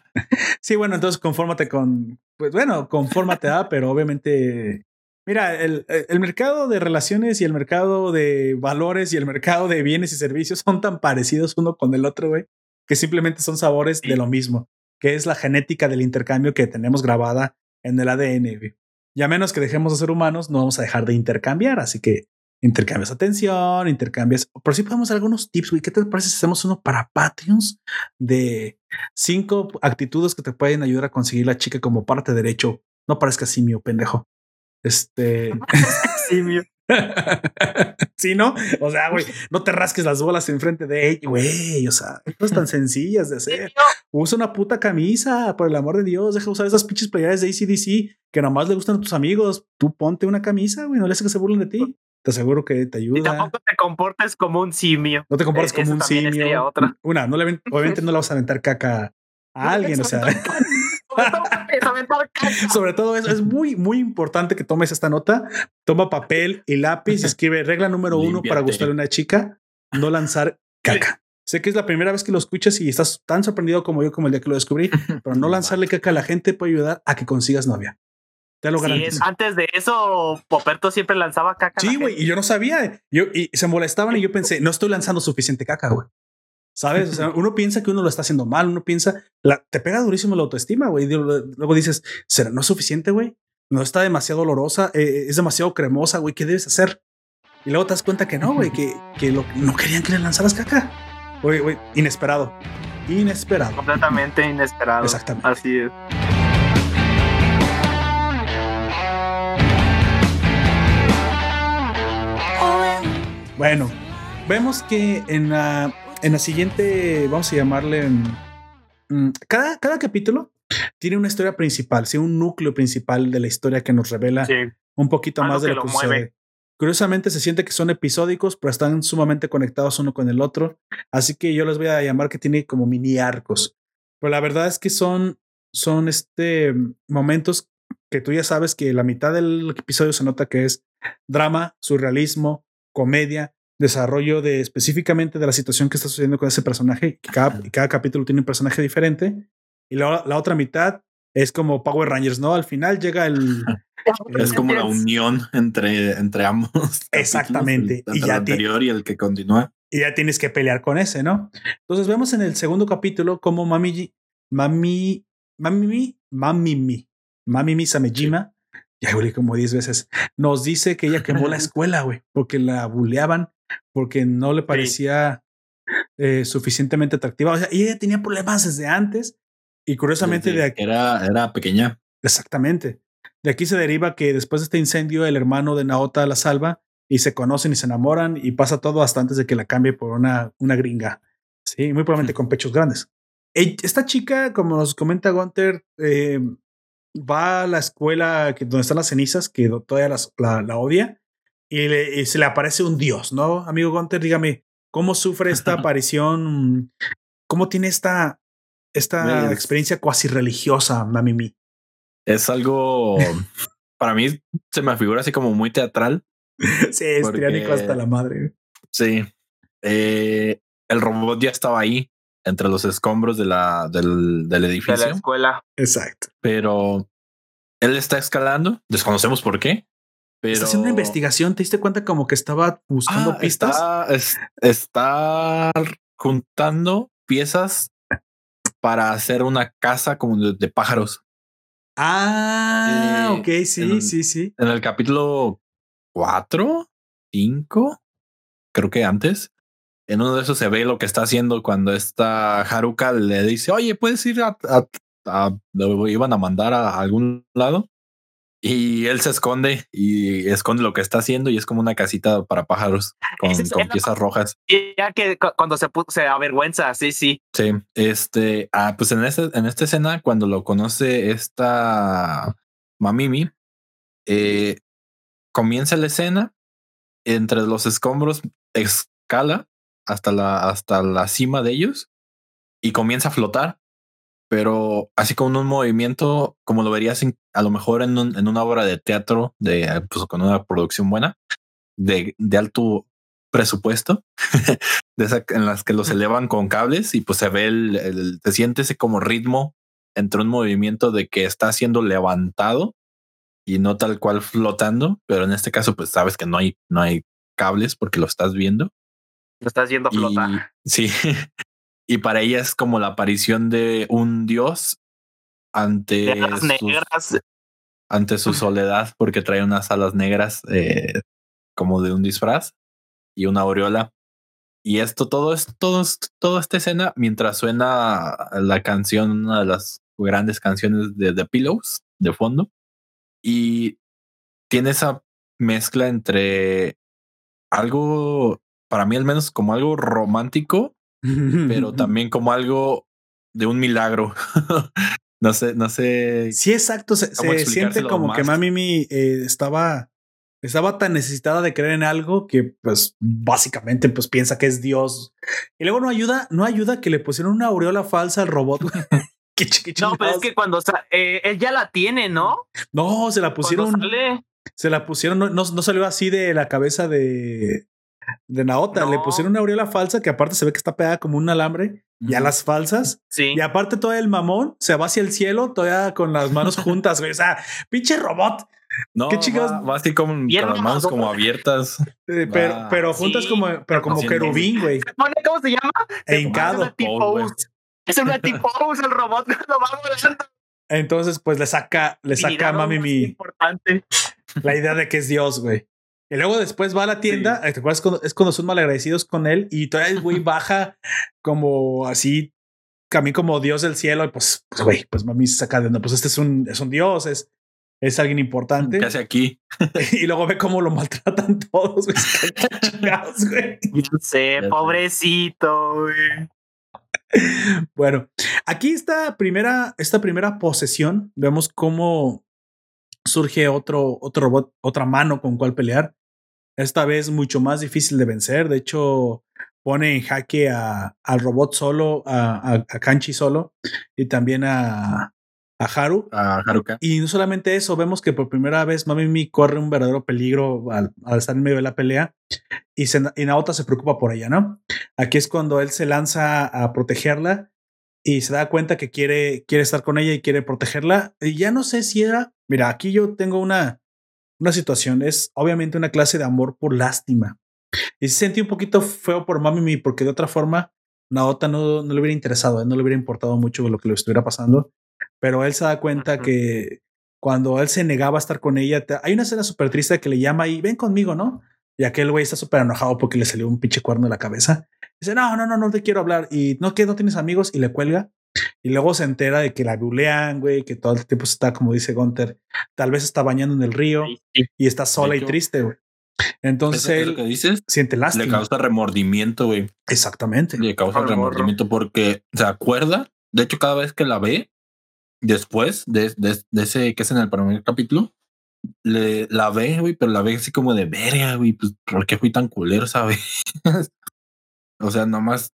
Sí, bueno, entonces confórmate con. Pues bueno, confórmate, ah, pero obviamente Mira, el, el mercado de relaciones y el mercado de valores y el mercado de bienes y servicios son tan parecidos uno con el otro, güey, que simplemente son sabores Sí. de lo mismo, que es la genética del intercambio que tenemos grabada en el ADN, güey. Y a menos que dejemos de ser humanos, no vamos a dejar de intercambiar. Así que intercambias atención, intercambias. Por si podemos dar algunos tips, güey. ¿Qué te parece si hacemos uno para Patreons de cinco actitudes que te pueden ayudar a conseguir la chica como parte derecho? No parezca simio, pendejo. Este. Simio. sí, ¿no? O sea, güey, no te rasques las bolas enfrente de ella, güey. O sea, cosas tan sencillas de hacer. Usa una puta camisa, por el amor de Dios. Deja de usar esas pinches playeras de ACDC que nomás le gustan a tus amigos. Tú ponte una camisa, güey. No le haces que se burlen de ti. Te aseguro que te Y ayuda. tampoco te comportes como un simio. No te comportes Eh, como un simio. otra. Una, no le obviamente no le vas a aventar caca a alguien. O sea, Sobre todo empieza a aventar caca. sobre todo eso es muy, muy importante que tomes esta nota. Toma papel y lápiz y escribe regla número uno para gustarle a una chica, no lanzar caca. Sé que es la primera vez que lo escuchas y estás tan sorprendido como yo como el día que lo descubrí, pero no lanzarle caca a la gente puede ayudar a que consigas novia. Te lo Sí, antes de eso, Poperto siempre lanzaba caca. Sí, güey, y yo no sabía. Yo, y se molestaban y yo pensé, no estoy lanzando suficiente caca, güey. ¿Sabes? O sea, uno piensa que uno lo está haciendo mal, uno piensa, la, te pega durísimo la autoestima, güey. Luego dices, ¿será no es suficiente, güey? No está demasiado olorosa, eh, es demasiado cremosa, güey. ¿Qué debes hacer? Y luego te das cuenta que no, güey, que, que lo- no querían que le lanzaras caca. Güey, güey, inesperado. Inesperado. Completamente inesperado. Exactamente. Así es. Bueno, vemos que en la, en la siguiente, vamos a llamarle, mm, cada, cada capítulo tiene una historia principal, sí, un núcleo principal de la historia que nos revela Sí. un poquito Algo más de que lo que lo mueve. sucede. Curiosamente se siente que son episódicos, pero están sumamente conectados uno con el otro. Así que yo les voy a llamar que tiene como mini arcos. Pero la verdad es que son, son este momentos que tú ya sabes que la mitad del episodio se nota que es drama, surrealismo, comedia, desarrollo de específicamente de la situación que está sucediendo con ese personaje. Cada, y cada capítulo tiene un personaje diferente. Y la, la otra mitad es como Power Rangers, ¿no? Al final llega el, Es como la unión entre, entre ambos. Exactamente. el- Y ya el anterior y el que continúa. y ya tienes que pelear con ese, ¿no? Entonces vemos en el segundo capítulo cómo Mami, Mami, Mami, Mami, Mami Samejima, ya güey, como 10 veces, nos dice que ella quemó la escuela, güey, porque la buleaban, porque no le parecía eh, suficientemente atractiva. O sea, ella tenía problemas desde antes. Y curiosamente Desde de aquí, Era, era pequeña. Exactamente. De aquí se deriva que después de este incendio, el hermano de Naota la salva y se conocen y se enamoran y pasa todo hasta antes de que la cambie por una, una gringa. Sí, muy probablemente con pechos grandes. Esta chica, como nos comenta Gunter, eh, va a la escuela que, donde están las cenizas, que todavía las- la, la odia, y, le- y se le aparece un dios, ¿no? Amigo Gunter, dígame, ¿cómo sufre esta aparición? ¿Cómo tiene esta, esta Pues- experiencia cuasi religiosa, Mamimi? Es algo, para mí se me figura así como muy teatral. Sí, es Porque- tiránico hasta la madre. Sí. Eh, el robot ya estaba ahí entre los escombros de la, del, del De la edificio, escuela. Exacto. pero él está escalando. Desconocemos por qué. Pero Está haciendo una investigación. ¿Te diste cuenta como que estaba buscando Ah, pistas? Está, es- está juntando piezas para hacer una casa como de, de pájaros. Ah, Eh, ok, sí, en- sí, sí. En el capítulo 4, 5, creo que antes, en uno de esos se ve lo que está haciendo cuando esta Haruka le dice, oye, puedes ir a, a- a- lo iban a mandar a algún lado. Y él se esconde y esconde lo que está haciendo y es como una casita para pájaros con, Esa con piezas rojas. Ya que cu- cuando se, se avergüenza, sí, sí. Sí, este, ah, pues en este, en esta escena, cuando lo conoce esta Mamimi, eh, comienza la escena entre los escombros, escala hasta la, hasta la cima de ellos y comienza a flotar, pero así con un movimiento, como lo verías en- a lo mejor en, un- en una obra de teatro, de, pues, con una producción buena, de, de alto presupuesto, de esa, en las que los elevan con cables y pues se ve el, el- se siente ese como ritmo entre un movimiento de que está siendo levantado y no tal cual flotando, pero en este caso pues sabes que no hay no hay cables porque lo estás viendo. Lo estás viendo Y, flotar. sí. y para ella es como la aparición de un dios ante sus- negras. ante su soledad porque trae unas alas negras eh, como de un disfraz y una aureola. Y esto, todo es, todo toda esta escena mientras suena la canción, una de las grandes canciones de The Pillows de fondo. Y tiene esa mezcla entre algo, para mí al menos como algo romántico, pero también como algo de un milagro. no sé, no sé. Sí, exacto. Se, ¿Cómo se siente como que? Mami eh, estaba, estaba tan necesitada de creer en algo que, pues, básicamente, pues piensa que es Dios. Y luego no ayuda, no ayuda que le pusieron una aureola falsa al robot. Qué qué No, pero es que cuando eh, él ya la tiene, ¿no? no, se la pusieron, se la pusieron, no, no, no salió así de la cabeza de, de Naota. Le pusieron una aureola falsa que aparte se ve que está pegada como un alambre y a las falsas. sí. Y aparte todo el mamón se va hacia el cielo todavía con las manos juntas, güey. O sea, pinche robot. No, ¿Qué chingados? va, va así como con las manos como abiertas. Eh, pero, Va. pero juntas Sí. como, pero como querubín, güey. ¿Cómo se llama? E hincado. Es una T-pose el robot cuando va volando. Entonces, pues le saca, le saca a mami mi, importante. la idea de que es Dios, güey. Y luego después va a la tienda, eh, ¿te acuerdas cuando, es cuando son malagradecidos con él y todavía el güey baja como así, camino como Dios del cielo y pues, pues, güey, pues mami se saca de onda, pues este es un, es un Dios, es, es alguien importante. ¿Qué hace aquí? y luego ve cómo lo maltratan todos, güey. Chingados, güey. Yo sé. pobrecito, güey. Bueno, aquí esta primera, esta primera posesión, vemos cómo surge otro, otro robot, otra mano con cual pelear. Esta vez mucho más difícil de vencer. De hecho, pone en jaque a, al robot solo, a, a, a Kanchi solo y también a, a Haru. A Haruka. Y no solamente eso, vemos que por primera vez Mami Mi corre un verdadero peligro al, al estar en medio de la pelea y, se, y Naota se preocupa por ella, ¿no? Aquí es cuando él se lanza a protegerla y se da cuenta que quiere, quiere estar con ella y quiere protegerla. Y ya no sé si era, mira, aquí yo tengo una, una situación, es obviamente una clase de amor por lástima. Y se sentí un poquito feo por Mami Mi porque de otra forma Naota no, no le hubiera interesado, él no le hubiera importado mucho lo que le estuviera pasando pero él se da cuenta que cuando él se negaba a estar con ella, te- hay una escena súper triste que le llama y ven conmigo, ¿no? Y aquel güey está súper enojado porque le salió un pinche cuerno de la cabeza. Dice, no, no, no, no te quiero hablar. Y no, que no tienes amigos y le cuelga. Y luego se entera de que la bulean, güey, que todo el tiempo está, como dice Gunter, tal vez está bañando en el río Sí, sí. y está sola y hecho, triste, güey. Entonces él que dices siente le lástima. causa remordimiento, güey. Exactamente. Le causa morro. remordimiento porque se acuerda. De hecho, cada vez que la ve, después de, de, de ese que es en el primer capítulo, le, la ve, güey, pero la ve así como de verga, güey. Pues, ¿por qué fui tan culero, sabes? o sea, nomás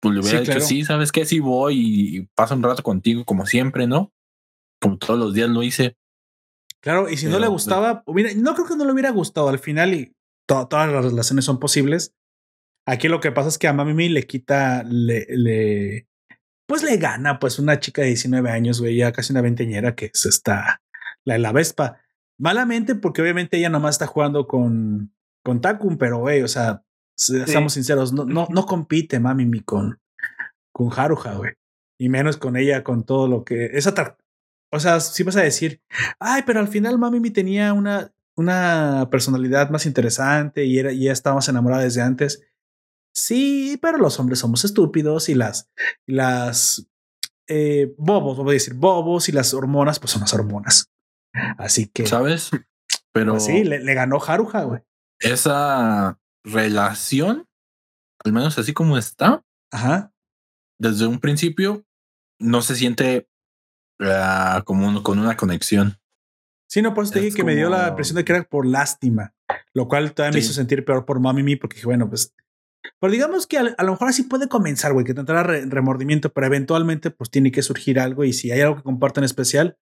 pues le hubiera Sí, dicho, claro. sí, ¿sabes qué? Sí voy y, paso un rato contigo como siempre, ¿no? Como todos los días lo hice. Claro, y si no le pues, gustaba, mira, no creo que no le hubiera gustado al final y to- todas las relaciones son posibles. Aquí lo que pasa es que a Mami le quita, le, le, pues le gana, pues una chica de 19 años, güey, ya casi una veinteñera que es esta, la de la Vespa. Malamente, porque obviamente ella nomás está jugando con, con Takun, pero güey, o sea, se- seamos sinceros, no, no, no compite Mami con, con Haruha, güey. Y menos con ella, con todo lo que es. O sea, si vas a decir, ay, pero al final Mami Mi tenía una, una personalidad más interesante y, era, y ya estábamos enamoradas desde antes. Sí, pero los hombres somos estúpidos y las, y las eh, bobos, voy a decir bobos y las hormonas, pues son las hormonas. Así que, ¿Sabes? Pero pues sí, le, le ganó Haruha, güey. esa relación, al menos así como está, Ajá. desde un principio no se siente ah, como un- con una conexión. Sí, no, por eso te Es dije que me dio la impresión de que era por lástima, lo cual todavía me hizo sentir peor por Mami Mi, porque dije, bueno, pues. Pero digamos que a, a lo mejor así puede comenzar, güey, que tendrá re- remordimiento, pero eventualmente pues tiene que surgir algo y si hay algo que comparten especial.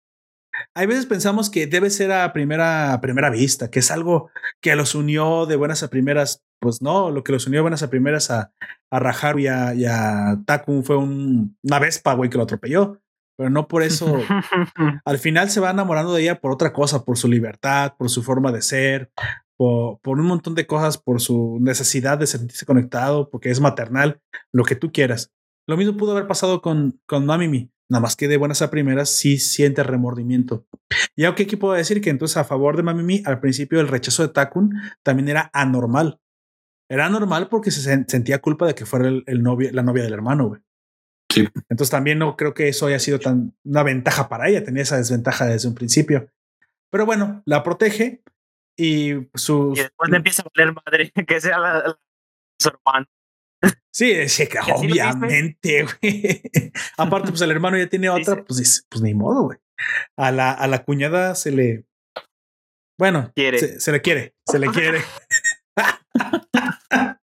Hay veces pensamos que debe ser a primera, a primera vista, que es algo que los unió de buenas a primeras. Pues no, lo que los unió de buenas a primeras a, a Raharu y a, y a Takun fue un- una vespa, güey, que lo atropelló. pero no por eso. Al final se va enamorando de ella por otra cosa, por su libertad, por su forma de ser, por, por un montón de cosas, por su necesidad de sentirse conectado, porque es maternal, lo que tú quieras. Lo mismo pudo haber pasado con, con Mamimi. Nada más que de buenas a primeras sí siente remordimiento. Y aunque aquí puedo decir que entonces a favor de Mamimi, al principio el rechazo de Takun también era anormal. Era anormal porque se sen- sentía culpa de que fuera el, el novio, la novia del hermano, güey. Sí. Entonces también no creo que eso haya sido tan una ventaja para ella, tenía esa desventaja desde un principio. Pero bueno, la protege y sus... Y después le empieza a valer madre que sea la, la- su hermano. Sí, obviamente, güey. Aparte, pues el hermano ya tiene otra, sí. pues dice, pues ni modo, güey. A la, a la cuñada se le... Bueno, Quiere. Se, se le quiere, se le quiere.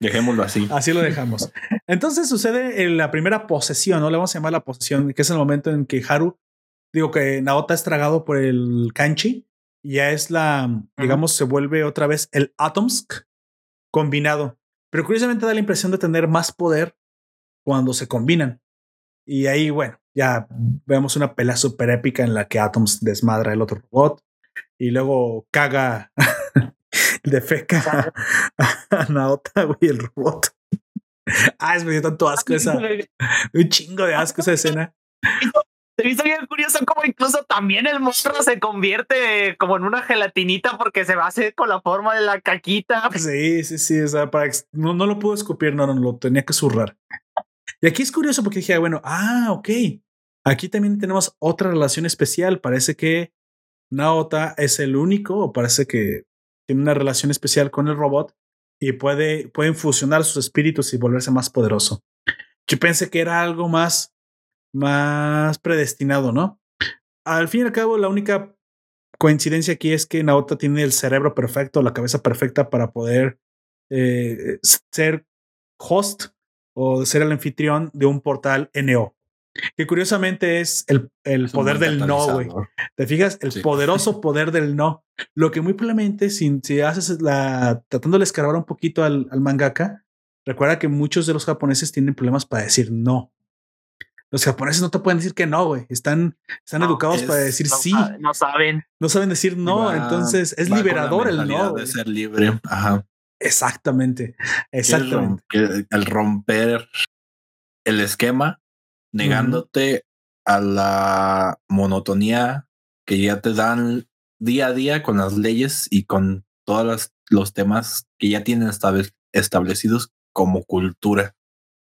Dejémoslo así. Así lo dejamos. Entonces sucede en la primera posesión, ¿no? Le vamos a llamar la posesión, que es el momento en que Haru, digo que Naota es tragado por el kanchi y ya es la, digamos, se vuelve otra vez el Atomsk combinado. Pero curiosamente da la impresión de tener más poder cuando se combinan. Y ahí, bueno, ya vemos una pelea súper épica en la que Atoms desmadra el otro robot y luego caga de feca a Naota, güey, el robot. Ah, es me dio tanto asco esa, un chingo de asco esa escena. Se me hizo bien curioso cómo incluso también el monstruo se convierte como en una gelatinita porque se va a hacer con la forma de la caquita. Sí, sí, sí. O sea, para no, no lo pudo escupir, no, no, lo tenía que zurrar. Y aquí es curioso porque dije, bueno, ah, ok. Aquí también tenemos otra relación especial. Parece que Naota es el único, o parece que tiene una relación especial con el robot y puede, pueden fusionar sus espíritus y volverse más poderoso. Yo pensé que era algo más, más predestinado, ¿no? Al fin y al cabo, la única coincidencia aquí es que Naota tiene el cerebro perfecto, la cabeza perfecta para poder eh, ser host o ser el anfitrión de un portal NO. Que curiosamente es el, el Es poder del no, güey. ¿Te fijas? El Sí. poderoso poder del no. Lo que muy probablemente, si, si haces la. tratando de escarbar un poquito al, al mangaka, recuerda que muchos de los japoneses tienen problemas para decir no. Los japoneses no te pueden decir que no, güey. Están, están No, educados es- para decir No, sí. no saben. No saben decir no. Va- entonces es liberador el no. De ser libre. Ajá. Exactamente. Exactamente. al romper el esquema, negándote a la monotonía que ya te dan día a día con las leyes y con todos los temas que ya tienen establecidos como cultura.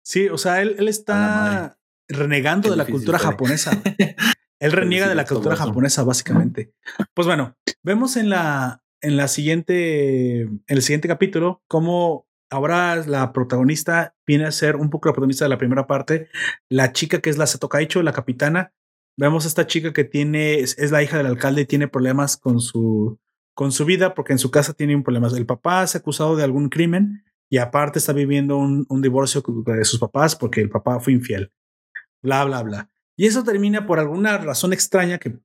Sí, o sea, él, él está. Renegando de la cultura japonesa. Él reniega de la cultura japonesa, básicamente. Pues bueno, vemos en la, en la siguiente, en el siguiente capítulo, cómo ahora la protagonista viene a ser un poco la protagonista de la primera parte, la chica que es la Seto Kaicho, la capitana. Vemos a esta chica que tiene, es, es la hija del alcalde y tiene problemas con su, con su vida porque en su casa tiene un problema. El papá es acusado de algún crimen y aparte está viviendo un, un divorcio de sus papás porque el papá fue infiel. Bla, bla, bla. Y eso termina por alguna razón extraña que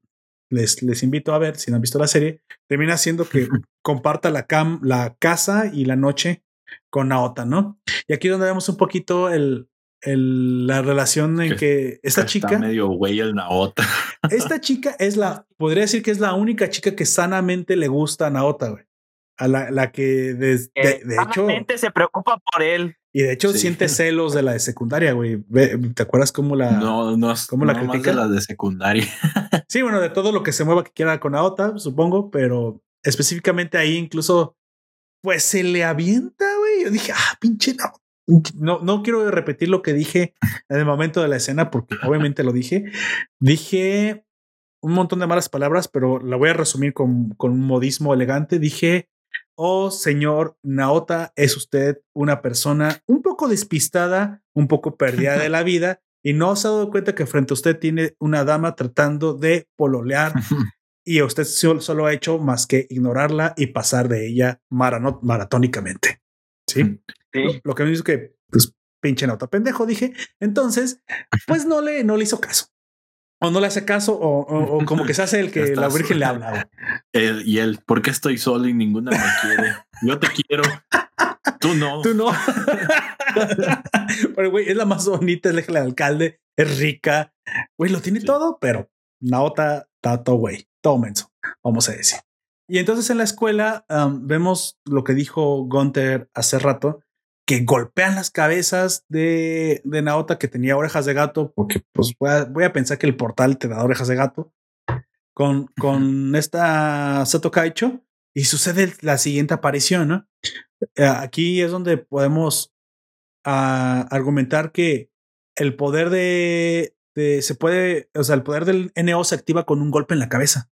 les, les invito a ver si no han visto la serie. Termina siendo que comparta la, cam, la casa y la noche con Naota, ¿no? Y aquí donde vemos un poquito el, el, la relación en Que- que esta Está chica, medio güey el Naota. esta chica es la, podría decir que es la única chica que sanamente le gusta a Naota, güey. A la, la que de, de hecho, sanamente se preocupa por él. Y de hecho Sí. siente celos de la de secundaria, güey. ¿Te acuerdas cómo la, No, no, ¿Cómo la no más critica? de las de secundaria. Sí, bueno, de todo lo que se mueva que quiera con Aota, supongo, pero específicamente ahí incluso, pues se le avienta, güey. Yo dije, ah, pinche no. No, no quiero repetir lo que dije en el momento de la escena, porque obviamente lo dije. Dije un montón de malas palabras, pero la voy a resumir con, con un modismo elegante. Dije, oh señor Naota, es usted una persona un poco despistada, un poco perdida de la vida y no se ha dado cuenta que frente a usted tiene una dama tratando de pololear y usted solo, solo ha hecho más que ignorarla y pasar de ella maratónicamente. Sí. Sí. Lo que me dice que, pues, pinche nota pendejo, dije. Entonces, pues no le, no le hizo caso. O no le hace caso, o, o- o como que se hace el que la Virgen le habla. Él- y él, ¿por qué estoy solo y ninguna me quiere? Yo te quiero. Tú no. Tú no. pero, güey, es la más bonita, es la del alcalde, es rica. Güey, lo tiene Sí. todo, pero Naota está todo, güey, todo menso, vamos a decir. Y entonces en la escuela vemos lo que dijo Gunther hace rato, que golpean las cabezas de, de Naota que tenía orejas de gato, porque pues voy a, voy a pensar que el portal te da orejas de gato, con, con esta Sato Kaicho, y sucede la siguiente aparición, ¿no? Eh, Aquí es donde podemos ah, argumentar que el poder de, de- se puede, o sea, el poder del NO se activa con un golpe en la cabeza.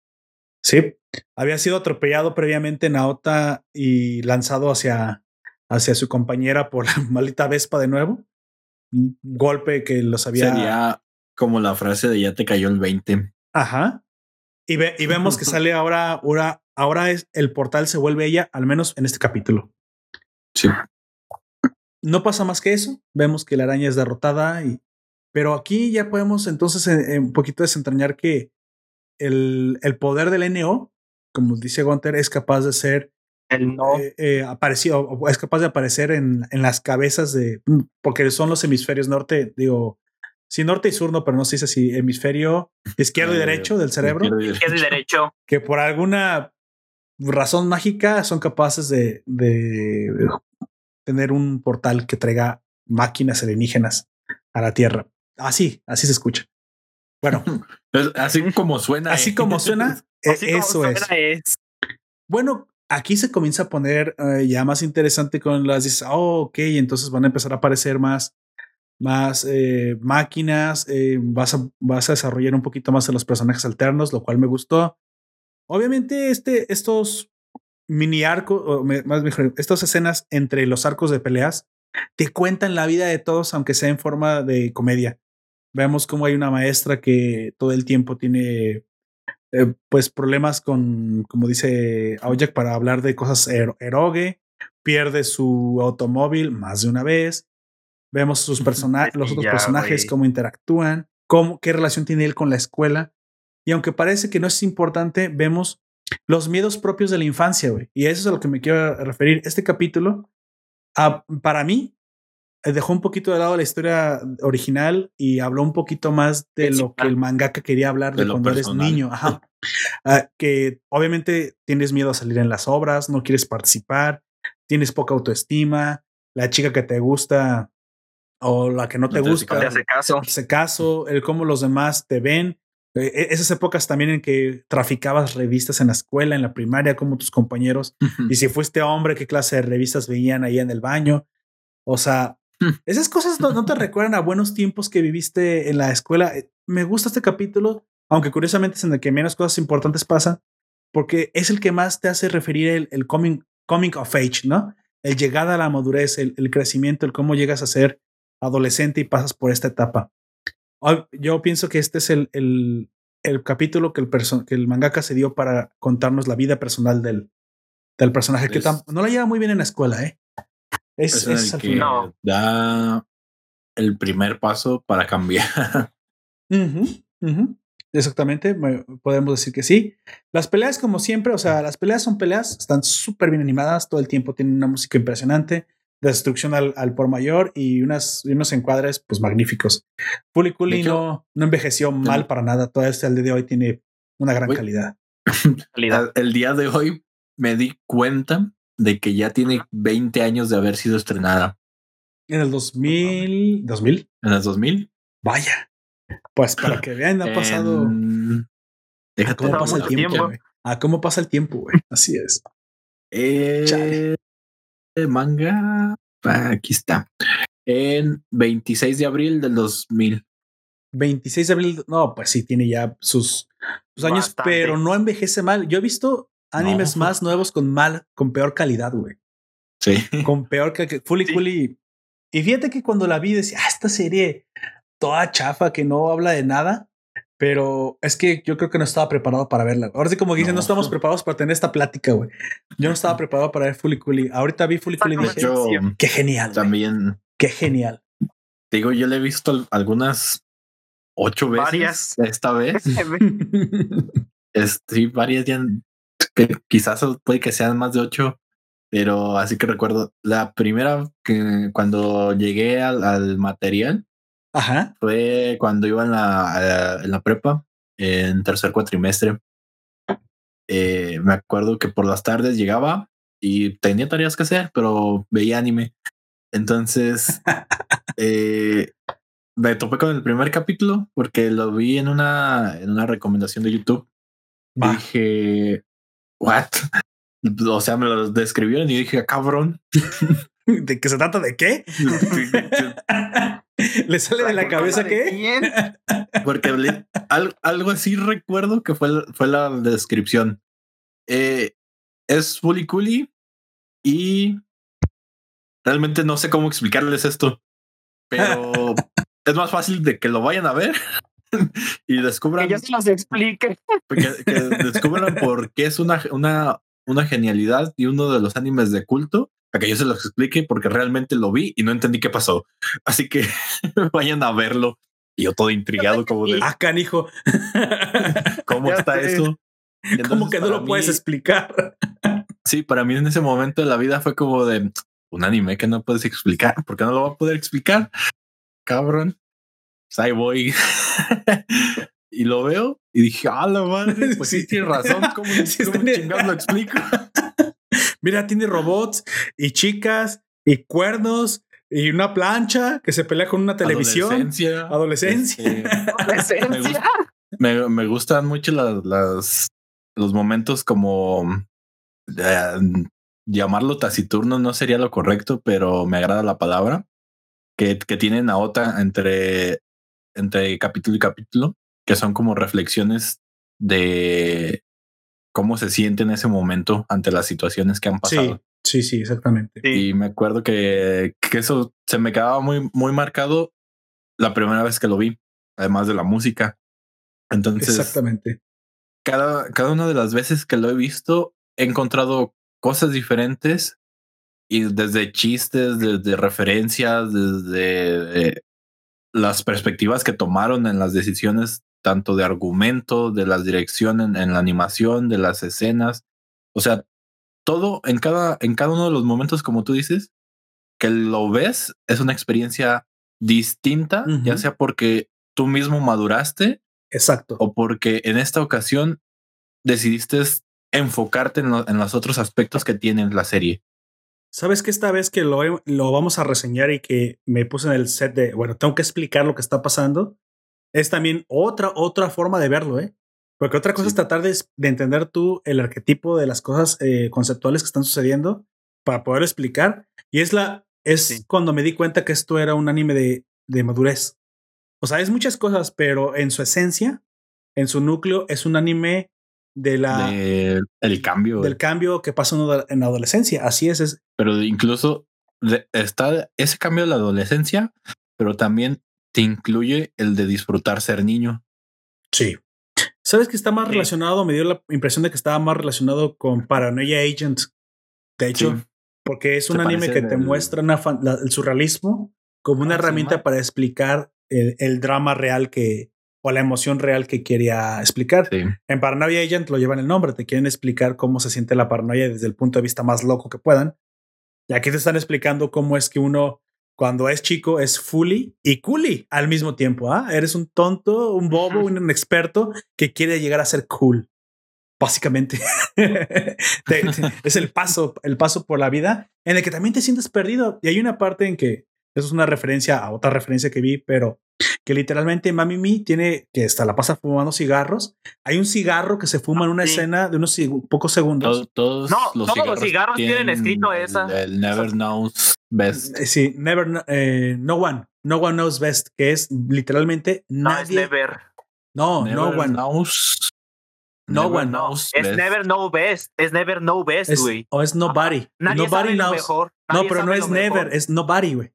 Sí, había sido atropellado previamente Naota y lanzado hacia, hacia su compañera por la maldita Vespa de nuevo. Un golpe que los había. Sería como la frase de ya te cayó el 20. Ajá. Y, ve- y vemos que sale ahora, ahora, ahora es el portal se vuelve ella, al menos en este capítulo. Sí. No pasa más que eso. Vemos que la araña es derrotada y, pero aquí ya podemos entonces eh, eh, un poquito desentrañar que el, el poder del NO, como dice Gunter, es capaz de ser El no. eh, eh, aparecido, o es capaz de aparecer en, en las cabezas de, mm, porque son los hemisferios norte, digo, sí, norte y sur, no, pero no se dice si hemisferio izquierdo y Eh, derecho del cerebro, izquierdo y derecho. que por alguna razón mágica son capaces de, de tener un portal que traiga máquinas alienígenas a la Tierra. Así, así se escucha. Bueno, Así como suena. así eh. como suena, eh, Así como eso es. Bueno, aquí se comienza a poner eh, ya más interesante con las dices, oh, ok, entonces van a empezar a aparecer más, más eh, máquinas, eh, vas, a, vas a desarrollar un poquito más de los personajes alternos, lo cual me gustó. Obviamente, este, estos mini arcos, o más mejor, estas escenas entre los arcos de peleas te cuentan la vida de todos, aunque sea en forma de comedia. Vemos cómo hay una maestra que todo el tiempo tiene eh, pues problemas con, como dice Aoyak, para hablar de cosas eroge, pierde su automóvil más de una vez. Vemos sus personajes, los otros Ya, personajes, cómo interactúan, cómo, qué relación tiene él con la escuela. Y aunque parece que no es importante, vemos los miedos propios de la infancia, güey. Y eso es a lo que me quiero referir. Este capítulo, ah, para mí, dejó un poquito de lado la historia original y habló un poquito más de lo que el mangaka quería hablar de, cuando eres niño. Ajá. Ah, que obviamente tienes miedo a salir en las obras, no quieres participar, tienes poca autoestima, la chica que te gusta o la que no te gusta, te hace caso. hace caso, el cómo los demás te ven. Eh, eh, esas épocas también en que traficabas revistas en la escuela, en la primaria, como tus compañeros. Y si fuiste hombre, qué clase de revistas veían ahí en el baño. O sea. esas cosas no, no te recuerdan a buenos tiempos que viviste en la escuela. Eh, Me gusta este capítulo, aunque curiosamente es en el que menos cosas importantes pasan, porque es el que más te hace referir el, el coming, coming of age, ¿no? El llegada a la madurez, el, el crecimiento, el cómo llegas a ser adolescente y pasas por esta etapa. Yo pienso que este es el, el, el capítulo que el, perso- que el mangaka se dio para contarnos la vida personal del, del personaje, que Es- no la lleva muy bien en la escuela, ¿eh? Es, Es el que. No. da el primer paso para cambiar. Exactamente, me- podemos decir que sí. Las peleas, como siempre, o sea, las peleas son peleas, están súper bien animadas, todo el tiempo tienen una música impresionante, destrucción al, al por mayor y, unas, y unos encuadres pues magníficos. De hecho, no, no envejeció mal para nada, todo este al día de hoy tiene una gran. Calidad. El día de hoy me di cuenta de que ya tiene 20 años de haber sido estrenada En el 2000, 2000, en el 2000. vaya. Pues para que vean, ha pasado. En- Déjate ¿Cómo pasa el tiempo? tiempo. güey? Ah, ¿cómo pasa el tiempo, güey? Así es. Eh, Chale. manga. ah, Aquí está. En 26 de abril del 2000. 26 de abril, no, pues sí, tiene ya sus, sus años, Bastante. pero no envejece mal. Yo he visto animes No. más nuevos con mal, con peor calidad, güey. Sí. Con peor que, Fully Sí. Y fíjate que cuando la vi decía, ah, esta serie toda chafa que no habla de nada, pero es que yo creo que no estaba preparado para verla. Ahora sí, como dicen, no, No. estamos preparados para tener esta plática, güey. Yo no estaba preparado para ver Fully Cooley. Ahorita vi Fully Cooley y De dije, hecho, qué genial, güey. también qué genial. te digo, yo le he visto al- algunas ocho veces Varias. esta vez. Es, sí, varias ya quizás puede que sean más de ocho, Pero así que recuerdo la primera que cuando llegué al, al material Ajá. fue cuando iba en la, en la prepa, en tercer cuatrimestre. Eh, me acuerdo que por las tardes llegaba y tenía tareas que hacer, pero veía anime. Entonces, eh, me topé con el primer capítulo porque lo vi en una, en una recomendación de YouTube. Va. dije, ¿what? O sea, me lo describieron y dije, "Ah, cabrón. ¿De qué se trata? ¿De qué? ¿Le sale de la cabeza ¿De qué? Porque le- al- algo así recuerdo que fue, fue la descripción. Eh, es fully coolly y realmente no sé cómo explicarles esto, pero es más fácil de que lo vayan a ver y Que descubran yo se los explique. que, que descubran por qué es una, una, una genialidad y uno de los animes de culto. Para que yo se los explique, porque realmente lo vi y no entendí qué pasó. Así que vayan a verlo. Y yo todo intrigado, como de Ah, canijo. cómo Ya está sé. eso. ¿Cómo que no Entonces, lo puedes explicar? Sí, para mí en ese momento de la vida fue como de un anime que no puedes explicar. ¿Por qué no lo va a poder explicar? Cabrón. Pues ahí voy. y lo veo y dije, ah, la madre, pues sí, Sí. tienes razón. ¿Cómo, Sí, cómo chingados lo explico? Mira, tiene robots y chicas y cuernos y una plancha que se pelea con una televisión. Adolescencia. Adolescencia. Este, me, Adolescencia. gusta- me, me gustan mucho las, las- los momentos como eh, llamarlo taciturno no sería lo correcto, pero me agrada la palabra que, que tienen a Ota entre, entre capítulo y capítulo, que son como reflexiones de cómo se siente en ese momento ante las situaciones que han pasado. Sí, sí, sí, exactamente. Sí. Y me acuerdo que, que eso se me quedaba muy, muy marcado la primera vez que lo vi, además de la música. Entonces, Exactamente. cada, cada una de las veces que lo he visto, he encontrado cosas diferentes y desde chistes, desde referencias, desde eh, las perspectivas que tomaron en las decisiones, tanto de argumento, de las direcciones en, en la animación, de las escenas. O sea, todo en cada, en cada uno de los momentos, como tú dices, que lo ves, es una experiencia distinta, ya sea porque tú mismo maduraste Exacto. o porque en esta ocasión decidiste enfocarte en, lo- en los otros aspectos que tiene la serie. Sabes que esta vez que lo, lo vamos a reseñar y que me puse en el set de, bueno, tengo que explicar lo que está pasando, es también otra, otra forma de verlo, ¿eh? Porque otra cosa Sí. es tratar de, de entender tú el arquetipo de las cosas eh, conceptuales que están sucediendo para poder explicar. Y es la, es Sí. cuando me di cuenta que esto era un anime de, de madurez. O sea, es muchas cosas, pero en su esencia, en su núcleo, es un anime de la, de- el cambio. del cambio que pasa en la- en la adolescencia. Así es, es pero incluso de- está ese cambio de la adolescencia, pero también te incluye el de disfrutar ser niño. Sí. ¿Sabes que está más Sí. relacionado? Me dio la impresión de que estaba más relacionado con Paranoia Agent. De hecho, Sí. porque es un Se anime que te el- muestra una fan- la- el surrealismo como una Ah, herramienta para explicar el, el drama real que o la emoción real que quería explicar. Sí. En Paranoia Agent lo llevan el nombre, te quieren explicar cómo se siente la paranoia desde el punto de vista más loco que puedan. Y aquí te están explicando cómo es que uno cuando es chico es fully y coolly al mismo tiempo. ¿ah? Eres un tonto, un bobo, un inexperto que quiere llegar a ser cool. Básicamente Te- te- es el paso, el paso por la vida en el que también te sientes perdido. Y hay una parte en que eso es una referencia a otra referencia que vi, pero que literalmente Mami Mi tiene que hasta la pasa fumando cigarros. Hay un cigarro que se fuma en una Sí. escena de unos pocos segundos. Todo- todos No, los todos cigarros, los cigarros tienen escrito esa. El, Never Knows Best. Eh, Sí, never, eh, no one, no one knows best, que es literalmente No, es nadie. never. no, Never no one. Knows. No Never one. No, knows es best. never know best. Es never know best, Es, güey. o es nobody. Nadie nobody sabe lo knows. No, pero no es never, mejor. es nobody, güey.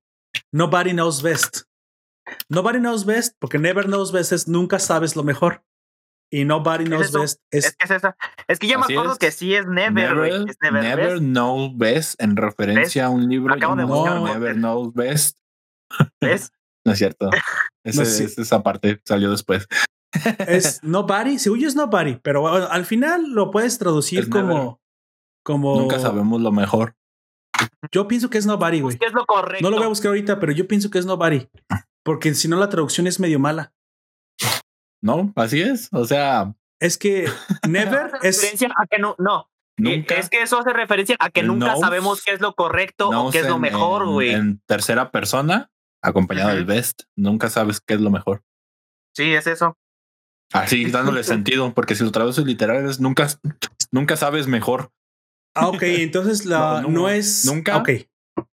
Nobody knows best. Nobody knows best, porque never knows best es nunca sabes lo mejor. Y nobody knows eso? best es, Es que es esa. Es que yo me Así acuerdo es. que sí es never, güey. Never, Es never, never best. know best en referencia a un libro. Acabo de buscar Never knows best. ¿Ves? No es cierto. Ese- No, sí. es- esa parte salió después. es nobody. Si es nobody, pero bueno, al final lo puedes traducir como, never. como Nunca sabemos lo mejor. Yo pienso que es Nobody, güey. ¿Qué es lo correcto? No lo voy a buscar ahorita, pero yo pienso que es Nobody. Porque si no, la traducción es medio mala. No, así es. O sea, Es que Never es. referencia a que no, no. nunca. Es que eso hace referencia a que nunca sabemos qué es lo correcto o qué es lo mejor, güey. En, tercera persona, acompañado del best, nunca sabes qué es lo mejor. Sí, es eso. Así dándole sentido, porque si lo traduces literal es nunca, nunca sabes mejor. Ah, ok, entonces la No, no, no, es. nunca. Ok.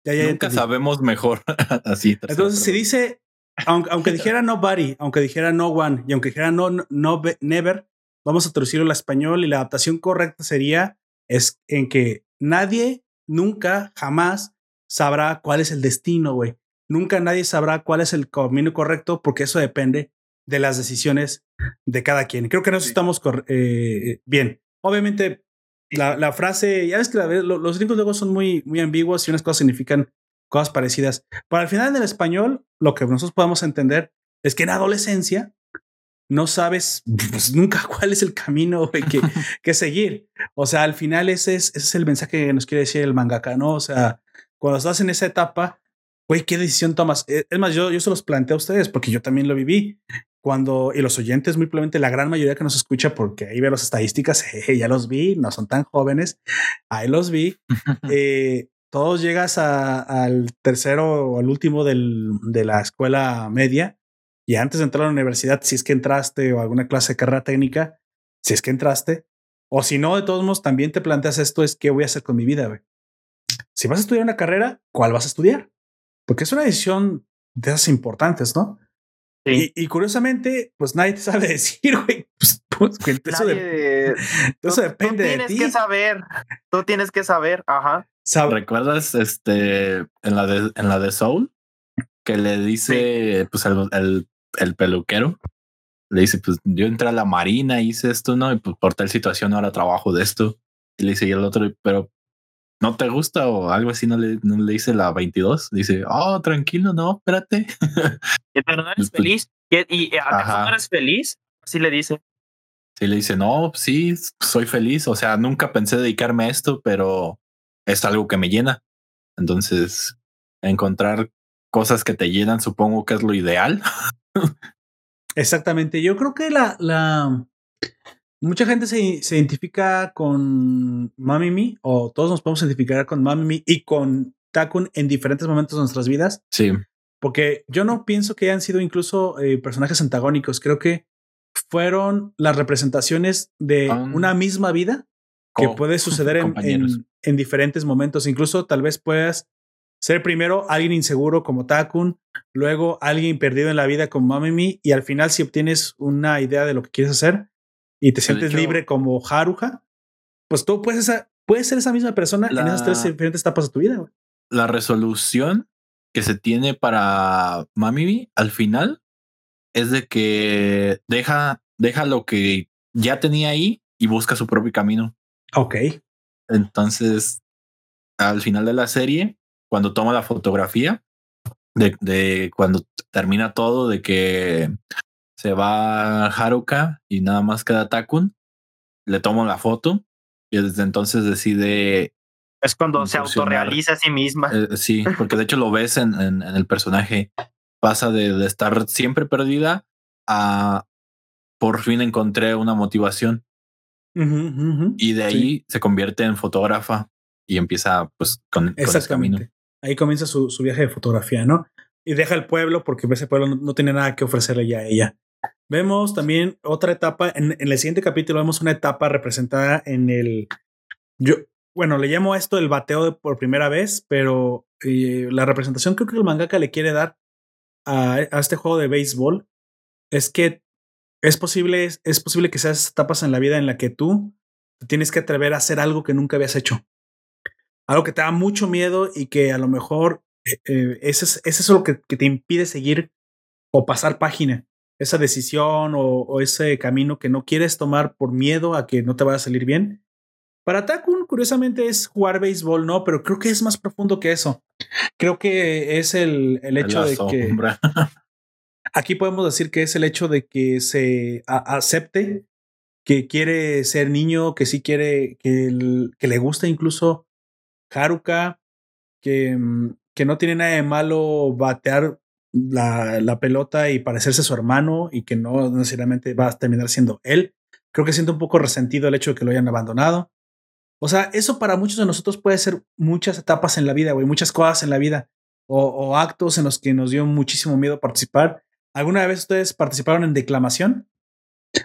Ya, ya nunca entendí. sabemos mejor. Así. Entonces, si dice, aunque, aunque dijera nobody, aunque dijera no one y aunque dijera no, no, no never, vamos a traducirlo al español y la adaptación correcta sería es en que nadie nunca jamás sabrá cuál es el destino, güey. Nunca nadie sabrá cuál es el camino correcto porque eso depende de las decisiones de cada quien. Creo que nos Sí. estamos eh, bien. Obviamente, la, la frase, ya ves que la- lo- los gringos luego son muy, muy ambiguos y unas cosas significan cosas parecidas. Pero al final en el español, lo que nosotros podemos entender es que en adolescencia no sabes pues, nunca cuál es el camino güey, que, que seguir. O sea, al final ese es, ese es el mensaje que nos quiere decir el mangaka, ¿no? O sea, cuando estás en esa etapa, güey, ¿qué decisión tomas? Eh, Es más, yo, yo se los planteo a ustedes porque yo también lo viví. Cuando, y los oyentes, muy probablemente la gran mayoría que nos escucha, porque ahí ve las estadísticas, eh, ya los vi, no son tan jóvenes, ahí los vi. Eh, todos llegas a- al tercero o al último del- de la escuela media y antes de entrar a la universidad, si es que entraste o alguna clase de carrera técnica, si es que entraste, o si no, de todos modos, también te planteas esto, es qué voy a hacer con mi vida, güey. Si vas a estudiar una carrera, ¿cuál vas a estudiar? Porque es una decisión de esas importantes, ¿no? Sí. Y, y curiosamente, pues nadie te sabe decir, güey. Pues, pues, eso, de- Nadie- eso tú- depende tú de tienes ti. que saber. Tú tienes que saber. Ajá. Sab- ¿Recuerdas este en la de en la de Soul? Que le dice pues el, el, el peluquero. Le dice, pues yo entré a la marina, hice esto, ¿no? Y pues por tal situación ahora trabajo de esto. Y le dice, y el otro, pero ¿no te gusta? O algo así, no le, no le dice la 22. Dice, oh, tranquilo, no, espérate. Y- Pero no eres Pues, feliz. ¿Y, y acaso no eres feliz? Así le dice. Sí, le dice, no, sí, soy feliz. O sea, nunca pensé dedicarme a esto, pero es algo que me llena. Entonces, encontrar cosas que te llenan, supongo que es lo ideal. Exactamente. Yo creo que la, la mucha gente se, se identifica con Mami Me, o todos nos podemos identificar con Mami Me y con Takun en diferentes momentos de nuestras vidas, Sí, porque yo no pienso que hayan sido incluso eh, personajes antagónicos. Creo que fueron las representaciones de una misma vida que puede suceder en, en- en diferentes momentos. Incluso tal vez puedas ser primero alguien inseguro como Takun, luego alguien perdido en la vida como Mamimi, y al final si obtienes una idea de lo que quieres hacer y te sientes hecho- libre como Haruha, pues tú puedes, ser- puedes ser esa misma persona en La- esas tres diferentes etapas de tu vida. güey. la resolución que se tiene para Mami al final es de que deja, deja lo que ya tenía ahí y busca su propio camino. Ok. Entonces, al final de la serie, cuando toma la fotografía, de, de cuando termina todo, de que se va Haruka y nada más queda Takun, le tomo la foto y desde entonces decide, Es cuando se autorrealiza a sí misma. eh, sí, porque de hecho lo ves en, en- en el personaje, pasa de, de estar siempre perdida a por fin encontré una motivación Y de Sí. ahí se convierte en fotógrafa y empieza pues con, con ese camino. Exactamente. Ahí comienza su, su viaje de fotografía, ¿no? Y deja el pueblo porque ese pueblo no, no tiene nada que ofrecerle ya a ella. Vemos también otra etapa, en, en el siguiente capítulo vemos una etapa representada en el... Yo, bueno, le llamo a esto el bateo de por primera vez, pero eh, la representación creo que el mangaka le quiere dar a, a este juego de béisbol es que es posible, es, es posible que seas etapas en la vida en la que tú te tienes que atrever a hacer algo que nunca habías hecho algo que te da mucho miedo y que a lo mejor eh, eh, ese es, ese es lo que, que te impide seguir o pasar página. Esa decisión o, o ese camino que no quieres tomar por miedo a que no te vaya a salir bien. Para Takun, curiosamente, es jugar béisbol, ¿no? Pero creo que es más profundo que eso. Creo que es el, el hecho La de que. aquí podemos decir que es el hecho de que se acepte que quiere ser niño, que sí quiere, que, le gusta incluso Haruka, que, mm, que no tiene nada de malo batear la, la pelota y parecerse a su hermano y que no necesariamente va a terminar siendo él. Creo que siento un poco resentido el hecho de que lo hayan abandonado. O sea, eso para muchos de nosotros puede ser muchas etapas en la vida, güey, muchas cosas en la vida o actos en los que nos dio muchísimo miedo participar. ¿Alguna vez ustedes participaron en declamación?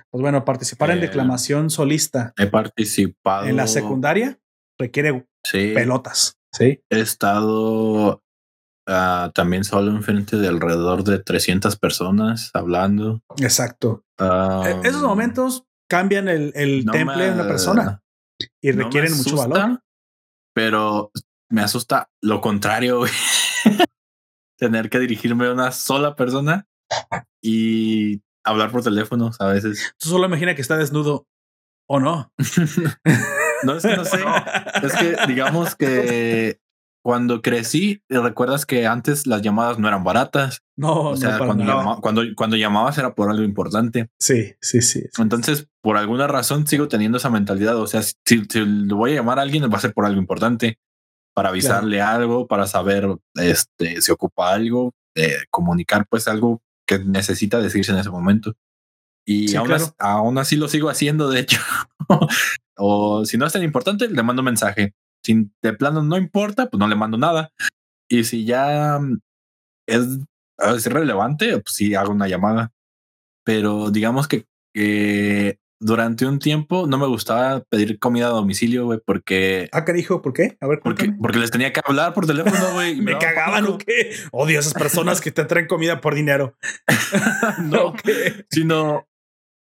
Pues bueno, participar en Eh, declamación solista He participado. en la secundaria requiere Sí. pelotas, ¿sí? He estado ah, también solo enfrente de alrededor de 300 personas hablando. Exacto. E- Esos momentos cambian el, el no temple de una persona y no requieren mucho valor. Pero me asusta lo contrario. Tener que dirigirme a una sola persona y hablar por teléfono a veces. Tú solo imagina que está desnudo o no. No es que no sé. Es que digamos que cuando crecí, recuerdas que antes las llamadas no eran baratas. No, O sea, no, cuando, llama- cuando, cuando llamabas era por algo importante. Sí, sí, sí. sí. Entonces, por alguna razón sigo teniendo esa mentalidad. O sea, si, si le voy a llamar a alguien, va a ser por algo importante. Para avisarle algo, para saber este, si ocupa algo, eh, comunicar pues algo que necesita decirse en ese momento. Y Sí, aún, claro. as- aún así lo sigo haciendo, de hecho. o si no es tan importante, le mando mensaje. Si de plano no importa, pues no le mando nada. Y si ya mm, es, es relevante, pues sí hago una llamada. Pero digamos que, que durante un tiempo no me gustaba pedir comida a domicilio, güey, porque, Ah, carijo, ¿por qué? A ver, porque, porque les tenía que hablar por teléfono, güey. Me cagaban o qué? Odio a esas personas que te traen comida por dinero. No, sino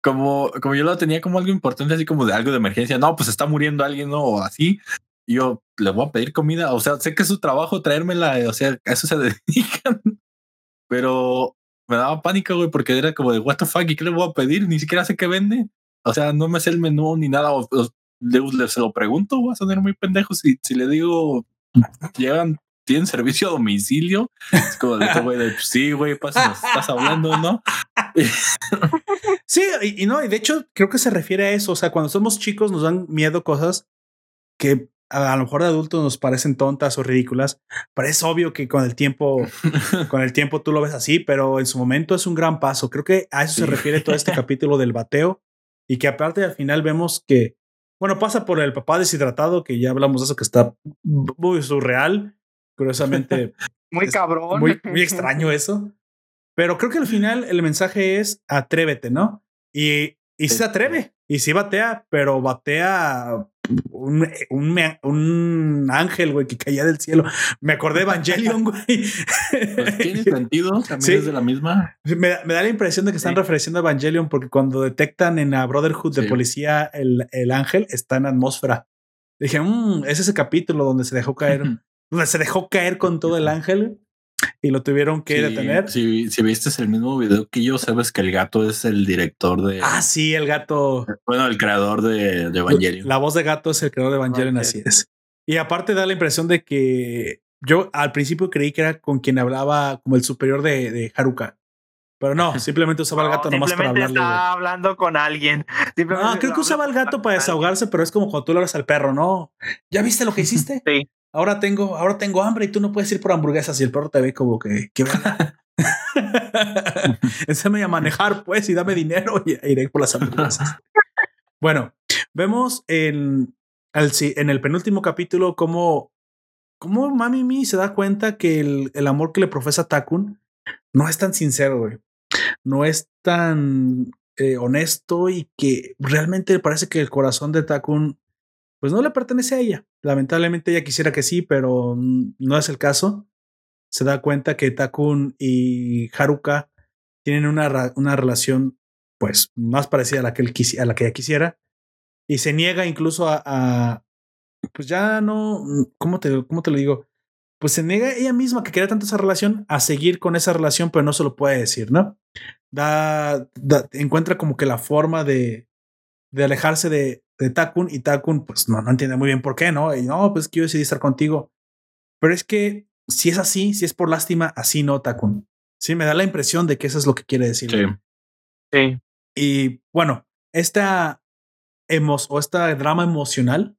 como, como yo lo tenía como algo importante, así como de algo de emergencia. No, pues está muriendo alguien, ¿no? O así. Y yo le voy a pedir comida. O sea, sé que es su trabajo traérmela. O sea, a eso se dedican. Pero me daba pánico, güey, porque era como de what the fuck, ¿y qué le voy a pedir? Ni siquiera sé qué vende. O sea, no me sé el menú ni nada. O, o le, se lo pregunto, voy a sonar muy pendejo. Si, si le digo, llegan, tienen servicio a domicilio. Es como de, güey, de, "Pues sí, güey, pasa, estás hablando, ¿no? Sí, y, y no, y de hecho creo que se refiere a eso. O sea, cuando somos chicos nos dan miedo cosas que a, a lo mejor de adultos nos parecen tontas o ridículas. Pero es obvio que con el tiempo, con el tiempo tú lo ves así, pero en su momento es un gran paso. Creo que a eso se refiere todo este capítulo del bateo y que aparte al final vemos que, bueno, pasa por el papá deshidratado, que ya hablamos de eso, que está muy surreal. Curiosamente, Muy cabrón. muy, muy extraño eso. Pero creo que al final el mensaje es atrévete, ¿no? Y, y sí se atreve y sí batea, pero batea un, un, un ángel, güey, que caía del cielo. Me acordé de Evangelion, güey. Pues tiene sentido, también Sí. es de la misma. me, da- me da la impresión de que están Sí. referenciando a Evangelion porque cuando detectan en la Brotherhood de policía el, el ángel está en atmósfera. Dije, "Mm, es ese capítulo donde se dejó caer, donde se dejó caer con todo el ángel y lo tuvieron que Sí, detener. Si, si viste el mismo video que yo, sabes que el gato es el director de. Ah, sí, el gato. Bueno, el creador de, de Evangelion. La voz de gato es el creador de Evangelion, Ok. así es. Y aparte da la impresión de que yo al principio creí que era con quien hablaba como el superior de, de Haruka. Pero no, simplemente usaba el No, gato nomás para hablarle. estaba hablando con alguien. Ah, creo que usaba el gato para desahogarse, pero es como cuando tú le hablas al perro, ¿no? ¿Ya viste lo que hiciste? Sí. Ahora tengo, ahora tengo hambre y tú no puedes ir por hamburguesas y el perro te ve como que, ¿qué? Enséñame a manejar, pues, y dame dinero y iré por las hamburguesas. bueno, vemos en el penúltimo capítulo cómo, cómo Mami Mi se da cuenta que el, el amor que le profesa Takun no es tan sincero, güey. No es tan eh, honesto y que realmente parece que el corazón de Takun pues no le pertenece a ella. Lamentablemente ella quisiera que sí, pero mm, no es el caso. Se da cuenta que Takun y Haruka tienen una, una relación pues más parecida a la que él a la que ella quisiera y se niega incluso a, pues ya no, ¿cómo te, cómo te lo digo? Pues se niega ella misma que quería tanto esa relación a seguir con esa relación, pero no se lo puede decir, ¿no? Da, da- encuentra como que la forma de, de alejarse de, de Takun y Takun pues no, no entiende muy bien por qué, ¿no? Y no, pues que yo decidí estar contigo. Pero es que si es así, si es por lástima, así no, Takun. Sí, me da la impresión de que eso es lo que quiere decir. Sí. Sí. Y bueno, esta emos o esta drama emocional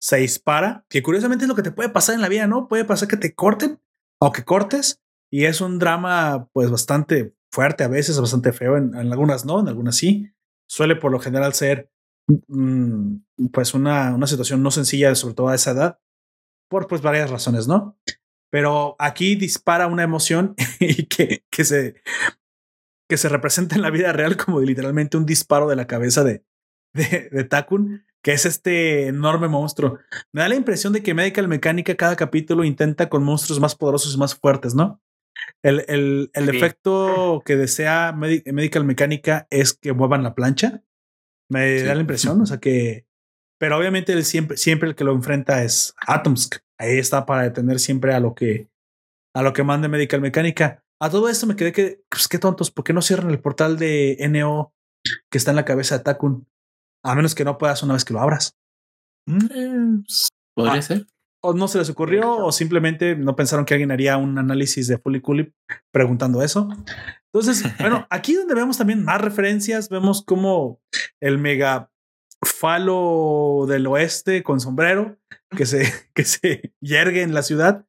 se dispara, que curiosamente es lo que te puede pasar en la vida, ¿no? Puede pasar que te corten o que cortes y es un drama pues bastante fuerte a veces, bastante feo, en, en algunas no, en algunas sí. Suele por lo general ser pues una, una situación no sencilla, sobre todo a esa edad, por pues varias razones, ¿no? Pero aquí dispara una emoción y que, que se que se representa en la vida real como literalmente un disparo de la cabeza de, de, de Takun, que es este enorme monstruo. Me da la impresión de que Medical Mecánica cada capítulo intenta con monstruos más poderosos y más fuertes, ¿no? El, el, el Sí. efecto que desea Medi- Medical Mecánica es que muevan la plancha. Me Sí. da la impresión, o sea que. Pero obviamente siempre, siempre el que lo enfrenta es Atomsk. Ahí está para detener siempre a lo que a lo que mande Medical Mecánica. A todo esto me quedé que, pues qué tontos, ¿por qué no cierran el portal de NO que está en la cabeza de Takun? A menos que no puedas una vez que lo abras. Mm, Podría Ah. ser. O no se les ocurrió, o simplemente no pensaron que alguien haría un análisis de Fully Cooley preguntando eso. Entonces, bueno, aquí donde vemos también más referencias, vemos como el mega falo del oeste con sombrero que se, que se yergue en la ciudad.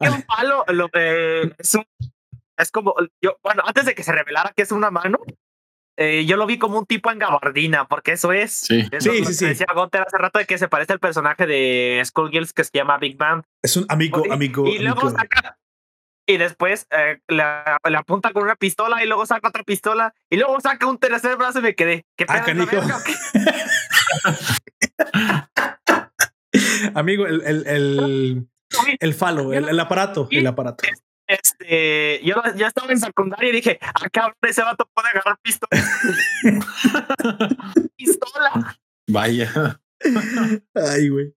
Un palo, lo es un- es como yo, bueno, antes de que se revelara que es una mano, eh, yo lo vi como un tipo en gabardina, porque eso es. Sí. Eso Sí, es lo sí, que sí. Decía Gunter hace rato de que se parece al personaje de Skullgirls que se llama Big Bang. Es un amigo, Y- amigo. Y luego amigo. saca. Y después eh, la- le apunta con una pistola y luego saca otra pistola y luego saca un tercer brazo y me quedé. ¿Qué Ah? Amigo, el, el, el, el falo, el, el aparato, el aparato. Este, yo ya estaba en secundaria y dije, ah, cabrón, ese vato puede agarrar pistola. pistola. Vaya. Ay, güey.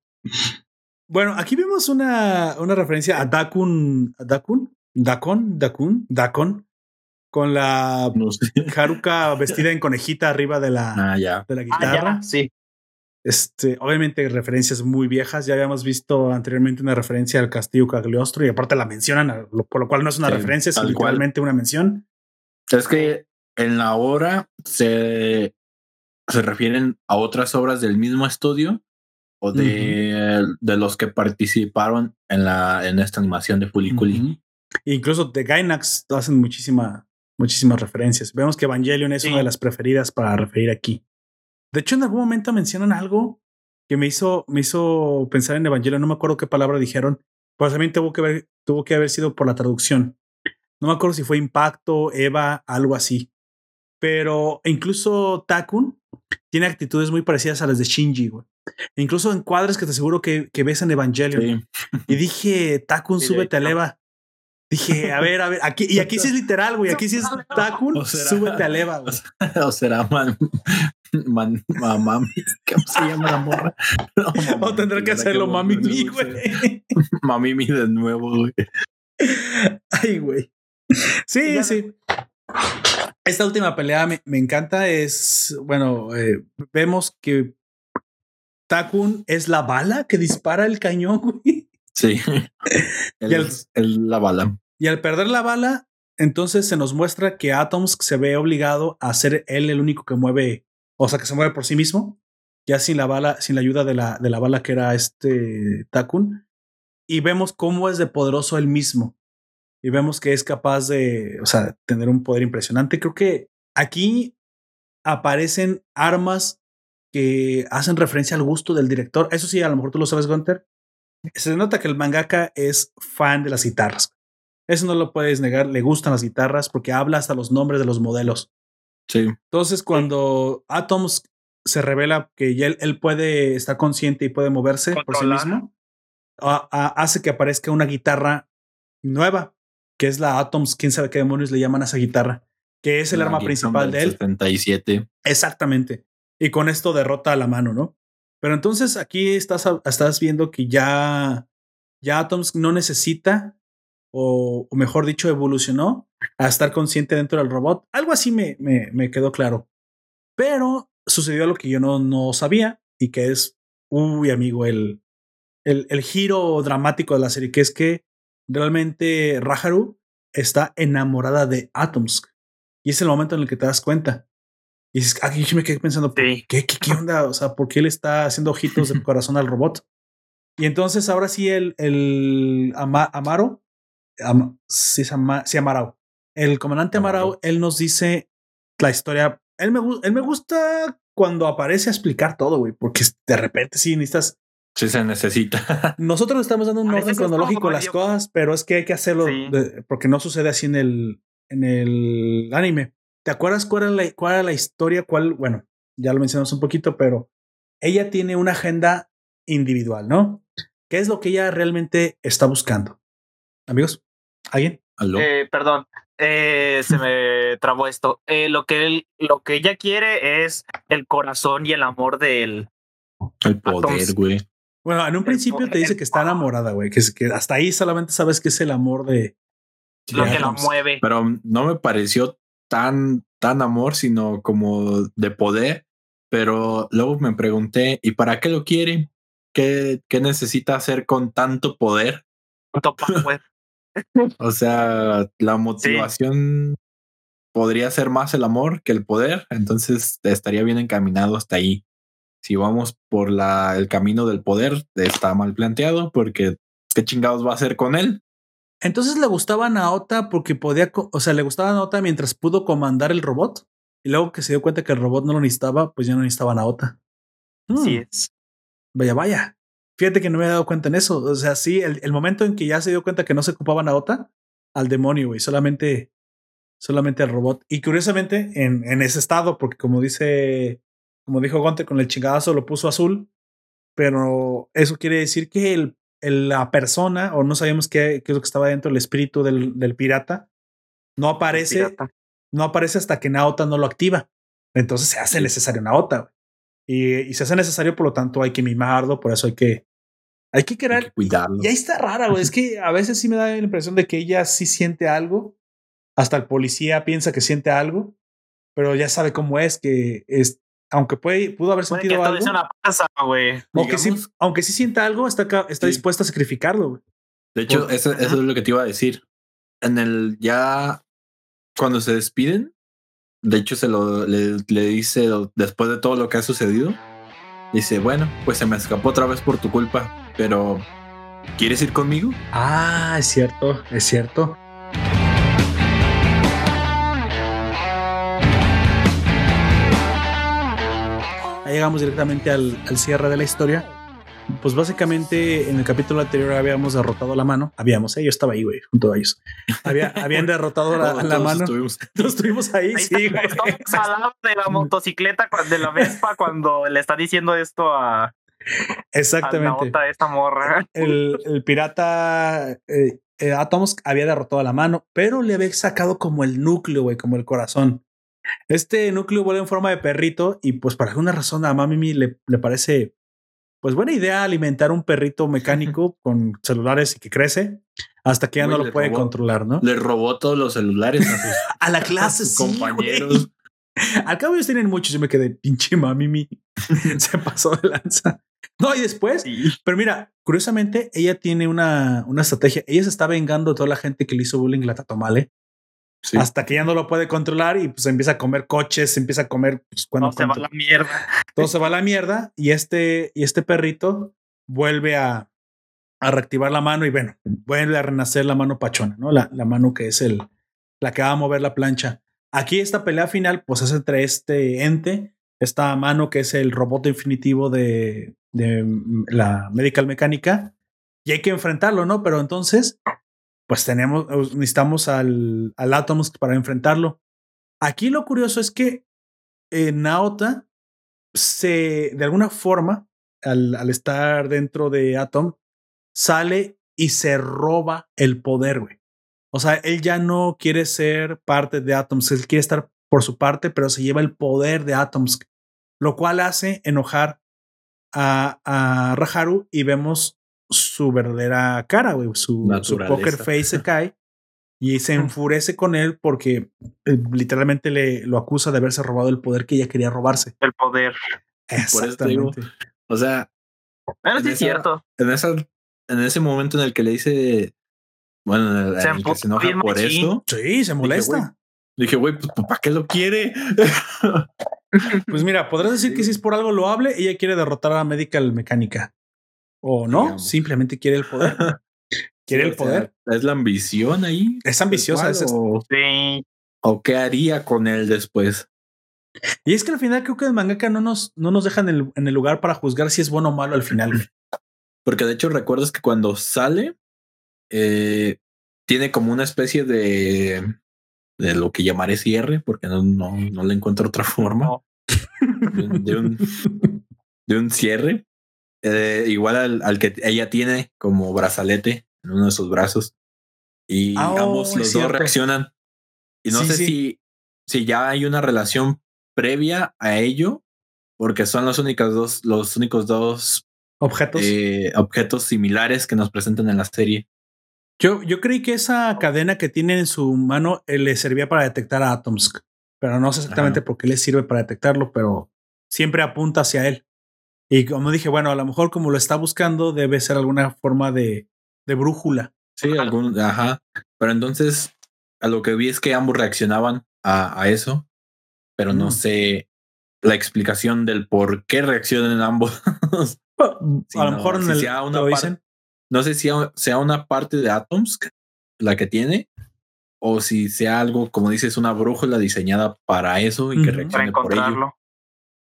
Bueno, aquí vemos una, una referencia a Dakun, a Dakun, Dakon, Dakun, Dakon, con la No sé. Haruka vestida en conejita arriba de la, Ah, ya. de la Ah, guitarra. ya, sí. Este, obviamente referencias muy viejas. Ya habíamos visto anteriormente una referencia al castillo Cagliostro y aparte la mencionan, lo- por lo cual no es una Sí, referencia, es cual. literalmente una mención. Es que en la obra se, se refieren a otras obras del mismo estudio o de, de los que participaron en la en esta animación de. Ujú. Incluso de Gainax hacen muchísima, muchísimas referencias. Vemos que Evangelion es Sí. una de las preferidas para referir aquí. De hecho, en algún momento mencionan algo que me hizo, me hizo pensar en Evangelion. No me acuerdo qué palabra dijeron, pero también tuvo que, ver, tuvo que haber sido por la traducción. No me acuerdo si fue impacto, Eva, algo así. Pero incluso Takun tiene actitudes muy parecidas a las de Shinji, güey. E incluso en cuadros que te aseguro que, que ves en Evangelion. Sí. Y dije, Takun, Sí, súbete a hecho. Dije, a ver, a ver, aquí, y aquí sí es literal, güey. Aquí sí es Takun, súbete a Leva, güey. o será man, man, mamá, ¿cómo se llama la morra? No, mamá, O tendrá que hacerlo mami volver a mi, güey. Mami mi de nuevo, güey. Ay, güey. Sí, Ya- sí. Esta última pelea me, me encanta. Es, bueno, eh, vemos que Takun es la bala que dispara el cañón, güey. Sí. Y el- la bala. Y al perder la bala, entonces se nos muestra que Atoms se ve obligado a ser él el único que mueve, o sea, que se mueve por sí mismo, ya sin la bala, sin la ayuda de la, de la bala que era este Takun. Y vemos cómo es de poderoso él mismo. Y vemos que es capaz de, o sea, tener un poder impresionante. Creo que aquí aparecen armas que hacen referencia al gusto del director. Eso sí, a lo mejor tú lo sabes, Gunter. Se nota que el mangaka es fan de las guitarras. Eso no lo puedes negar. Le gustan las guitarras porque habla hasta los nombres de los modelos. Sí. Entonces, cuando Atoms se revela que ya él, él puede estar consciente y puede moverse por sí mismo, a- a- hace que aparezca una guitarra nueva, que es la Atoms. Quién sabe qué demonios le llaman a esa guitarra, que es el La arma principal del de él. 77. Exactamente. Y con esto derrota a la mano, ¿no? Pero entonces aquí estás, estás viendo que ya, ya Atoms no necesita, o, mejor dicho, evolucionó a estar consciente dentro del robot. Algo así me, me, me quedó claro. Pero sucedió lo que yo no, no sabía y que es, uy, amigo, el, el, el giro dramático de la serie, que es que realmente Raharu está enamorada de Atoms. Y es el momento en el que te das cuenta. Y dices, aquí yo me quedé pensando, Sí. ¿qué, qué, ¿qué onda? O sea, ¿por qué él está haciendo ojitos de corazón al robot? Y entonces ahora sí el, el Ama- Amaro, Am- sí, se llama- sí, Amarao, el comandante Amarao, él nos dice la historia. Él me, él me gusta cuando aparece a explicar todo, güey, porque de repente sí necesitas. Sí se necesita. Nosotros le estamos dando un A orden cronológico a las cosas, pero es que hay que hacerlo Sí. de- porque no sucede así en el, en el anime. ¿Te acuerdas cuál era, la, cuál era la historia? ¿Cuál? Bueno, ya lo mencionamos un poquito, pero ella tiene una agenda individual, ¿no? ¿Qué es lo que ella realmente está buscando? Amigos, ¿alguien? Aló. Eh, perdón, eh, se me trabó esto. Eh, lo que él, lo que ella quiere es el corazón y el amor de él. el poder, güey. Bueno, en un El principio te dice que está enamorada, güey, que, hasta ahí solamente sabes que es el amor de... Lo de que la mueve. Pero no me pareció tan, tan amor, sino como de poder. Pero luego me pregunté, ¿y para qué lo quiere? ¿Qué, qué necesita hacer con tanto poder? Tanto power. O sea, la motivación podría ser más el amor que el poder, entonces estaría bien encaminado hasta ahí. Si vamos por la, el camino del poder, está mal planteado porque ¿qué chingados va a hacer con él? Entonces le gustaba a Naota porque podía, o sea, le gustaba a Naota mientras pudo comandar el robot. Y luego que se dio cuenta que el robot no lo necesitaba, pues ya no necesitaba a Naota. Así Hmm, es. Vaya, vaya. Fíjate que no me había dado cuenta en eso. O sea, sí, el, el momento en que ya se dio cuenta que no se ocupaba Naota, al demonio, güey. Solamente, solamente al robot. Y curiosamente, en, en ese estado, porque como dice, como dijo Gonte, con el chingadazo lo puso azul. Pero eso quiere decir que el, el- la persona, o no sabíamos qué, qué es lo que estaba dentro, el espíritu del, del pirata, no aparece, Pirata. no aparece hasta que Naota no lo activa. Entonces se hace necesario Naota. Y, y se hace necesario, por lo tanto, hay que mimarlo, por eso hay que, hay que Hay querer. que cuidarlo. Y ahí está rara, güey. Es que a veces sí me da la impresión de que ella sí siente algo. Hasta el policía piensa que siente algo, pero ya sabe cómo es, que es, aunque puede, pudo haber Puede sentido algo. una pasa, güey. o que sí, aunque sí sienta algo, está, está Sí. dispuesta a sacrificarlo. güey. De hecho, Por- eso, es lo que te iba a decir. En el ya cuando se despiden, de hecho, se lo le, le dice después de todo lo que ha sucedido. Dice, bueno, pues se me escapó otra vez por tu culpa, pero ¿quieres ir conmigo? Ah, es cierto, es cierto. Llegamos directamente al, al cierre de la historia. Pues básicamente en el capítulo anterior habíamos derrotado la mano. Habíamos, eh, yo estaba ahí, güey, junto a ellos. Había, habían derrotado la, Todos- la todos mano. estuvimos- Todos estuvimos ahí, Ahí sí, está, güey. de la motocicleta, de la Vespa, cuando le está diciendo esto a, a Exactamente. Naota, esta morra. el, el pirata eh, eh, Atoms había derrotado la mano, pero le había sacado como el núcleo, güey, como el corazón. Este núcleo vuelve en forma de perrito y pues por alguna razón a Mami le, le parece pues buena idea alimentar un perrito mecánico con celulares y que crece hasta que ya no lo puede robó- controlar, ¿no? Le robó todos los celulares a sus, A la a clase, sus sí, compañeros. Al cabo ellos tienen muchos, yo me quedé pinche mami, se pasó de lanza. No, y después Sí. Pero mira, curiosamente, ella tiene una, una estrategia. Ella se está vengando de toda la gente que le hizo bullying la tatomale Sí. hasta que ya no lo puede controlar y pues empieza a comer coches, empieza a comer pues, cuando No se va la mierda. todo se va a la mierda y este, y este perrito vuelve a, a reactivar la mano y bueno, vuelve a renacer la mano pachona, ¿no? La, la mano que es el, la que va a mover la plancha. Aquí esta pelea final pues es entre este ente, esta mano que es el robot definitivo de, de mm, la medical mecánica y hay que enfrentarlo, ¿no? Pero entonces pues tenemos, necesitamos al, al Atoms para enfrentarlo. Aquí lo curioso es que eh, Naota se, de alguna forma, al, estar dentro de Atom, sale y se roba el poder, güey. O sea, él ya no quiere ser parte de Atoms, él quiere estar por su parte, pero se lleva el poder de Atoms, lo cual hace enojar a, a Raharu y vemos su verdadera cara, güey, su, su poker face se cae y se enfurece con él porque eh, literalmente le lo acusa de haberse robado el poder que ella quería robarse. El poder. Digo, Exactamente. O sea, sí es cierto. en esa, en ese momento en el que le dice, bueno, en el, Se en el que se emputó enoja por eso, Sí, se molesta. dije, güey, pues ¿para qué lo quiere? Pues mira, podrás decir que si es por algo loable, ella quiere derrotar a la Medical Mecánica. O no, Digamos. simplemente quiere el poder. quiere Sí, el sea, poder. es la ambición ahí. Es ambiciosa. Es- o, Sí. o qué haría con él después. Y es que al final creo que el mangaka no nos, no nos deja en el, en el lugar para juzgar si es bueno o malo al final. Porque de hecho recuerdas que cuando sale, eh, tiene como una especie de, de lo que llamaré cierre, porque no, no, no le encuentro otra forma. No. De, un- de un, de un cierre. Eh, igual al, al que ella tiene como brazalete en uno de sus brazos. Y oh, ambos es los dos reaccionan. Y no Sí, sé sí. si, si ya hay una relación previa a ello, porque son los únicos dos, los únicos dos Objetos. eh, objetos similares que nos presentan en la serie. Yo, yo creí que esa cadena que tiene en su mano eh, le servía para detectar a Atomsk, pero no sé exactamente Ajá. por qué le sirve para detectarlo, pero siempre apunta hacia él. Y como dije, bueno, a lo mejor como lo está buscando, debe ser alguna forma de, de brújula. Sí, algún, ajá. Pero entonces, a lo que vi es que ambos reaccionaban a, a eso, pero no Mm. sé la explicación del por qué reaccionan ambos. Sí, a lo no, mejor en si el, sea una dicen. no sé si a- sea una parte de Atomsk la que tiene, o si sea algo, como dices, una brújula diseñada para eso y que. Para reaccione por ello.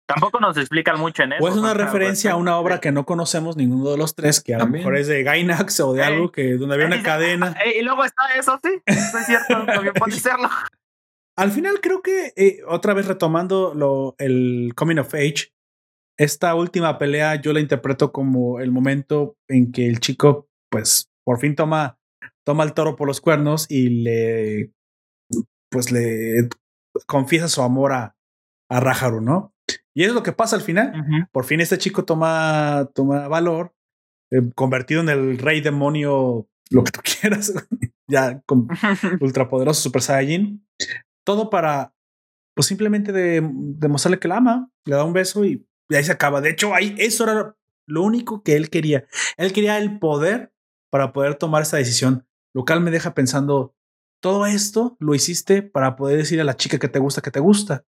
Tampoco nos explican mucho en eso. O es una ¿no? referencia a una obra que no conocemos ninguno de los tres, que a lo También. mejor es de Gainax o de Eh. algo que donde había una cadena. Eh, y luego está eso, sí. Eso es cierto. También puede serlo. Al final creo que eh, otra vez retomando lo, el coming of age, esta última pelea yo la interpreto como el momento en que el chico pues por fin toma, toma el toro por los cuernos y le pues le confiesa su amor a, a Raharu, ¿no? Y es lo que pasa al final. Por fin este chico toma, toma valor, eh, convertido en el rey demonio, lo que tú quieras, ya con ultrapoderoso Super Saiyajin. Todo para, pues simplemente de, demostrarle que la ama, le da un beso y, y ahí se acaba. De hecho, ahí eso era lo único que él quería. Él quería el poder para poder tomar esta decisión, lo cual me deja pensando, todo esto lo hiciste para poder decir a la chica que te gusta que te gusta.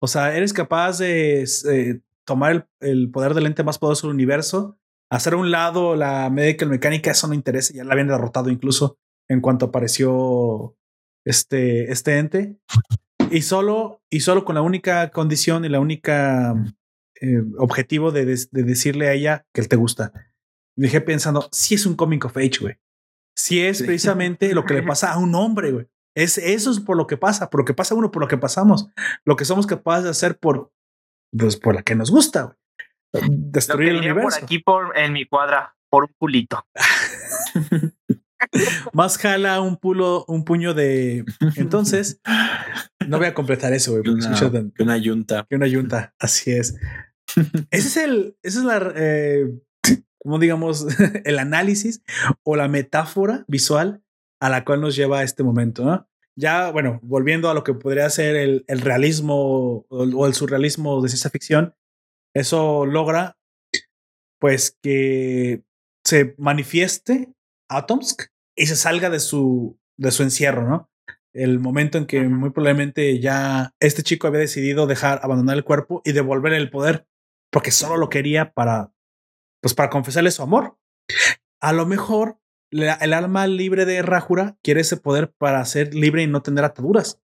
O sea, eres capaz de eh, tomar el, el, poder del ente más poderoso del universo, hacer a un lado la medical mecánica, eso no interesa, ya la habían derrotado incluso en cuanto apareció este, este ente. Y solo, y solo con la única condición y la única eh, objetivo de, de, de, decirle a ella que él te gusta. Me dejé pensando, si sí es un comic of age, güey. Si sí es precisamente lo que le pasa a un hombre, güey. Es, eso es por lo que pasa, por lo que pasa uno, por lo que pasamos, lo que somos capaces de hacer por, pues, por la que nos gusta. Destruir el universo. Por aquí, por, en mi cuadra, por un pulito. Más jala un pulo, un puño de. Entonces, no voy a completar eso, güey. Que una, tan... que una yunta. Que una yunta, así es. Ese es el, esa es la, eh, como digamos, el análisis o la metáfora visual a la cual nos lleva a este momento, ¿no? Ya, bueno, volviendo a lo que podría ser el, el realismo o, o el surrealismo de ciencia ficción, eso logra, pues, que se manifieste Atomsk y se salga de su, de su encierro, ¿no? El momento en que muy probablemente ya este chico había decidido dejar, abandonar el cuerpo y devolver el poder, porque solo lo quería para, pues, para confesarle su amor. A lo mejor la, el alma libre de Rajura quiere ese poder para ser libre y no tener ataduras.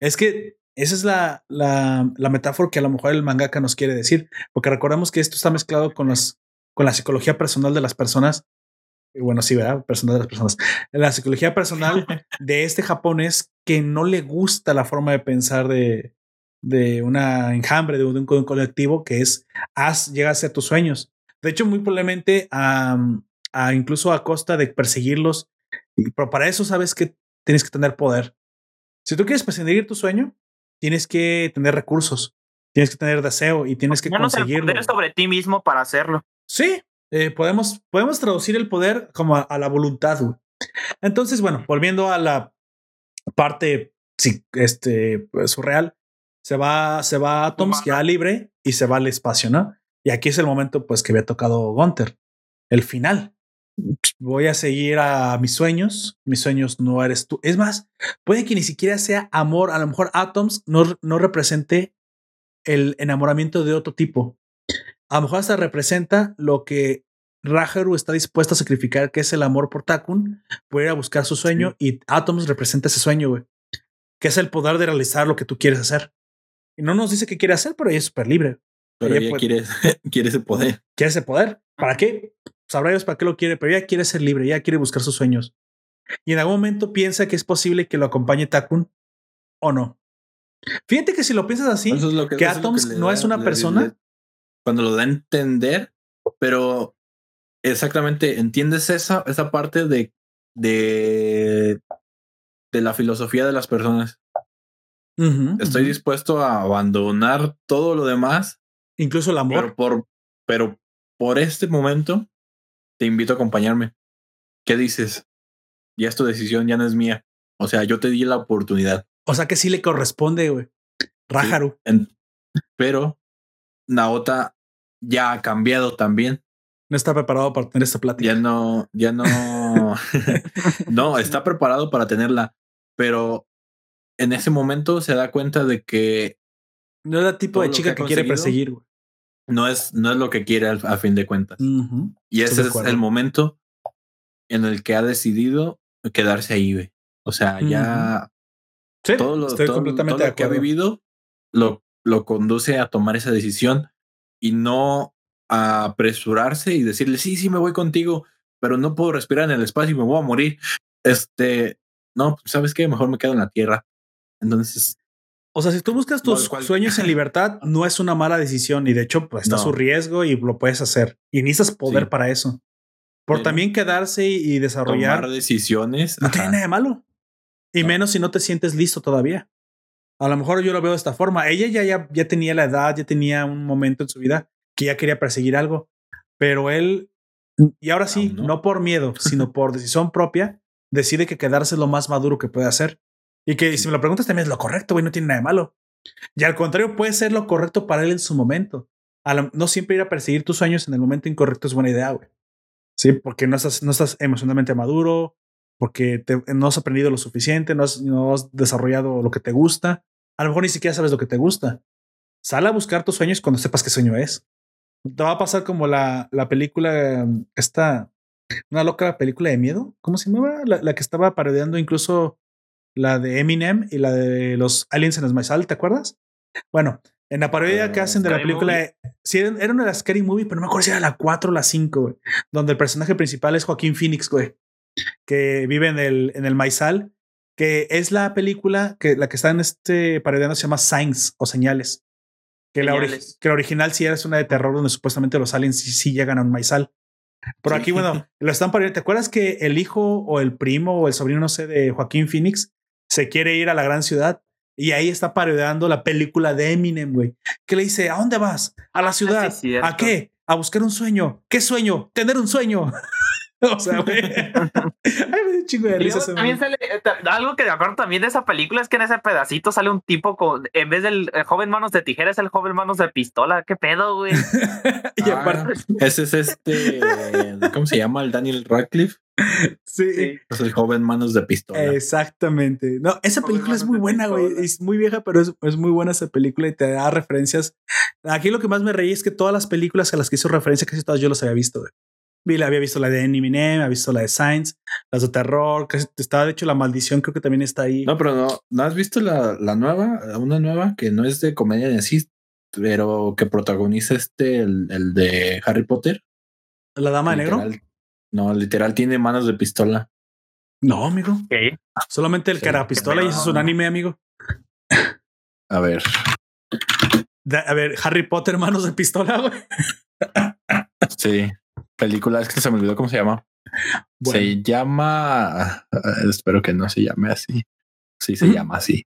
Es que esa es la, la, la, metáfora que a lo mejor el mangaka nos quiere decir, porque recordemos que esto está mezclado con, las, con la psicología personal de las personas. Bueno, sí, ¿verdad? Personal de las personas. La psicología personal de este japonés que no le gusta la forma de pensar de, de una enjambre, de un, de un colectivo que es haz, llega a ser tus sueños. De hecho, muy probablemente um, a incluso a costa de perseguirlos. Pero para eso sabes que tienes que tener poder. Si tú quieres perseguir tu sueño, tienes que tener recursos, tienes que tener deseo y tienes que no conseguirlo. Poder sobre ti mismo para hacerlo. Sí, eh, podemos, podemos traducir el poder como a, a la voluntad. Güey. Entonces, bueno, volviendo a la parte sí, este, pues, surreal, se va, se va a Atoms ya libre y se va al espacio, ¿no? Y aquí es el momento pues que había tocado Gunter, el final voy a seguir a mis sueños, mis sueños no eres tú. Es más, puede que ni siquiera sea amor, a lo mejor Atoms no, no represente el enamoramiento de otro tipo. A lo mejor hasta representa lo que Raharu está dispuesto a sacrificar que es el amor por Takun, puede ir a buscar su sueño y Atoms representa ese sueño, güey. Que es el poder de realizar lo que tú quieres hacer. Y no nos dice qué quiere hacer, pero ella es súper libre. Pero Ella ella puede- quiere, quiere ese poder. Quiere ese poder. ¿Para qué? Sabrá Dios para qué lo quiere, pero ella quiere ser libre, ella quiere buscar sus sueños. Y en algún momento piensa que es posible que lo acompañe Takun o no. Fíjate que si lo piensas así, Eso es lo que lo Atoms no da- es una le- persona. le- cuando lo da a entender, pero exactamente entiendes esa, esa parte de, de, de la filosofía de las personas. Estoy dispuesto a abandonar todo lo demás, incluso el amor. pero por, pero por este momento te invito a acompañarme. ¿Qué dices? Ya es tu decisión, ya no es mía. O sea, yo te di la oportunidad. O sea que sí le corresponde, güey. Raharu. En- pero Naota ya ha cambiado también. No está preparado para tener esta plática. Ya no, ya no, no, está preparado para tenerla, pero en ese momento se da cuenta de que No es el tipo de chica que que, quiere perseguir, güey. No es, no es lo que quiere al- a fin de cuentas. Y ese es el momento en el que ha decidido quedarse ahí, güey. O sea, ya Sí, todo lo, todo- lo que ha vivido lo, lo conduce a tomar esa decisión y no a apresurarse y decirle, sí, sí, me voy contigo, pero no puedo respirar en el espacio y me voy a morir. Este, no, pues, ¿sabes qué? Mejor me quedo en la tierra. Entonces, O sea, si tú buscas tus cual- sueños en libertad, no es una mala decisión y de hecho pues, está No. su riesgo y lo puedes hacer. Y necesitas poder Sí. para eso. Por Pero- también quedarse y desarrollar tomar decisiones. no ajá. tiene nada de malo. Y No. menos si no te sientes listo todavía. A lo mejor yo lo veo de esta forma. Ella ya, ya, ya tenía la edad, ya tenía un momento en su vida que ya quería perseguir algo. Pero él, y ahora sí, no. no. por miedo, sino por decisión propia, decide que quedarse es lo más maduro que puede hacer. Y que si me lo preguntas también es lo correcto, güey, no tiene nada de malo. Y al contrario, puede ser lo correcto para él en su momento. A no siempre ir a perseguir tus sueños en el momento incorrecto es buena idea, güey. Sí, porque no estás, no estás emocionalmente maduro, porque te- no has aprendido lo suficiente, no has, no has desarrollado lo que te gusta. A lo mejor ni siquiera sabes lo que te gusta. Sal a buscar tus sueños cuando sepas qué sueño es. Te va a pasar como la, la película, esta, una loca película de miedo. ¿Cómo se llamaba? La, la que estaba parodiando incluso la de Eminem y la de los aliens en Esmaizal, ¿te acuerdas? Bueno, en la parodia que Ah, hacen de la película, de- sí, era era una de las Scary Movie, pero no me acuerdo si era la 4 o la 5, güey, donde el personaje principal es Joaquín Phoenix, güey, que vive en el, en el Maizal, que es la película que la que está en este parodiando se llama Signs o Señales. Que la, ori- Señales. que la original sí es una de terror donde supuestamente los aliens sí, sí llegan a un maizal. Pero aquí, bueno, lo están parodiando. ¿Te acuerdas que el hijo o el primo o el sobrino, no sé, de Joaquín Phoenix se quiere ir a la gran ciudad? Y ahí está parodiando la película de Eminem, güey. Que le dice, ¿a dónde vas? A la ciudad. sí, cierto. ¿A qué? A buscar un sueño. ¿Qué sueño? Tener un sueño. o sea, güey. Ay, me dio un chingo de risa ese también sale, algo que me acuerdo también de esa película es que en ese pedacito sale un tipo con, en vez del el joven manos de tijera, es el joven manos de pistola. ¿Qué pedo, güey? y Ah, aparte, ese es este, ¿cómo se llama? El Daniel Radcliffe. sí. Sí. Es el joven manos de pistola. Exactamente. No, esa Joven película es muy buena, güey. Es muy vieja, pero es, es muy buena esa película y te da referencias. Aquí lo que más me reí es que todas las películas a las que hizo referencia, casi todas yo las había visto. Güey. Vi- Había visto la de Eminem, había visto la de Science, las de terror, que estaba de hecho la maldición, creo que también está ahí. No, pero no, ¿no has visto la, la nueva? Una nueva que no es de comedia en sí, pero que protagoniza este, el, el de Harry Potter. la dama de negro. No, literal tiene manos de pistola. No, amigo. ¿Qué? Solamente el Sí. cara pistola y eso es un anime, amigo. A ver. De- a ver, Harry Potter, manos de pistola, güey. Sí. Película, es que se me olvidó cómo se llama. Bueno. Se llama. Espero que no se llame así. Sí, se llama así.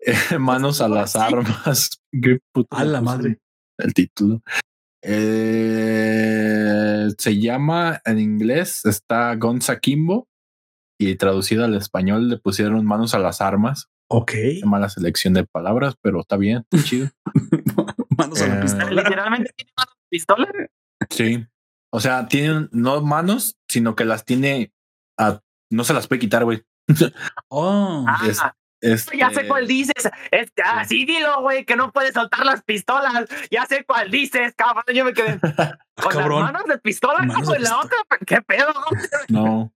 Manos a las armas. Qué puto A la madre. El título. Eh, se llama en inglés, está Guns Akimbo. Y traducido al español le pusieron manos a las armas. Ok. Qué mala selección de palabras, pero está bien, está chido. manos a la Eh, pistola. Literalmente tiene manos de pistola. Sí. O sea, tienen no manos, sino que las tiene a, no se las puede quitar, güey. Oh. Ah, Es- Este, Ya sé cuál dices. Es, ah, sí, dilo, güey, que no puedes soltar las pistolas. Ya sé cuál dices, cabrón. Yo me quedé con Cabrón. las manos de pistola Manos como de en la otra. ¿Qué pedo? No.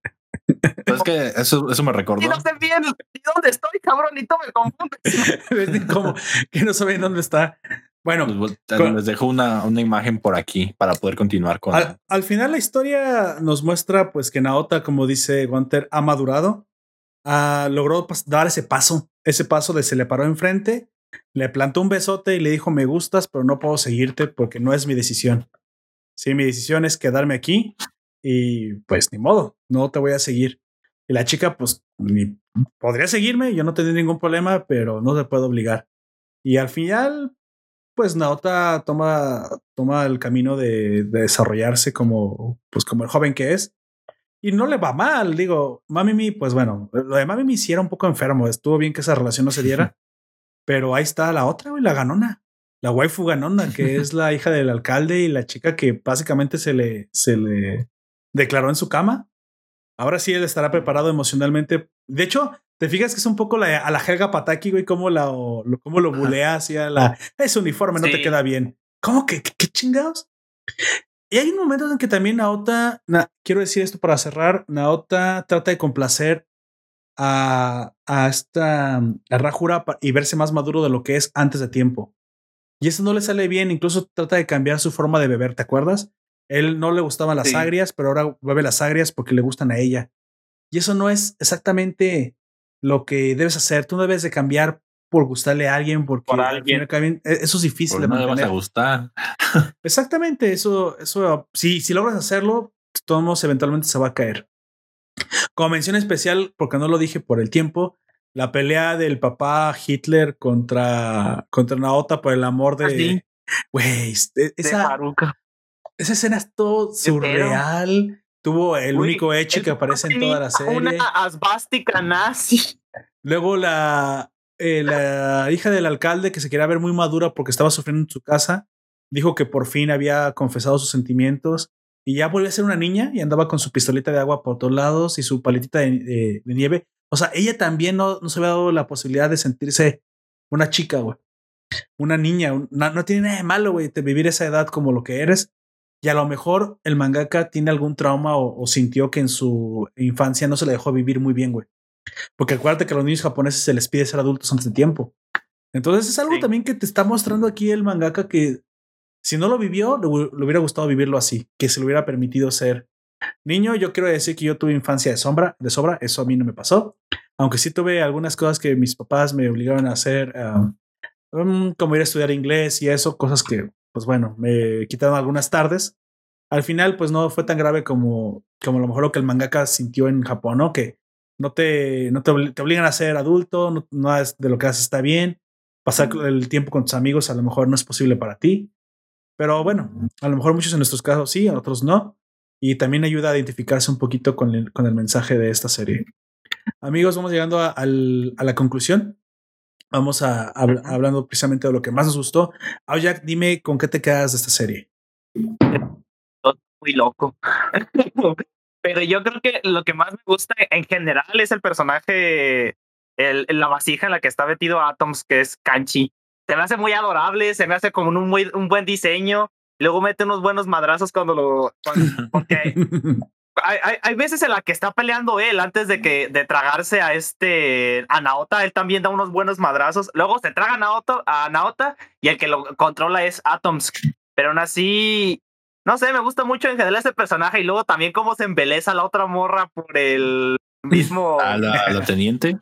es que eso, eso me recordó. Y no sé bien dónde estoy, cabrón, y tú me confundes. Como que no saben dónde está. Bueno, Pues, con- les dejo una, una imagen por aquí para poder continuar con. Al, al final la historia nos muestra pues que Naota, como dice Gunter, ha madurado, ah, logró dar ese paso, ese paso de se le paró enfrente, le plantó un besote y le dijo me gustas, pero no puedo seguirte porque no es mi decisión. Sí, mi decisión es quedarme aquí y pues ni modo, no te voy a seguir. Y la chica pues ni podría seguirme, yo no tendría ningún problema, pero no te puedo obligar. Y al final pues Naota toma, toma el camino de, de desarrollarse como, pues como el joven que es. Y no le va mal, digo, Mamimi, pues bueno, lo de Mamimi sí era un poco enfermo, estuvo bien que esa relación no se diera, pero ahí está la otra, la ganona, la waifu ganona, que es la hija del alcalde y la chica que básicamente se le, se le declaró en su cama. Ahora sí él estará preparado emocionalmente. De hecho, te fijas que es un poco la, a la Helga Pataki, güey, cómo, la, o- lo, cómo lo bulea hacia la... Ese uniforme no te queda bien. ¿Cómo que qué, qué chingados? Y hay un momento en que también Naota, na- quiero decir esto para cerrar, Naota trata de complacer a, a esta a Rajura y verse más maduro de lo que es antes de tiempo. Y eso no le sale bien, incluso trata de cambiar su forma de beber, ¿te acuerdas? Él no le gustaban las Sí. agrias, pero ahora bebe las agrias porque le gustan a ella. Y eso no es exactamente lo que debes hacer. Tú no debes de cambiar por gustarle a alguien, porque Por al alguien. e- eso es difícil de no le vas a gustar. Exactamente, eso, eso, si, si logras hacerlo, todos eventualmente se va a caer. Como mención especial, porque no lo dije por el tiempo, la pelea del papá Hitler contra, contra Naota por el amor de. Ah, sí. Güey, De esa, esa escena es todo surreal. Tuvo el Uy, único hecho que aparece en toda la serie. Una asbástica nazi. Luego la, eh, la hija del alcalde que se quería ver muy madura porque estaba sufriendo en su casa, dijo que por fin había confesado sus sentimientos y ya volvió a ser una niña y andaba con su pistolita de agua por todos lados y su palitita de, de- de nieve. O sea, ella también no, no se había dado la posibilidad de sentirse una chica, güey. Una niña. no tiene nada de malo, güey, de vivir esa edad como lo que eres. Y a lo mejor el mangaka tiene algún trauma o, o sintió que en su infancia no se le dejó vivir muy bien, güey. Porque acuérdate que a los niños japoneses se les pide ser adultos antes de tiempo. Entonces es algo Sí. también que te está mostrando aquí el mangaka que si no lo vivió, le, hu- le hubiera gustado vivirlo así, que se le hubiera permitido ser niño. Yo quiero decir que yo tuve infancia de sombra, de sobra, eso a mí no me pasó. Aunque sí tuve algunas cosas que mis papás me obligaron a hacer, um, um, como ir a estudiar inglés y eso, cosas que, pues bueno, me quitaron algunas tardes. Al final, pues no fue tan grave como, como a lo mejor lo que el mangaka sintió en Japón, ¿no? Que no te, no te, obli- te obligan a ser adulto, no, no es de lo que haces está bien. Pasar el tiempo con tus amigos a lo mejor no es posible para ti. Pero bueno, a lo mejor muchos en nuestros casos sí, a otros no. Y también ayuda a identificarse un poquito con el, con el mensaje de esta serie. Amigos, vamos llegando a la conclusión. Vamos a, habl- hablando precisamente de lo que más nos gustó. Jack, dime con qué te quedas de esta serie. Muy loco. Pero yo creo que lo que más me gusta en general es el personaje, el, la vasija en la que está metido Atoms, que es Kanchi. Se me hace muy adorable, se me hace como un, muy, un buen diseño. Luego mete unos buenos madrazos cuando lo. cuando- porque hay, hay, hay veces en la que está peleando él antes de que de tragarse a este a Naota, él también da unos buenos madrazos. Luego se traga a Naota, a Naota y el que lo controla es Atoms. Pero aún así, no sé, me gusta mucho en general ese personaje y luego también cómo se embeleza la otra morra por el mismo. A la, a la teniente.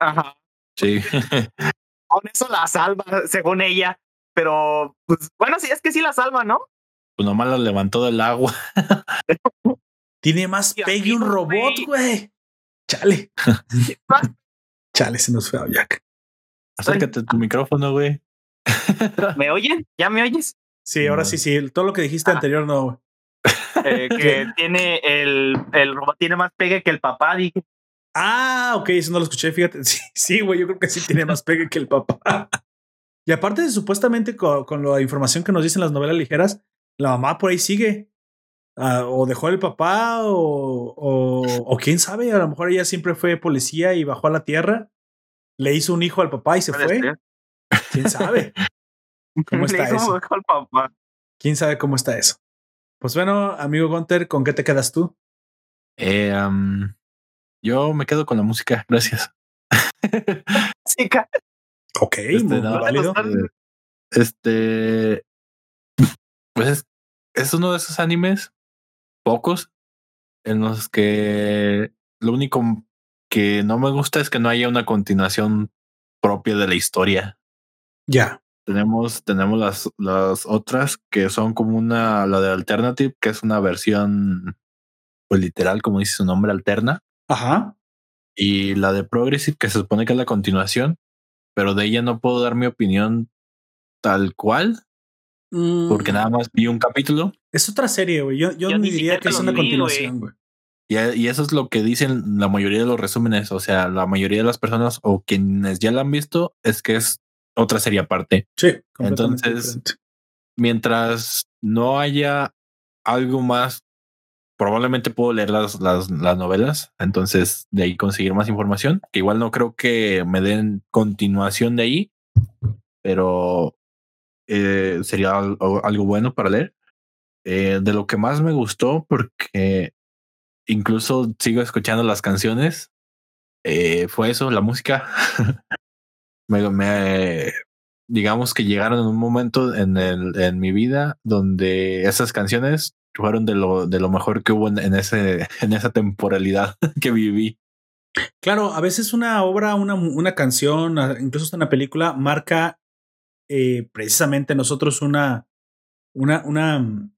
Ajá. Sí. Con eso la salva, según ella. Pero, pues, bueno, sí, es que sí la salva, ¿no? Pues nomás la levantó del agua. Tiene más Dios pegue un robot, güey. güey. Chale. Chale, se nos fue Jack. Acércate a tu micrófono, güey. ¿Me oyen? ¿Ya me oyes? Sí, ahora No. sí, sí. Todo lo que dijiste Ah. anterior no. güey. Eh, que tiene el, el robot tiene más pegue que el papá, dije. Ah, ok, eso no lo escuché, fíjate. Sí, sí, güey, yo creo que sí tiene más pegue que el papá. Y aparte, de, supuestamente, con, con la información que nos dicen las novelas ligeras, la mamá por ahí sigue. Ah, o dejó el papá, o, o, o quién sabe, a lo mejor ella siempre fue policía y bajó a la tierra. le hizo un hijo al papá y se fue. ¿Quién sabe? ¿Cómo Le está hizo eso? un hijo al papá. ¿Quién sabe cómo está eso? Pues bueno, amigo Gunter, ¿con qué te quedas tú? Eh, yo me quedo con la música, gracias. Sí, ca- Ok, Este, muy no, válido. gustan? Este, pues es, es uno de esos animes, pocos, en los que lo único que no me gusta es que no haya una continuación propia de la historia. Ya. Tenemos, tenemos las, las otras que son como una, la de Alternative, que es una versión, pues literal, como dice su nombre, alterna. Ajá. Y la de Progressive, que se supone que es la continuación, pero de ella no puedo dar mi opinión tal cual, porque Mm, nada más vi un capítulo. Es otra serie, güey. Yo, yo, Yo ni diría que es una vi, continuación, güey. Y, y eso es lo que dicen la mayoría de los resúmenes. O sea, la mayoría de las personas o quienes ya la han visto es que es otra serie aparte. Sí, Entonces, diferente. Mientras no haya algo más, probablemente puedo leer las, las, las novelas. Entonces, de ahí conseguir más información. Que igual no creo que me den continuación de ahí, pero eh, sería algo, bueno para leer. Eh, de lo que más me gustó, porque incluso sigo escuchando las canciones, eh, fue eso, la música. me, digamos que llegaron en un momento en, el, en mi vida donde esas canciones fueron de lo, de lo mejor que hubo en, en ese, en esa temporalidad que viví. Claro, a veces una obra, una, una canción, incluso hasta una película, marca eh, precisamente nosotros una, una, una,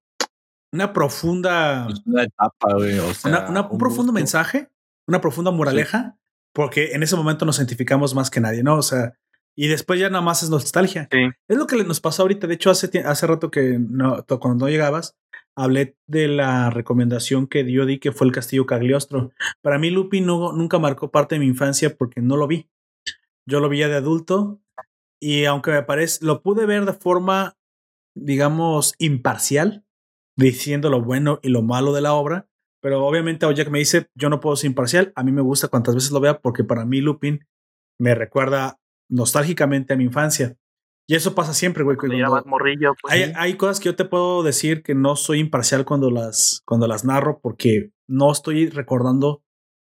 una profunda, una etapa, güey, o sea, una, una- un un profundo mensaje, una profunda moraleja, porque en ese momento nos identificamos más que nadie, ¿no? O sea, y después ya nada más es nostalgia. Sí. Es lo que nos pasó ahorita. De hecho, hace, hace rato que no, cuando no llegabas, hablé de la recomendación que dio di que fue el Castillo Cagliostro. Para mí, Lupin no, nunca marcó parte de mi infancia porque no lo vi. Yo lo vi ya de adulto y aunque me parece, lo pude ver de forma, digamos, imparcial, diciendo lo bueno y lo malo de la obra. Pero obviamente Jack me dice, yo no puedo ser imparcial. A mí me gusta cuantas veces lo vea porque para mí Lupin me recuerda nostálgicamente a mi infancia. Y eso pasa siempre, güey. Morrillo, pues, hay, sí. hay cosas que yo te puedo decir que no soy imparcial cuando las, cuando las narro porque no estoy recordando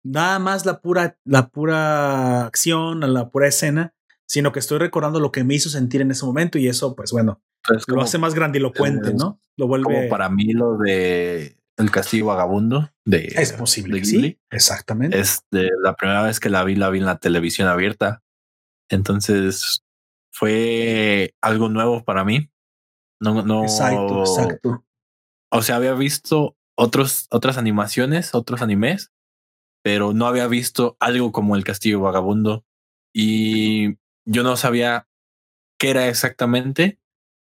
nada más la pura, la pura acción, la pura escena, sino que estoy recordando lo que me hizo sentir en ese momento y eso, pues bueno, Es lo como, hace más grandilocuente, es ¿no? Lo vuelve... como para mí lo de El Castillo Vagabundo de, es posible de que sí, Ghibli. exactamente. Este, la primera vez que la vi, la vi en la televisión abierta. Entonces fue algo nuevo para mí. No, no, exacto, exacto. O sea, había visto otros, otras animaciones, otros animes, pero no había visto algo como el Castillo Vagabundo. Y yo no sabía qué era exactamente,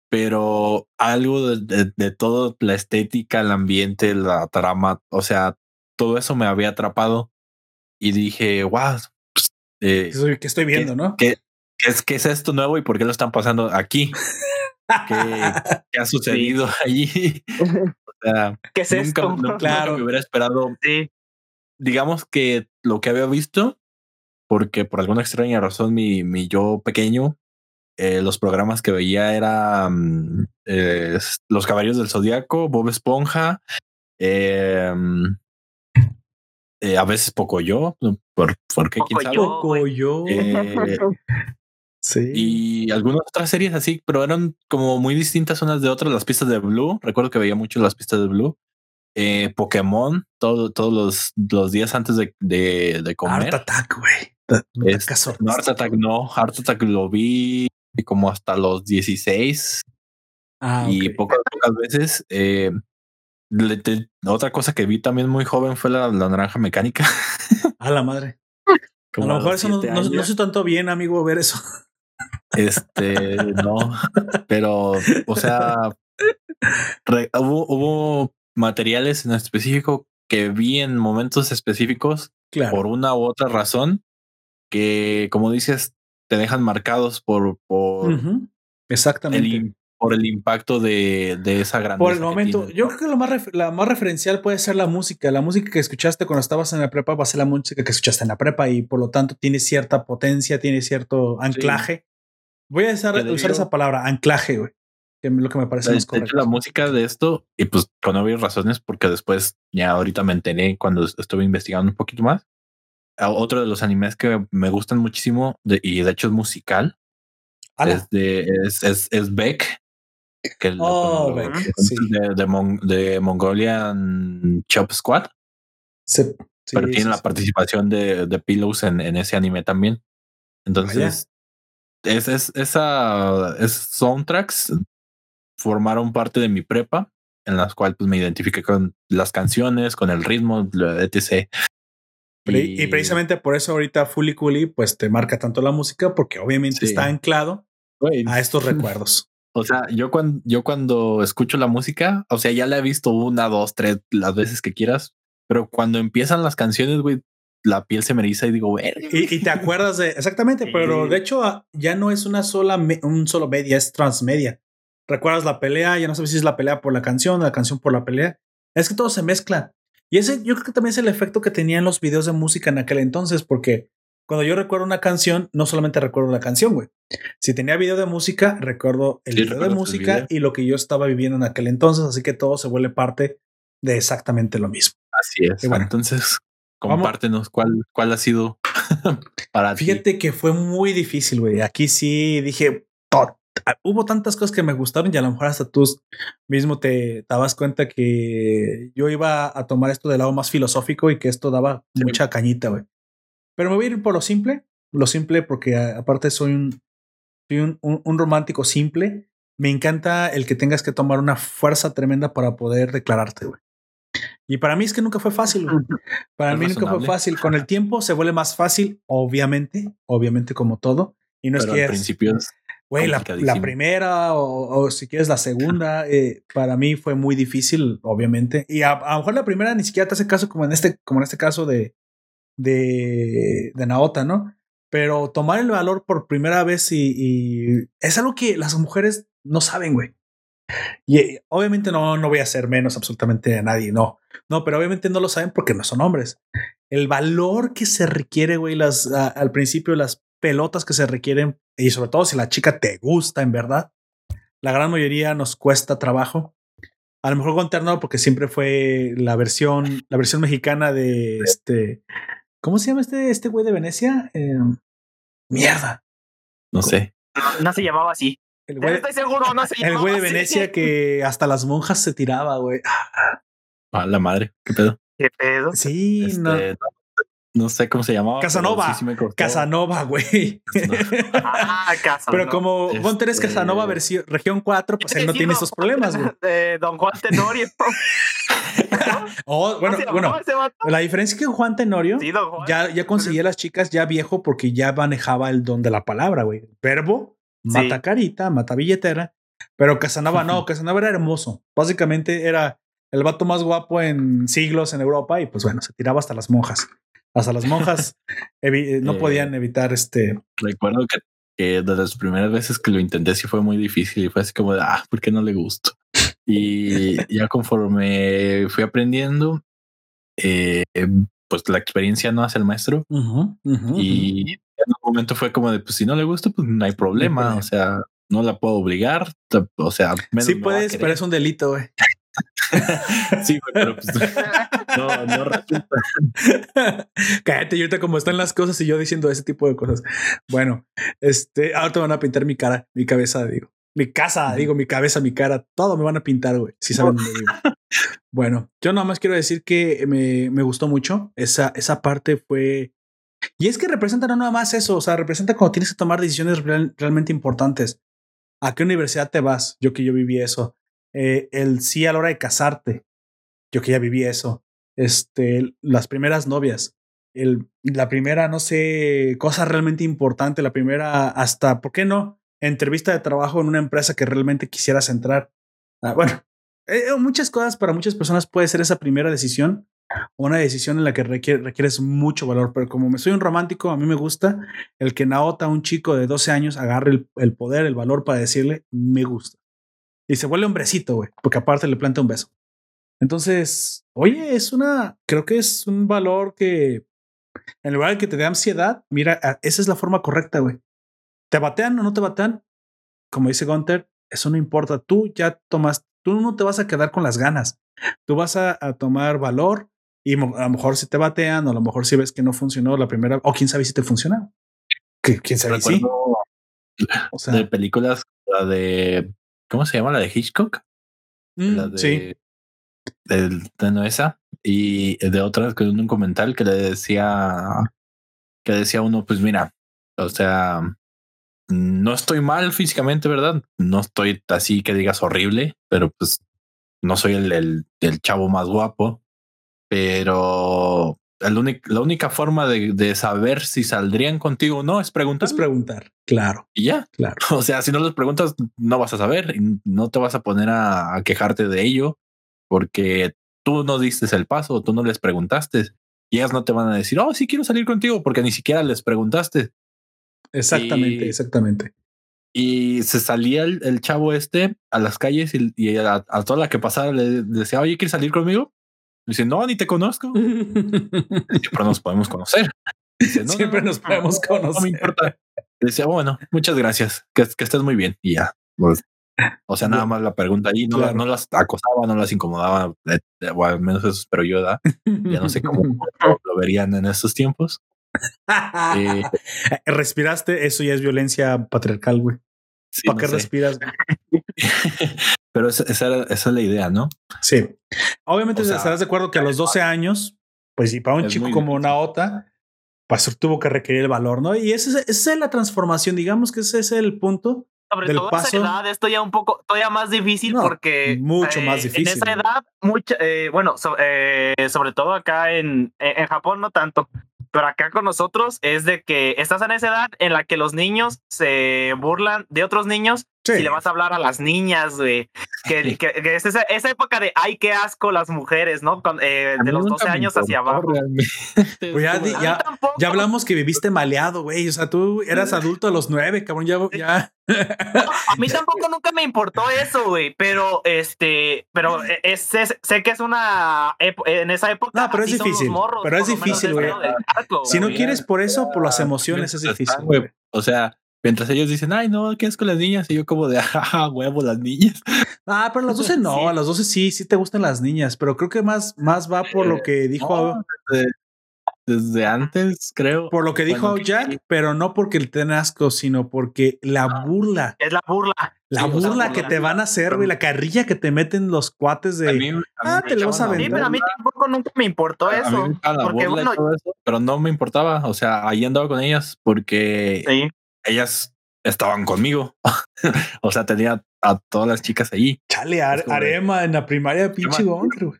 pero algo de, de, de todo, la estética, el ambiente, la trama, o sea, todo eso me había atrapado. Y dije, wow, pues, eh, Que estoy, viendo, ¿no? ¿qué, qué es, ¿qué es esto nuevo y por qué lo están pasando aquí? ¿Qué, qué ha sucedido allí? O sea, ¿Qué es nunca, esto? nunca Claro. me hubiera esperado, Sí, digamos que lo que había visto, porque por alguna extraña razón mi, mi yo pequeño, eh, los programas que veía eran eh, Los Caballeros del Zodiaco, Bob Esponja, eh, eh, a veces poco yo, ¿por, por qué? ¿Quién sabe? Pocoyo. Poco yo. Sí. y algunas otras series así, pero eran como muy distintas unas de otras. Las pistas de Blue, recuerdo que veía mucho las pistas de Blue. Eh, Pokémon, todo, todos los, los días antes de, de, de comer. Art Attack, güey. Es- caso. no, Art Attack no, Art Attack lo vi como hasta los 16 Ah, y pocas, pocas veces. eh, le- te- otra cosa que vi también muy joven fue la, la naranja mecánica. A la madre. Como a lo mejor eso no, no, tanto bien, amigo, ver eso. Este, no, pero, o sea, re- hubo, hubo materiales en específico que vi en momentos específicos Claro. por una u otra razón que, como dices, te dejan marcados por, por, Ujú. el, Exactamente. im- por el impacto de, de esa grandeza. Por el momento, yo creo que lo más la más referencial puede ser la música. La música que escuchaste cuando estabas en la prepa va a ser la música que escuchaste en la prepa y por lo tanto tiene cierta potencia, tiene cierto anclaje. Voy a usar, usar esa palabra, anclaje, güey. Que es lo que me parece De, más de hecho, correcto. la música de esto, y pues con obvias razones, porque después ya ahorita me enteré cuando estuve investigando un poquito más. Otro de los animes que me gustan muchísimo de- y de hecho es musical es de es, es, es Beck, que Oh, lo- Beck, sí. de, de, Mon- de Mongolian Chop Squad, sí, pero tiene la participación de, de Pillows en, en ese anime también. Entonces, es, es, esa es soundtracks formaron parte de mi prepa, en las cuales pues, me identifiqué con las canciones, con el ritmo, etc. Pre- Y, precisamente por eso ahorita Fully Cooley pues te marca tanto la música porque obviamente Sí. está anclado Güey, a estos recuerdos. O sea, yo cuando, yo cuando escucho la música, o sea, ya la he visto una, dos, tres, las veces que quieras, pero cuando empiezan las canciones, güey, la piel se me eriza y digo, verga. Y, y te acuerdas de exactamente, pero de hecho ah, ya no es una sola me- un solo media, es transmedia. ¿Recuerdas la pelea? Ya no sabes si es la pelea por la canción, la canción por la pelea. Es que todo se mezcla. Y ese yo creo que también es el efecto que tenían los videos de música en aquel entonces, porque cuando yo recuerdo una canción, no solamente recuerdo la canción, güey. Si tenía video de música, recuerdo el Sí, video de música video. y lo que yo estaba viviendo en aquel entonces, así que todo se vuelve parte de exactamente lo mismo. Así es. Y bueno. Entonces, Vamos. compártenos cuál, cuál ha sido para ti. Fíjate que fue muy difícil, güey. Aquí sí dije, hubo tantas cosas que me gustaron y a lo mejor hasta tú mismo te dabas cuenta que yo iba a tomar esto del lado más filosófico y que esto daba Sí. mucha cañita, güey. Pero me voy a ir por lo simple, lo simple porque aparte soy un, soy un, un- un romántico simple. Me encanta el que tengas que tomar una fuerza tremenda para poder declararte, güey. Y para mí es que nunca fue fácil, güey. Para Es mí nunca fue fácil. Con el tiempo se vuelve más fácil, obviamente, obviamente como todo. Y no pero es que al principio es Güey, la, la primera o, o si quieres la segunda, eh, para mí fue muy difícil, obviamente. Y a, a lo mejor la primera ni siquiera te hace caso como en este, como en este caso de, de, de Naota, ¿no? Pero tomar el valor por primera vez y, y es algo que las mujeres no saben, güey. Y eh, obviamente no, no voy a hacer menos absolutamente a nadie, no. No, pero obviamente no lo saben porque no son hombres. El valor que se requiere, güey, las, a- al principio, las pelotas que se requieren, y sobre todo si la chica te gusta en verdad, la gran mayoría nos cuesta trabajo. A lo mejor Gunter no, porque siempre fue la versión, la versión mexicana de este. ¿Cómo se llama este, este güey de Venecia? Eh, mierda. no sé. No se llamaba así. El güey, Estoy seguro, no se el güey de así. Venecia que hasta las monjas se tiraba, güey. A la madre, qué pedo. ¿Qué pedo? Sí, Este, no. No. sé cómo se llamaba. Casanova. sí, sí. Casanova, güey. Ah, casa. Pero como Este- Gunter es Casanova versión región 4, pues él no tiene esos problemas, güey. De Don Juan Tenorio. Oh, bueno, ¿Cómo se bueno, llamaba ese vato? la diferencia es que Juan Tenorio Sí, Don Juan. ya, ya conseguía las chicas ya viejo porque ya manejaba el don de la palabra, güey. Verbo, mata Sí. carita, mata billetera. Pero Casanova no, Casanova era hermoso. Básicamente era el vato más guapo en siglos en Europa y pues bueno, se tiraba hasta las monjas. Hasta las monjas evi- no Eh. podían evitar este. Recuerdo que, que de las primeras veces que lo intenté sí fue muy difícil y fue así como de, ah, ¿por qué no le gusto? Y ya conforme fui aprendiendo, eh, pues la experiencia no hace el maestro. Ujú, ujú, Y en un momento fue como de, pues si no le gusta, pues no hay problema. O sea, no la puedo obligar. O sea, menos Sí puedes, pero es un delito, güey. Sí, pero pues no, no resulta. Cállate, y ahorita como están las cosas y yo diciendo ese tipo de cosas. Bueno, este, ahorita van a pintar mi cara, mi cabeza, digo. Mi casa, digo, mi cabeza, mi cara, todo me van a pintar, güey. Si saben dónde vivo. Bueno, yo nada más quiero decir que me, me gustó mucho. Esa, esa parte fue. Y es que representa no nada más eso, o sea, representa cuando tienes que tomar decisiones real- realmente importantes. ¿A qué universidad te vas? Yo que yo viví eso. Eh, el sí a la hora de casarte. Yo que ya viví eso. Este, las primeras novias. El, la primera, no sé, cosa realmente importante, la primera, hasta, ¿por qué no? Entrevista de trabajo en una empresa que realmente quisieras entrar. Ah, bueno, eh, muchas cosas para muchas personas puede ser esa primera decisión, una decisión en la que requiere- requieres mucho valor, pero como me soy un romántico, a mí me gusta el que Naota, un chico de 12 años, agarre el, el poder, el valor para decirle, me gusta. y se vuelve hombrecito, güey, porque aparte le planta un beso. Entonces, oye, es una, creo que es un valor que en lugar de que te dé ansiedad, mira, a- esa es la forma correcta, güey. ¿Te batean o no te batean? Como dice Gunter, eso no importa. Tú ya tomas, tú no te vas a quedar con las ganas. Tú vas a, a tomar valor y a lo mejor si te batean o a lo mejor si ves que no funcionó la primera, o quién sabe si te funcionó. Que quién sabe si. O sea, de películas, la de, ¿cómo se llama? La de Hitchcock. mm, la de, sí. Del- de no esa y de otras que un comentario que le decía que decía uno pues mira o sea no estoy mal físicamente verdad no estoy así que digas horrible pero pues no soy el, el, el chavo más guapo pero el la única forma de, de saber si saldrían contigo o no es preguntar Es preguntar. Claro, y ya claro. o sea, si no les preguntas, no vas a saber no te vas a poner a, a quejarte de ello porque tú no diste el paso, tú no les preguntaste y ellas no te van a decir, oh, sí quiero salir contigo porque ni siquiera les preguntaste. Exactamente, Y- exactamente. Y se salía el, el chavo este a las calles y, y a, a toda la que pasara le, le decía, oye, ¿quieres salir conmigo? Y dice, no, ni te conozco. Siempre nos podemos conocer. Dice, "No, Siempre no, nos podemos no, no conocer. me importa. Y decía, bueno, muchas gracias, que, que estés muy bien. Y ya. pues, o sea, nada más la pregunta ahí, no, la- Claro. no las acosaba, no las incomodaba, eh, eh, o al menos eso espero yo, ¿verdad? Ya no sé cómo lo, lo verían en estos tiempos. Eh, Respiraste, eso ya es violencia patriarcal, güey. sí, ¿Para no qué sé. respiras? Pero esa, esa, era- esa es la idea, ¿no? Sí. Obviamente O sea, estarás de acuerdo que a los 12 años, pues si para un chico como difícil. Naota, pues tuvo que requerir el valor, ¿no? Y esa es, esa es la transformación, digamos que ese es el punto. Sobre del todo paso- esa edad es todavía un poco, todavía más difícil No, porque mucho más eh, difícil, En esa edad, mucha, eh, bueno, so- eh, sobre todo acá en, en en Japón no tanto, pero acá con nosotros es de que estás en esa edad en la que los niños se burlan de otros niños Sí. si le vas a hablar a las niñas, güey. Que, que- que es esa, esa época de ay, qué asco las mujeres, ¿no? Con, eh, de los nunca 12 me años hacia abajo. realmente. Pues ya hablamos que viviste maleado, güey. O sea, tú eras adulto a los nueve, cabrón. Ya, ya. A mí tampoco nunca me importó eso, güey, pero este, pero es, es- sé que es una en esa época. No, pero es difícil, morros, pero es difícil, güey. Si no quieres por eso, por las emociones es difícil. O sea, mientras ellos dicen, ay, no, ¿qué es con las niñas? Y yo como de, jaja, huevo, las niñas. Ah, pero a los 12 no, Sí. a los 12 sí, sí te gustan las niñas, pero creo que más, más va por lo que dijo, No, desde, desde antes, creo. por lo que dijo Bueno, Jack, pero no porque le den asco, sino porque la burla, Es la burla. la Sí, o sea, burla burla. que te van a hacer, güey, la carrilla que te meten los cuates A de. mí- a mí Ah, me te le vas a vender. pero a mí tampoco nunca me importó A mí eso. me echaban la porque burla y bueno, todo eso, pero no me importaba. O sea, ahí andaba con ellas porque sí. Ellas estaban conmigo. o sea, tenía a todas las chicas ahí. Chale, Arema en la primaria, pinche. Gonker, güey.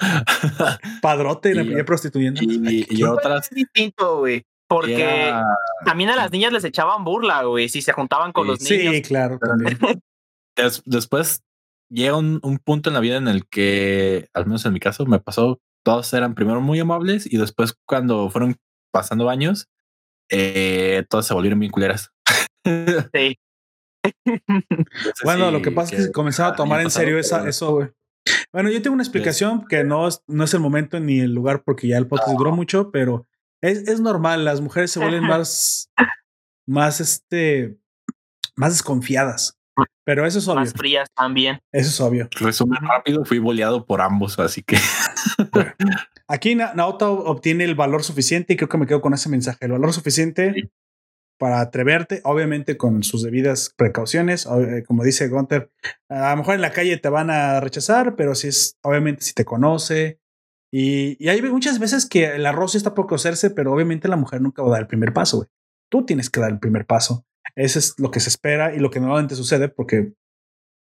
Padrote en la primaria prostituyendo. y, y otras. Es distinto, güey. Porque era- también a las niñas les echaban burla, güey, si se juntaban con Sí. los niños. Sí, claro, también. des- después llega un, un punto en la vida en el que, al menos en mi caso, me pasó, todos eran primero muy amables y después cuando fueron pasando años, eh, todas se volvieron bien culeras. Sí. Entonces, Bueno, sí, lo que pasa es que comenzaron a tomar en serio esa, eso, güey. Bueno, yo tengo una explicación que no es, no es el momento ni el lugar porque ya el podcast duró mucho, pero es, es normal. Las mujeres se vuelven más, más, este, más desconfiadas. Pero eso es obvio. Más frías también. Eso es obvio. Resumen rápido, fui boleado por ambos, así que Aquí Na- Naoto obtiene el valor suficiente y creo que me quedo con ese mensaje. El valor suficiente Sí. para atreverte, obviamente con sus debidas precauciones. eh, Como dice Gunter, a lo mejor en la calle te van a rechazar, pero si es, obviamente, si te conoce. Y, y hay muchas veces que el arroz está por cocerse, pero obviamente la mujer nunca va a dar el primer paso. güey. Tú tienes que dar el primer paso. Eso es lo que se espera y lo que normalmente sucede porque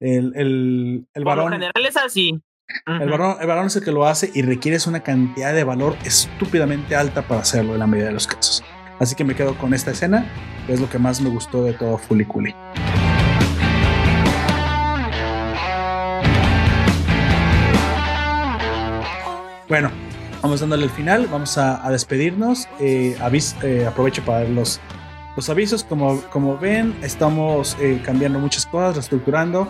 el, el, el Por lo varón. general es así. El varón, el varón es el que lo hace y requieres una cantidad de valor estúpidamente alta para hacerlo en la mayoría de los casos. Así que me quedo con esta escena, que es lo que más me gustó de todo Fully Cooley. Bueno, vamos dándole el final, vamos a, a despedirnos. Eh, avis- eh, aprovecho para dar los, los avisos, como, como ven, estamos eh, cambiando muchas cosas, reestructurando.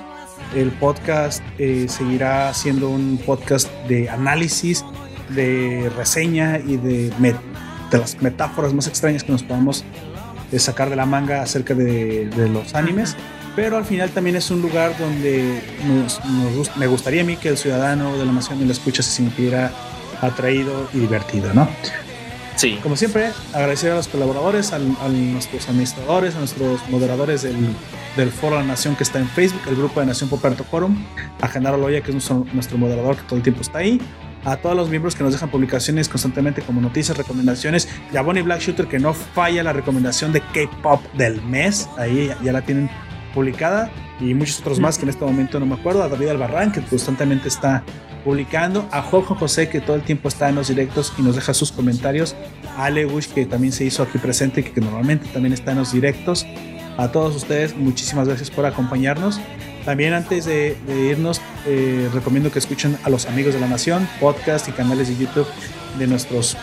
El podcast eh, seguirá siendo un podcast de análisis, de reseña y de, las metáforas más extrañas que nos podamos eh, sacar de la manga acerca de, de los animes. Pero al final también es un lugar donde nos- nos gust- me gustaría a mí que el ciudadano de la nación de la escucha se sintiera atraído y divertido, ¿no? Sí. Como siempre, agradecer a los colaboradores, a, nuestros administradores, a nuestros moderadores del, del Foro de la Nación que está en Facebook, el grupo de Nación Poperto Forum, a Genaro Loya, que es nuestro, nuestro moderador que todo el tiempo está ahí, a todos los miembros que nos dejan publicaciones constantemente como noticias, recomendaciones, y a Bonnie Black Shooter que no falla la recomendación de K-Pop del mes, ahí ya, ya la tienen publicada, y muchos otros más que en este momento no me acuerdo, a David Albarrán que constantemente está publicando, a Jojo José que todo el tiempo está en los directos y nos deja sus comentarios, a Bush que también se hizo aquí presente y que, normalmente también está en los directos. A todos ustedes, muchísimas gracias por acompañarnos. También antes de, irnos, eh, recomiendo que escuchen a los amigos de la nación, podcast y canales de YouTube de nuestros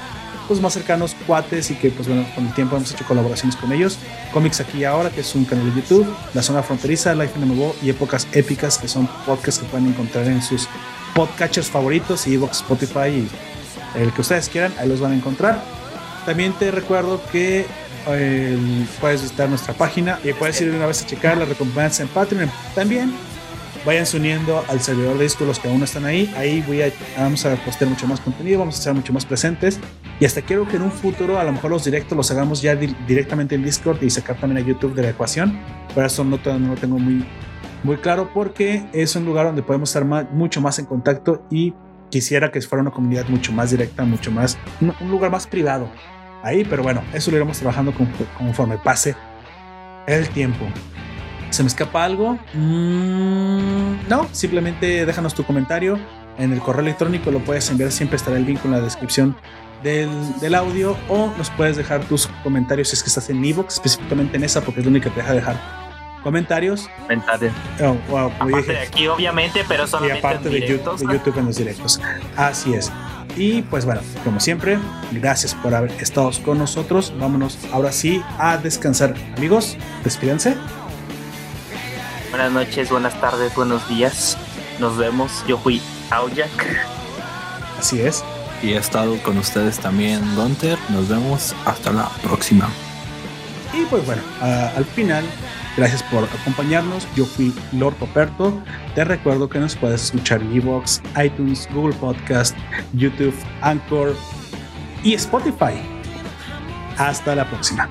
pues, más cercanos cuates y que pues bueno, con el tiempo hemos hecho colaboraciones con ellos. Comics aquí ahora, que es un canal de YouTube, La Zona Fronteriza, Life MMO y Épocas Épicas, que son podcasts que pueden encontrar en sus podcatchers favoritos, Evox, Spotify y el que ustedes quieran, ahí los van a encontrar. También te recuerdo que eh, puedes visitar nuestra página y puedes ir una vez a checar las recompensas en Patreon. También váyanse uniendo al servidor de disco los que aún no están ahí. Ahí voy a, vamos a postear mucho más contenido, vamos a estar mucho más presentes. Y hasta quiero que en un futuro a lo mejor los directos los hagamos ya di- directamente en Discord y sacar también a YouTube de la ecuación. Pero eso no, no lo tengo muy, muy claro porque es un lugar donde podemos estar mucho más en contacto y quisiera que fuera una comunidad mucho más directa, mucho más, un, lugar más privado ahí, pero bueno, eso lo iremos trabajando con- conforme pase el tiempo. ¿Se me escapa algo? Mm, no, simplemente déjanos tu comentario en el correo electrónico, lo puedes enviar, siempre estará el link en la descripción del, del audio o nos puedes dejar tus comentarios si es que estás en Evox, específicamente en esa porque es la única que te deja dejar comentarios. Comentarios. Oh, wow, Aparte dije, de aquí, obviamente, pero y solamente aparte en de, YouTube en los directos. Así es. Y pues bueno, como siempre, gracias por haber estado con nosotros. Vámonos ahora sí a descansar. Amigos, despídense. Buenas noches, buenas tardes, buenos días. Nos vemos. Yo fui Aujak. Así es. Y he estado con ustedes también, Gunter. Nos vemos hasta la próxima. Y pues bueno, al final, gracias por acompañarnos. Yo fui Lord Poperto. Te recuerdo que nos puedes escuchar en Evox, iTunes, Google Podcast, YouTube, Anchor y Spotify. Hasta la próxima.